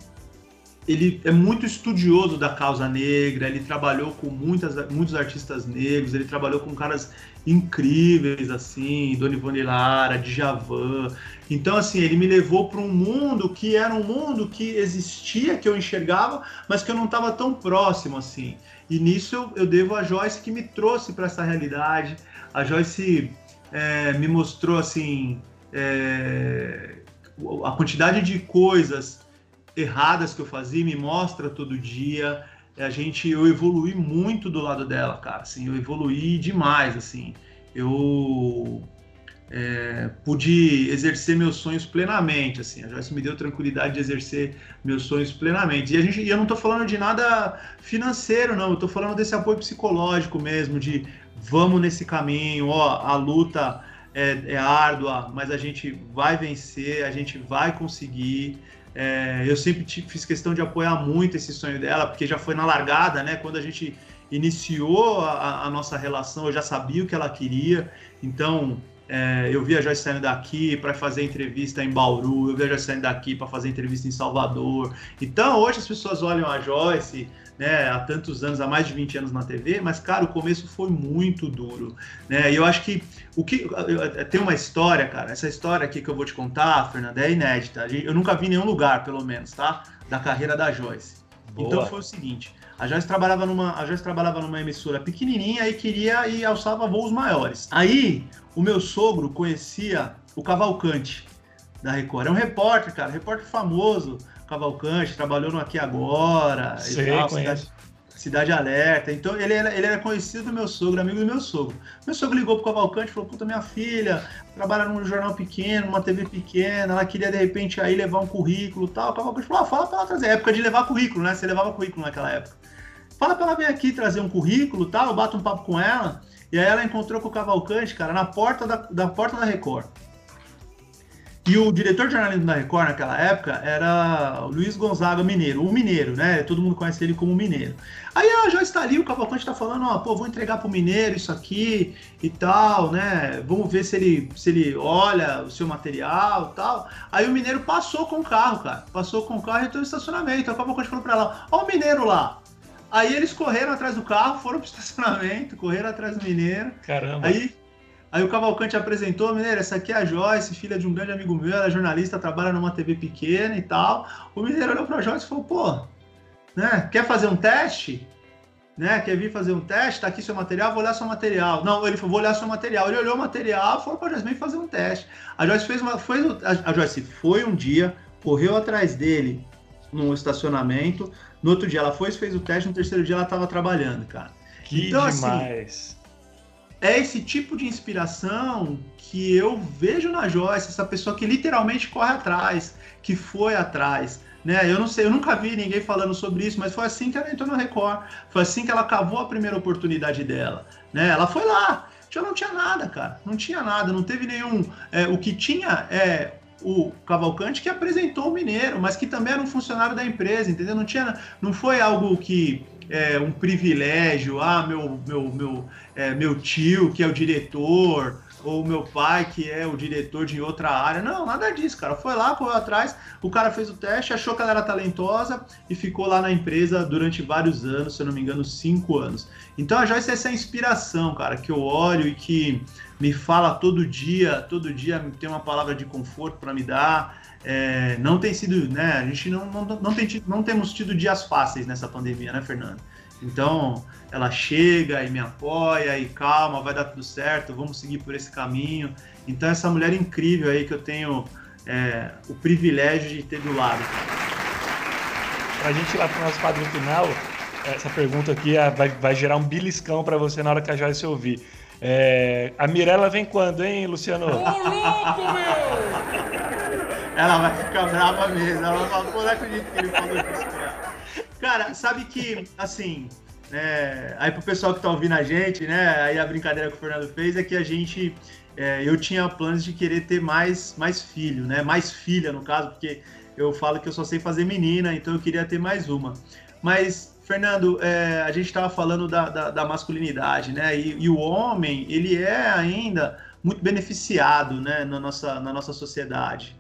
Speaker 3: ele é muito estudioso da causa negra, ele trabalhou com muitas, muitos artistas negros, ele trabalhou com caras incríveis, assim, Dona Ivone Lara, Djavan. Então, assim, ele me levou para um mundo que era um mundo que existia, que eu enxergava, mas que eu não estava tão próximo, assim. E nisso eu, eu devo a Joyce que me trouxe para essa realidade. A Joyce é, me mostrou, assim, é, a quantidade de coisas erradas que eu fazia, me mostra todo dia. A gente, eu evolui muito do lado dela, cara. Assim, eu evoluí demais, assim. Eu é, pude exercer meus sonhos plenamente, assim. A Joyce me deu tranquilidade de exercer meus sonhos plenamente. E a gente, eu não estou falando de nada financeiro, não. Eu estou falando desse apoio psicológico mesmo, de vamos nesse caminho, ó, a luta é, é árdua, mas a gente vai vencer, a gente vai conseguir. É, eu sempre fiz questão de apoiar muito esse sonho dela, porque já foi na largada, né? Quando a gente iniciou a, a nossa relação, eu já sabia o que ela queria. Então, é, eu vi a Joyce saindo daqui para fazer entrevista em Bauru, eu vi a Joyce saindo daqui para fazer entrevista em Salvador. Então, hoje as pessoas olham a Joyce né, há tantos anos, há mais de 20 anos na TV, mas, cara, o começo foi muito duro, né, e eu acho que o que tem uma história, cara, essa história aqui que eu vou te contar, Fernanda, é inédita, eu nunca vi em nenhum lugar, pelo menos, tá, da carreira da Joyce. Boa. Então foi o seguinte, a Joyce trabalhava numa, a Joyce trabalhava numa emissora pequenininha e queria e alçava voos maiores. Aí, o meu sogro conhecia o Cavalcante da Record, é um repórter, cara, repórter famoso, Cavalcante, trabalhou no Aqui Agora,
Speaker 2: Sei,
Speaker 3: tal, cidade, cidade, Alerta. Então ele era, ele era conhecido do meu sogro, amigo do meu sogro. Meu sogro ligou pro Cavalcante e falou: Puta, minha filha trabalha num jornal pequeno, numa TV pequena, ela queria de repente aí levar um currículo e tal. O Cavalcante falou: ah, fala pra ela trazer. É época de levar currículo, né? Você levava currículo naquela época. Fala pra ela vir aqui trazer um currículo tal, eu bato um papo com ela. E aí ela encontrou com o Cavalcante, cara, na porta da, da porta da Record. E o diretor de jornalismo da Record naquela época era o Luiz Gonzaga Mineiro, o Mineiro, né? Todo mundo conhece ele como Mineiro. Aí a já está ali, o Cavalcante está falando, ó, pô, vou entregar pro Mineiro isso aqui e tal, né? Vamos ver se ele, se ele olha o seu material e tal. Aí o Mineiro passou com o carro, cara. Passou com o carro e entrou no estacionamento. Aí o Cavalcante falou para ela, ó o Mineiro lá. Aí eles correram atrás do carro, foram pro [LAUGHS] estacionamento, correram atrás do Mineiro.
Speaker 2: Caramba.
Speaker 3: Aí Aí o Cavalcante apresentou, Mineiro, essa aqui é a Joyce, filha de um grande amigo meu, ela é jornalista, trabalha numa TV pequena e tal. O Mineiro olhou pra Joyce e falou, pô, né, quer fazer um teste? Né, quer vir fazer um teste? Tá aqui seu material, vou olhar seu material. Não, ele falou, vou olhar seu material. Ele olhou o material e falou pra Joyce, vem fazer um teste. A Joyce fez uma, foi, a Joyce foi um dia, correu atrás dele num estacionamento, no outro dia ela foi, fez o teste, no terceiro dia ela tava trabalhando, cara.
Speaker 2: Que então, assim, demais. Assim,
Speaker 3: é esse tipo de inspiração que eu vejo na Joyce, essa pessoa que literalmente corre atrás, que foi atrás. Né? Eu não sei, eu nunca vi ninguém falando sobre isso, mas foi assim que ela entrou no Record. Foi assim que ela cavou a primeira oportunidade dela. Né? Ela foi lá, já não tinha nada, cara. Não tinha nada, não teve nenhum. É, o que tinha é o Cavalcante que apresentou o Mineiro, mas que também era um funcionário da empresa, entendeu? Não tinha, não foi algo que é, um privilégio, ah, meu, meu, meu, é, meu tio que é o diretor, ou meu pai que é o diretor de outra área. Não, nada disso, cara. Foi lá, correu atrás, o cara fez o teste, achou que ela era talentosa e ficou lá na empresa durante vários anos, se eu não me engano, cinco anos. Então a Joyce é essa inspiração, cara, que eu olho e que me fala todo dia, todo dia tem uma palavra de conforto para me dar. É, não tem sido, né? A gente não, não, não, tem não temos tido dias fáceis nessa pandemia, né, Fernando? Então, ela chega e me apoia e calma, vai dar tudo certo, vamos seguir por esse caminho. Então, essa mulher incrível aí que eu tenho é, o privilégio de ter do lado.
Speaker 2: pra gente ir lá pro nosso quadro final, essa pergunta aqui é, vai, vai gerar um beliscão para você na hora que a Joyce ouvir. É, a Mirella vem quando, hein, Luciano? Ô, louco,
Speaker 3: meu! [LAUGHS] Ela vai ficar brava mesmo. Ela vai falar, pô, não acredito que ele falou isso, cara. Sabe que, assim, é, aí pro pessoal que tá ouvindo a gente, né? Aí a brincadeira que o Fernando fez é que a gente. É, eu tinha planos de querer ter mais, mais filho, né? Mais filha, no caso, porque eu falo que eu só sei fazer menina, então eu queria ter mais uma. Mas, Fernando, é, a gente estava falando da, da, da, masculinidade, né? E, e, o homem, ele é ainda muito beneficiado, né? Na nossa, na nossa sociedade.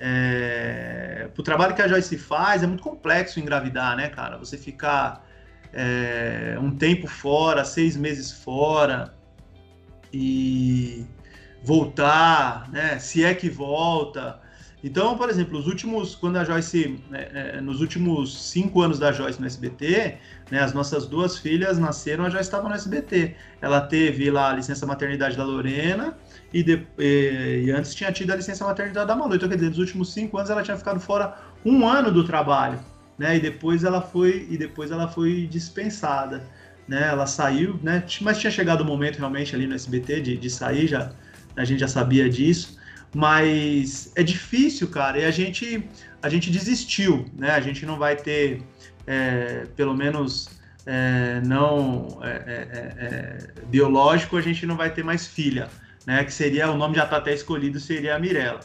Speaker 3: É, o trabalho que a Joyce faz é muito complexo engravidar, né, cara? Você ficar é, um tempo fora, seis meses fora e voltar, né? Se é que volta. Então, por exemplo, os últimos, quando a Joyce, né, é, nos últimos cinco anos da Joyce no SBT, né, as nossas duas filhas nasceram, a Joyce estava no SBT. Ela teve lá a licença maternidade da Lorena e, de, e, e, antes tinha tido a licença maternidade da Malu. Então, quer dizer, nos últimos cinco anos ela tinha ficado fora um ano do trabalho, né? E depois ela foi e depois ela foi dispensada, né? Ela saiu, né? Mas tinha chegado o momento realmente ali no SBT de, de sair, já a gente já sabia disso. Mas é difícil, cara. E a gente a gente desistiu, né? A gente não vai ter, é, pelo menos é, não é, é, é biológico, a gente não vai ter mais filha né? Que seria o nome já está até escolhido, seria a Mirella.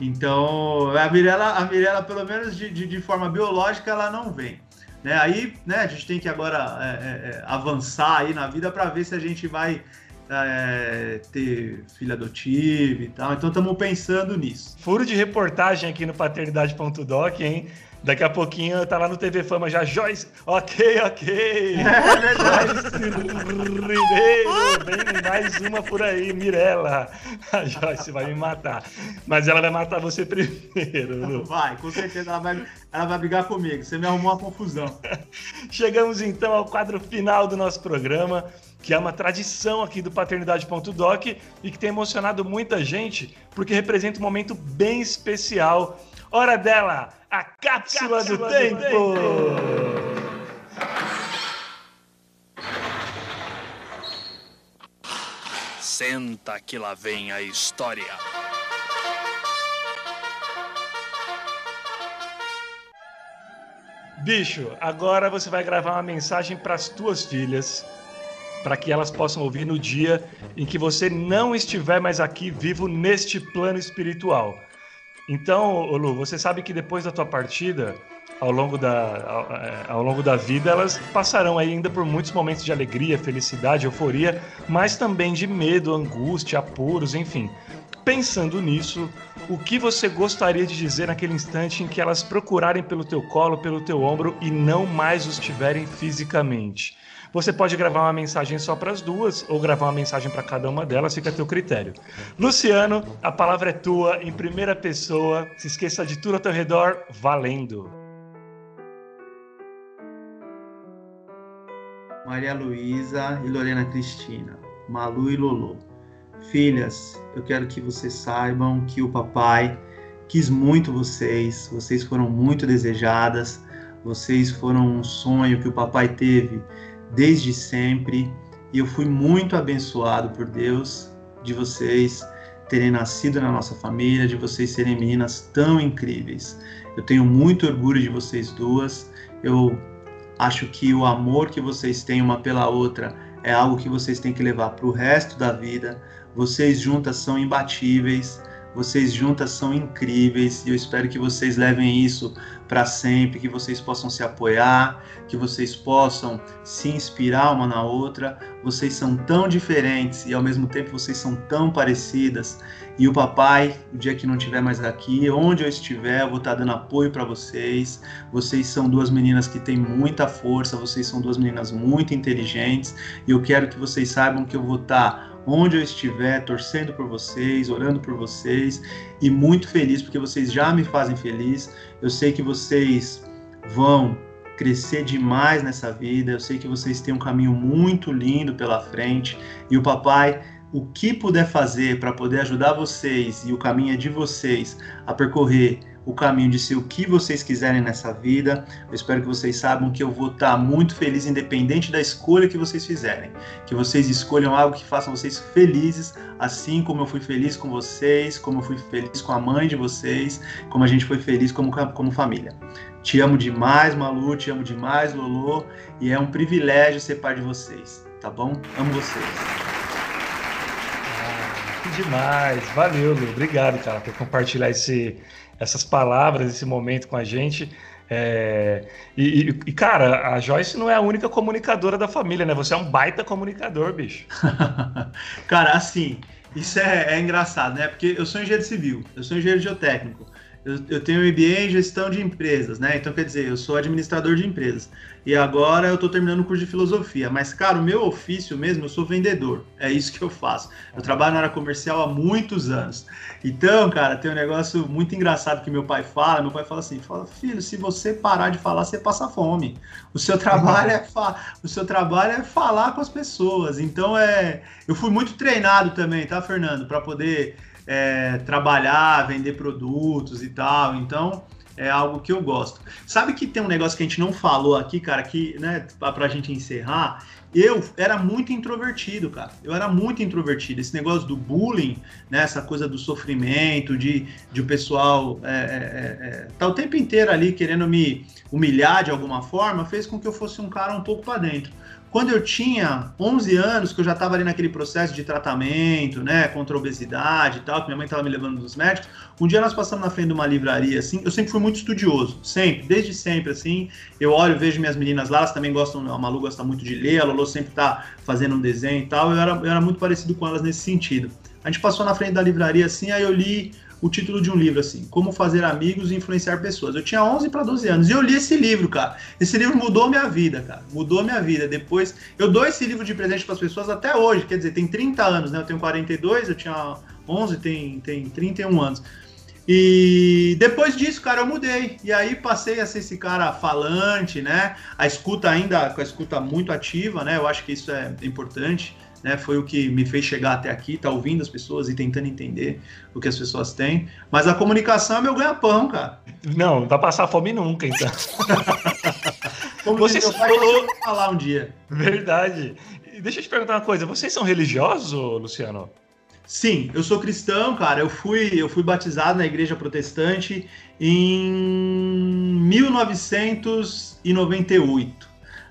Speaker 3: Então, a Mirella, a Mirella pelo menos de, de, de forma biológica, ela não vem. Né? Aí, né, a gente tem que agora é, é, é avançar aí na vida para ver se a gente vai é, ter filha adotiva e tal. Então, estamos pensando nisso.
Speaker 2: Furo de reportagem aqui no paternidade.doc, hein? Daqui a pouquinho tá lá no TV Fama já, Joyce, ok, ok. [LAUGHS] É verdade. Ribeiro, vem mais uma por aí, Mirella. A Joyce vai me matar. Mas ela vai matar você primeiro.
Speaker 3: Vai, com certeza ela vai, ela vai brigar comigo. Você me arrumou uma confusão. [LAUGHS]
Speaker 2: Chegamos então ao quadro final do nosso programa que é uma tradição aqui do Paternidade.doc e que tem emocionado muita gente, porque representa um momento bem especial. Hora dela! a cápsula, cápsula do, do tempo. tempo.
Speaker 1: Senta que lá vem a história.
Speaker 2: Bicho, agora você vai gravar uma mensagem para as tuas filhas, para que elas possam ouvir no dia em que você não estiver mais aqui vivo neste plano espiritual. Então, Lu, você sabe que depois da tua partida, ao longo da, ao, é, ao, longo da vida, elas passarão ainda por muitos momentos de alegria, felicidade, euforia, mas também de medo, angústia, apuros, enfim. Pensando nisso, o que você gostaria de dizer naquele instante em que elas procurarem pelo teu colo, pelo teu ombro e não mais os tiverem fisicamente? Você pode gravar uma mensagem só para as duas ou gravar uma mensagem para cada uma delas, fica a teu critério. Luciano, a palavra é tua, em primeira pessoa. Se esqueça de tudo ao teu redor, valendo.
Speaker 3: Maria Luísa e Lorena Cristina, Malu e Lolo. Filhas, eu quero que vocês saibam que o papai quis muito vocês, vocês foram muito desejadas, vocês foram um sonho que o papai teve desde sempre e eu fui muito abençoado por Deus de vocês terem nascido na nossa família, de vocês serem meninas tão incríveis. Eu tenho muito orgulho de vocês duas. Eu acho que o amor que vocês têm uma pela outra é algo que vocês têm que levar para o resto da vida. Vocês juntas são imbatíveis. Vocês juntas são incríveis e eu espero que vocês levem isso para sempre, que vocês possam se apoiar, que vocês possam se inspirar uma na outra. Vocês são tão diferentes e ao mesmo tempo vocês são tão parecidas. E o papai, o dia que não estiver mais aqui, onde eu estiver, eu vou estar dando apoio para vocês. Vocês são duas meninas que têm muita força, vocês são duas meninas muito inteligentes e eu quero que vocês saibam que eu vou estar onde eu estiver, torcendo por vocês, orando por vocês e muito feliz porque vocês já me fazem feliz. Eu sei que vocês vão crescer demais nessa vida. Eu sei que vocês têm um caminho muito lindo pela frente e o papai o que puder fazer para poder ajudar vocês e o caminho é de vocês a percorrer o caminho de ser o que vocês quiserem nessa vida. Eu espero que vocês saibam que eu vou estar muito feliz, independente da escolha que vocês fizerem. Que vocês escolham algo que faça vocês felizes, assim como eu fui feliz com vocês, como eu fui feliz com a mãe de vocês, como a gente foi feliz como, como família. Te amo demais, Malu, te amo demais, Lolo, e é um privilégio ser pai de vocês, tá bom? Amo vocês.
Speaker 2: Ah, demais, valeu, Lu. Obrigado, cara, por compartilhar esse, essas palavras, esse momento com a gente. É, e, e, cara, a Joyce não é a única comunicadora da família, né? Você é um baita comunicador, bicho. [LAUGHS]
Speaker 3: cara, assim, isso é, é, engraçado, né? Porque eu sou engenheiro civil, eu sou engenheiro geotécnico eu, eu tenho MBA em gestão de empresas, né? Então, quer dizer, eu sou administrador de empresas. E agora eu estou terminando o curso de filosofia. Mas, cara, o meu ofício mesmo, eu sou vendedor. É isso que eu faço. Eu trabalho na área comercial há muitos anos. Então, cara, tem um negócio muito engraçado que meu pai fala. Meu pai fala assim: fala, filho, se você parar de falar, você passa fome. O seu trabalho é, o seu trabalho é falar com as pessoas. Então, é. Eu fui muito treinado também, tá, Fernando? Para poder é, trabalhar, vender produtos e tal. Então, é algo que eu gosto. Sabe que tem um negócio que a gente não falou aqui, cara, que, né, pra gente encerrar, eu era muito introvertido, cara. Eu era muito introvertido. Esse negócio do bullying, né, essa coisa do sofrimento, de, de o pessoal é, é, é, é tá o tempo inteiro ali querendo me humilhar de alguma forma, fez com que eu fosse um cara um pouco para dentro. Quando eu tinha 11 anos, que eu já estava ali naquele processo de tratamento, né, contra a obesidade e tal, que minha mãe estava me levando nos médicos, um dia nós passamos na frente de uma livraria, assim, eu sempre fui muito estudioso, sempre, desde sempre, assim, eu olho, vejo minhas meninas lá, elas também gostam, a Malu gosta muito de ler, a Lolo sempre está fazendo um desenho e tal, eu era, eu era muito parecido com elas nesse sentido. A gente passou na frente da livraria, assim, aí eu li o título de um livro assim, Como Fazer Amigos e Influenciar Pessoas. Eu tinha 11 para 12 anos e eu li esse livro, cara. Esse livro mudou minha vida, cara. Mudou minha vida. Depois, eu dou esse livro de presente para as pessoas até hoje, quer dizer, tem 30 anos, né? Eu tenho 42, eu tinha 11, tem, tem 31 anos. E depois disso, cara, eu mudei. E aí passei a ser esse cara falante, né? A escuta ainda, com a escuta muito ativa, né? Eu acho que isso é importante né? Foi o que me fez chegar até aqui, tá ouvindo as pessoas e tentando entender o que as pessoas têm. Mas a comunicação é meu ganha-pão, cara.
Speaker 2: Não, não vai passar fome nunca, então. [LAUGHS]
Speaker 3: Como Você falou falar um dia.
Speaker 2: Verdade. Deixa eu te perguntar uma coisa. Vocês são religiosos, Luciano?
Speaker 3: Sim, eu sou cristão, cara. Eu fui, eu fui batizado na igreja protestante em 1998.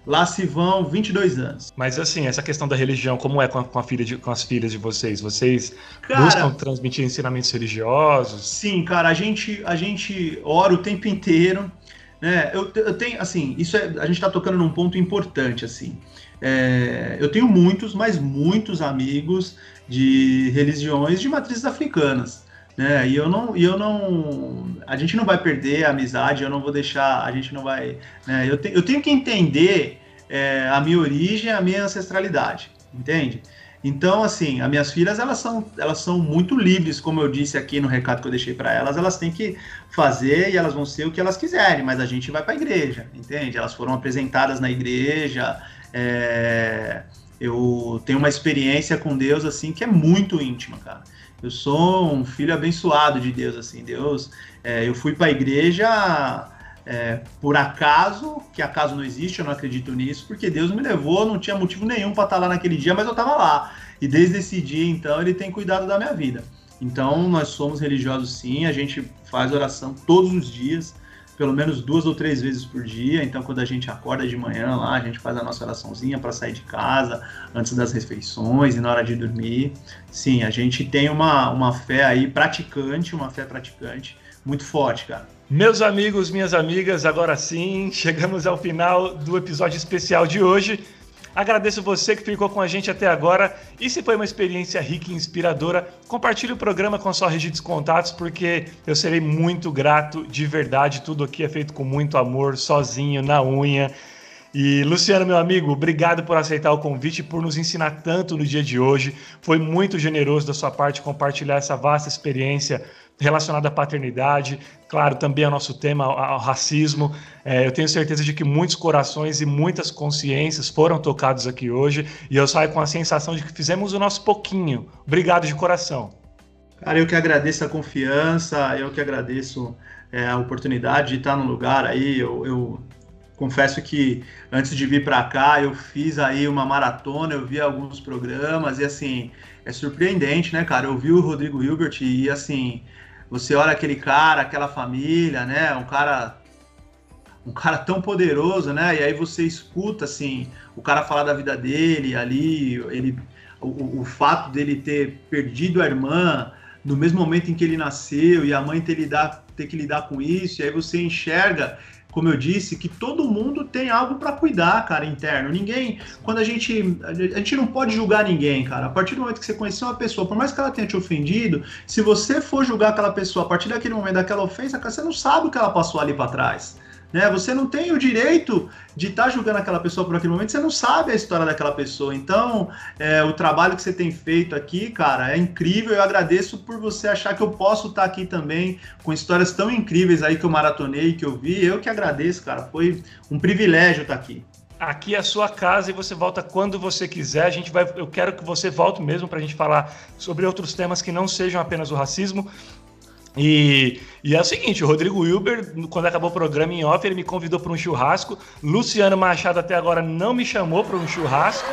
Speaker 3: Lá se vão 22 anos.
Speaker 2: Mas assim, essa questão da religião, como é com, a, com, a filha de, com as filhas de vocês? Vocês cara, buscam transmitir ensinamentos religiosos?
Speaker 3: Sim, cara, a gente, a gente ora o tempo inteiro. Né? Eu, eu tenho, assim, isso é, a gente está tocando num ponto importante, assim. É, eu tenho muitos, mas muitos amigos de religiões de matrizes africanas. Né? E eu não, e eu não, a gente não vai perder a amizade, eu não vou deixar, a gente não vai, né? Eu, te, eu tenho que entender é, a minha origem, a minha ancestralidade, entende? Então, assim, as minhas filhas, elas são, elas são muito livres, como eu disse aqui no recado que eu deixei para elas, elas têm que fazer e elas vão ser o que elas quiserem, mas a gente vai para a igreja, entende? Elas foram apresentadas na igreja, é, eu tenho uma experiência com Deus, assim, que é muito íntima, cara. Eu sou um filho abençoado de Deus, assim. Deus, é, eu fui para a igreja é, por acaso, que acaso não existe, eu não acredito nisso, porque Deus me levou, não tinha motivo nenhum para estar tá lá naquele dia, mas eu estava lá. E desde esse dia, então, Ele tem cuidado da minha vida. Então, nós somos religiosos, sim. A gente faz oração todos os dias pelo menos duas ou três vezes por dia. Então, quando a gente acorda de manhã lá, a gente faz a nossa oraçãozinha para sair de casa, antes das refeições e na hora de dormir. Sim, a gente tem uma, uma fé aí praticante, uma fé praticante muito forte, cara.
Speaker 2: Meus amigos, minhas amigas, agora sim, [LAUGHS] chegamos ao final do episódio especial de hoje. Agradeço você que ficou com a gente até agora. E se foi uma experiência rica e inspiradora, compartilhe o programa com sua rede de contatos, porque eu serei muito grato de verdade. Tudo aqui é feito com muito amor, sozinho, na unha. E Luciano, meu amigo, obrigado por aceitar o convite por nos ensinar tanto no dia de hoje. Foi muito generoso da sua parte compartilhar essa vasta experiência relacionada à paternidade, claro, também ao nosso tema, ao racismo. É, eu tenho certeza de que muitos corações e muitas consciências foram tocados aqui hoje e eu saio com a sensação de que fizemos o nosso pouquinho. Obrigado de coração.
Speaker 3: Cara, eu que agradeço a confiança, eu que agradeço é, a oportunidade de estar no lugar aí. Eu, eu, confesso que antes de vir para cá, eu fiz aí uma maratona, eu vi alguns programas e assim, é surpreendente, né, cara? Eu vi o Rodrigo Hilbert e assim, você olha aquele cara, aquela família, né? Um cara um cara tão poderoso, né? E aí você escuta assim, o cara falar da vida dele ali, ele o, o fato dele ter perdido a irmã no mesmo momento em que ele nasceu e a mãe ter, lidar, ter que lidar com isso, e aí você enxerga como eu disse, que todo mundo tem algo para cuidar, cara, interno. Ninguém, quando a gente, a gente não pode julgar ninguém, cara. A partir do momento que você conheceu uma pessoa, por mais que ela tenha te ofendido, se você for julgar aquela pessoa a partir daquele momento, daquela ofensa, cara, você não sabe o que ela passou ali para trás. Né? Você não tem o direito de estar tá julgando aquela pessoa por aquele momento, você não sabe a história daquela pessoa. Então, é, o trabalho que você tem feito aqui, cara, é incrível. Eu agradeço por você achar que eu posso estar tá aqui também com histórias tão incríveis aí que eu maratonei, que eu vi. Eu que agradeço, cara. Foi um privilégio estar tá aqui.
Speaker 2: Aqui é a sua casa e você volta quando você quiser. A gente vai, eu quero que você volte mesmo para a gente falar sobre outros temas que não sejam apenas o racismo. E, e, é o seguinte, o Rodrigo Wilber, quando acabou o programa em off, ele me convidou para um churrasco. Luciano Machado até agora não me chamou para um churrasco.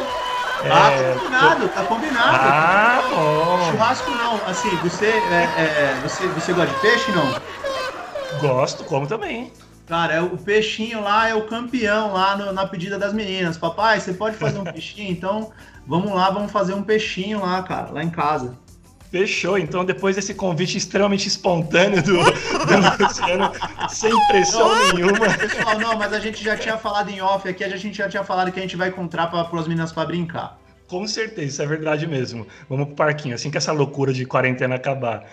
Speaker 3: Ah, é, tá combinado, tô... tá combinado.
Speaker 2: Ah, bom.
Speaker 3: Churrasco não, assim, você, é, é, você, você gosta de peixe não?
Speaker 2: Gosto, como também.
Speaker 3: Cara, é, o peixinho lá é o campeão lá no, na pedida das meninas. Papai, você pode fazer um [LAUGHS] peixinho? Então, vamos lá, vamos fazer um peixinho lá, cara, lá em casa.
Speaker 2: Fechou. Então, depois desse convite extremamente espontâneo do, do Luciano, sem pressão nenhuma.
Speaker 3: Pessoal, não, mas a gente já tinha falado em off aqui, a gente já tinha falado que a gente vai encontrar para as meninas para brincar.
Speaker 2: Com certeza, isso é verdade mesmo. Vamos pro parquinho, assim que essa loucura de quarentena acabar.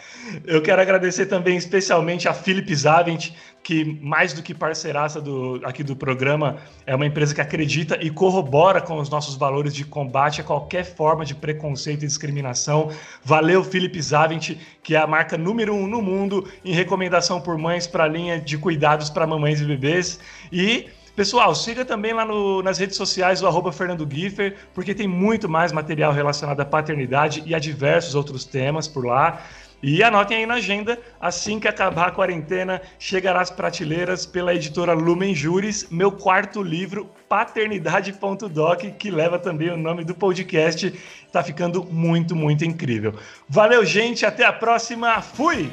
Speaker 2: Eu quero agradecer também especialmente a Philip Zavent, que mais do que parceiraça do, aqui do programa, é uma empresa que acredita e corrobora com os nossos valores de combate a qualquer forma de preconceito e discriminação. Valeu, Philip Zavent, que é a marca número um no mundo em recomendação por mães para a linha de cuidados para mamães e bebês. E Pessoal, siga também lá no, nas redes sociais o arroba Fernando Giffer, porque tem muito mais material relacionado à paternidade e a diversos outros temas por lá. E anotem aí na agenda, assim que acabar a quarentena, chegará às prateleiras pela editora Lumen Juris, meu quarto livro, Paternidade.doc, que leva também o nome do podcast. Tá ficando muito, muito incrível. Valeu, gente, até a próxima. Fui!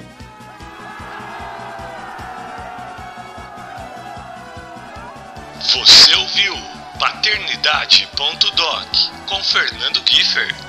Speaker 1: Você ouviu Paternidade.doc com Fernando Giffer.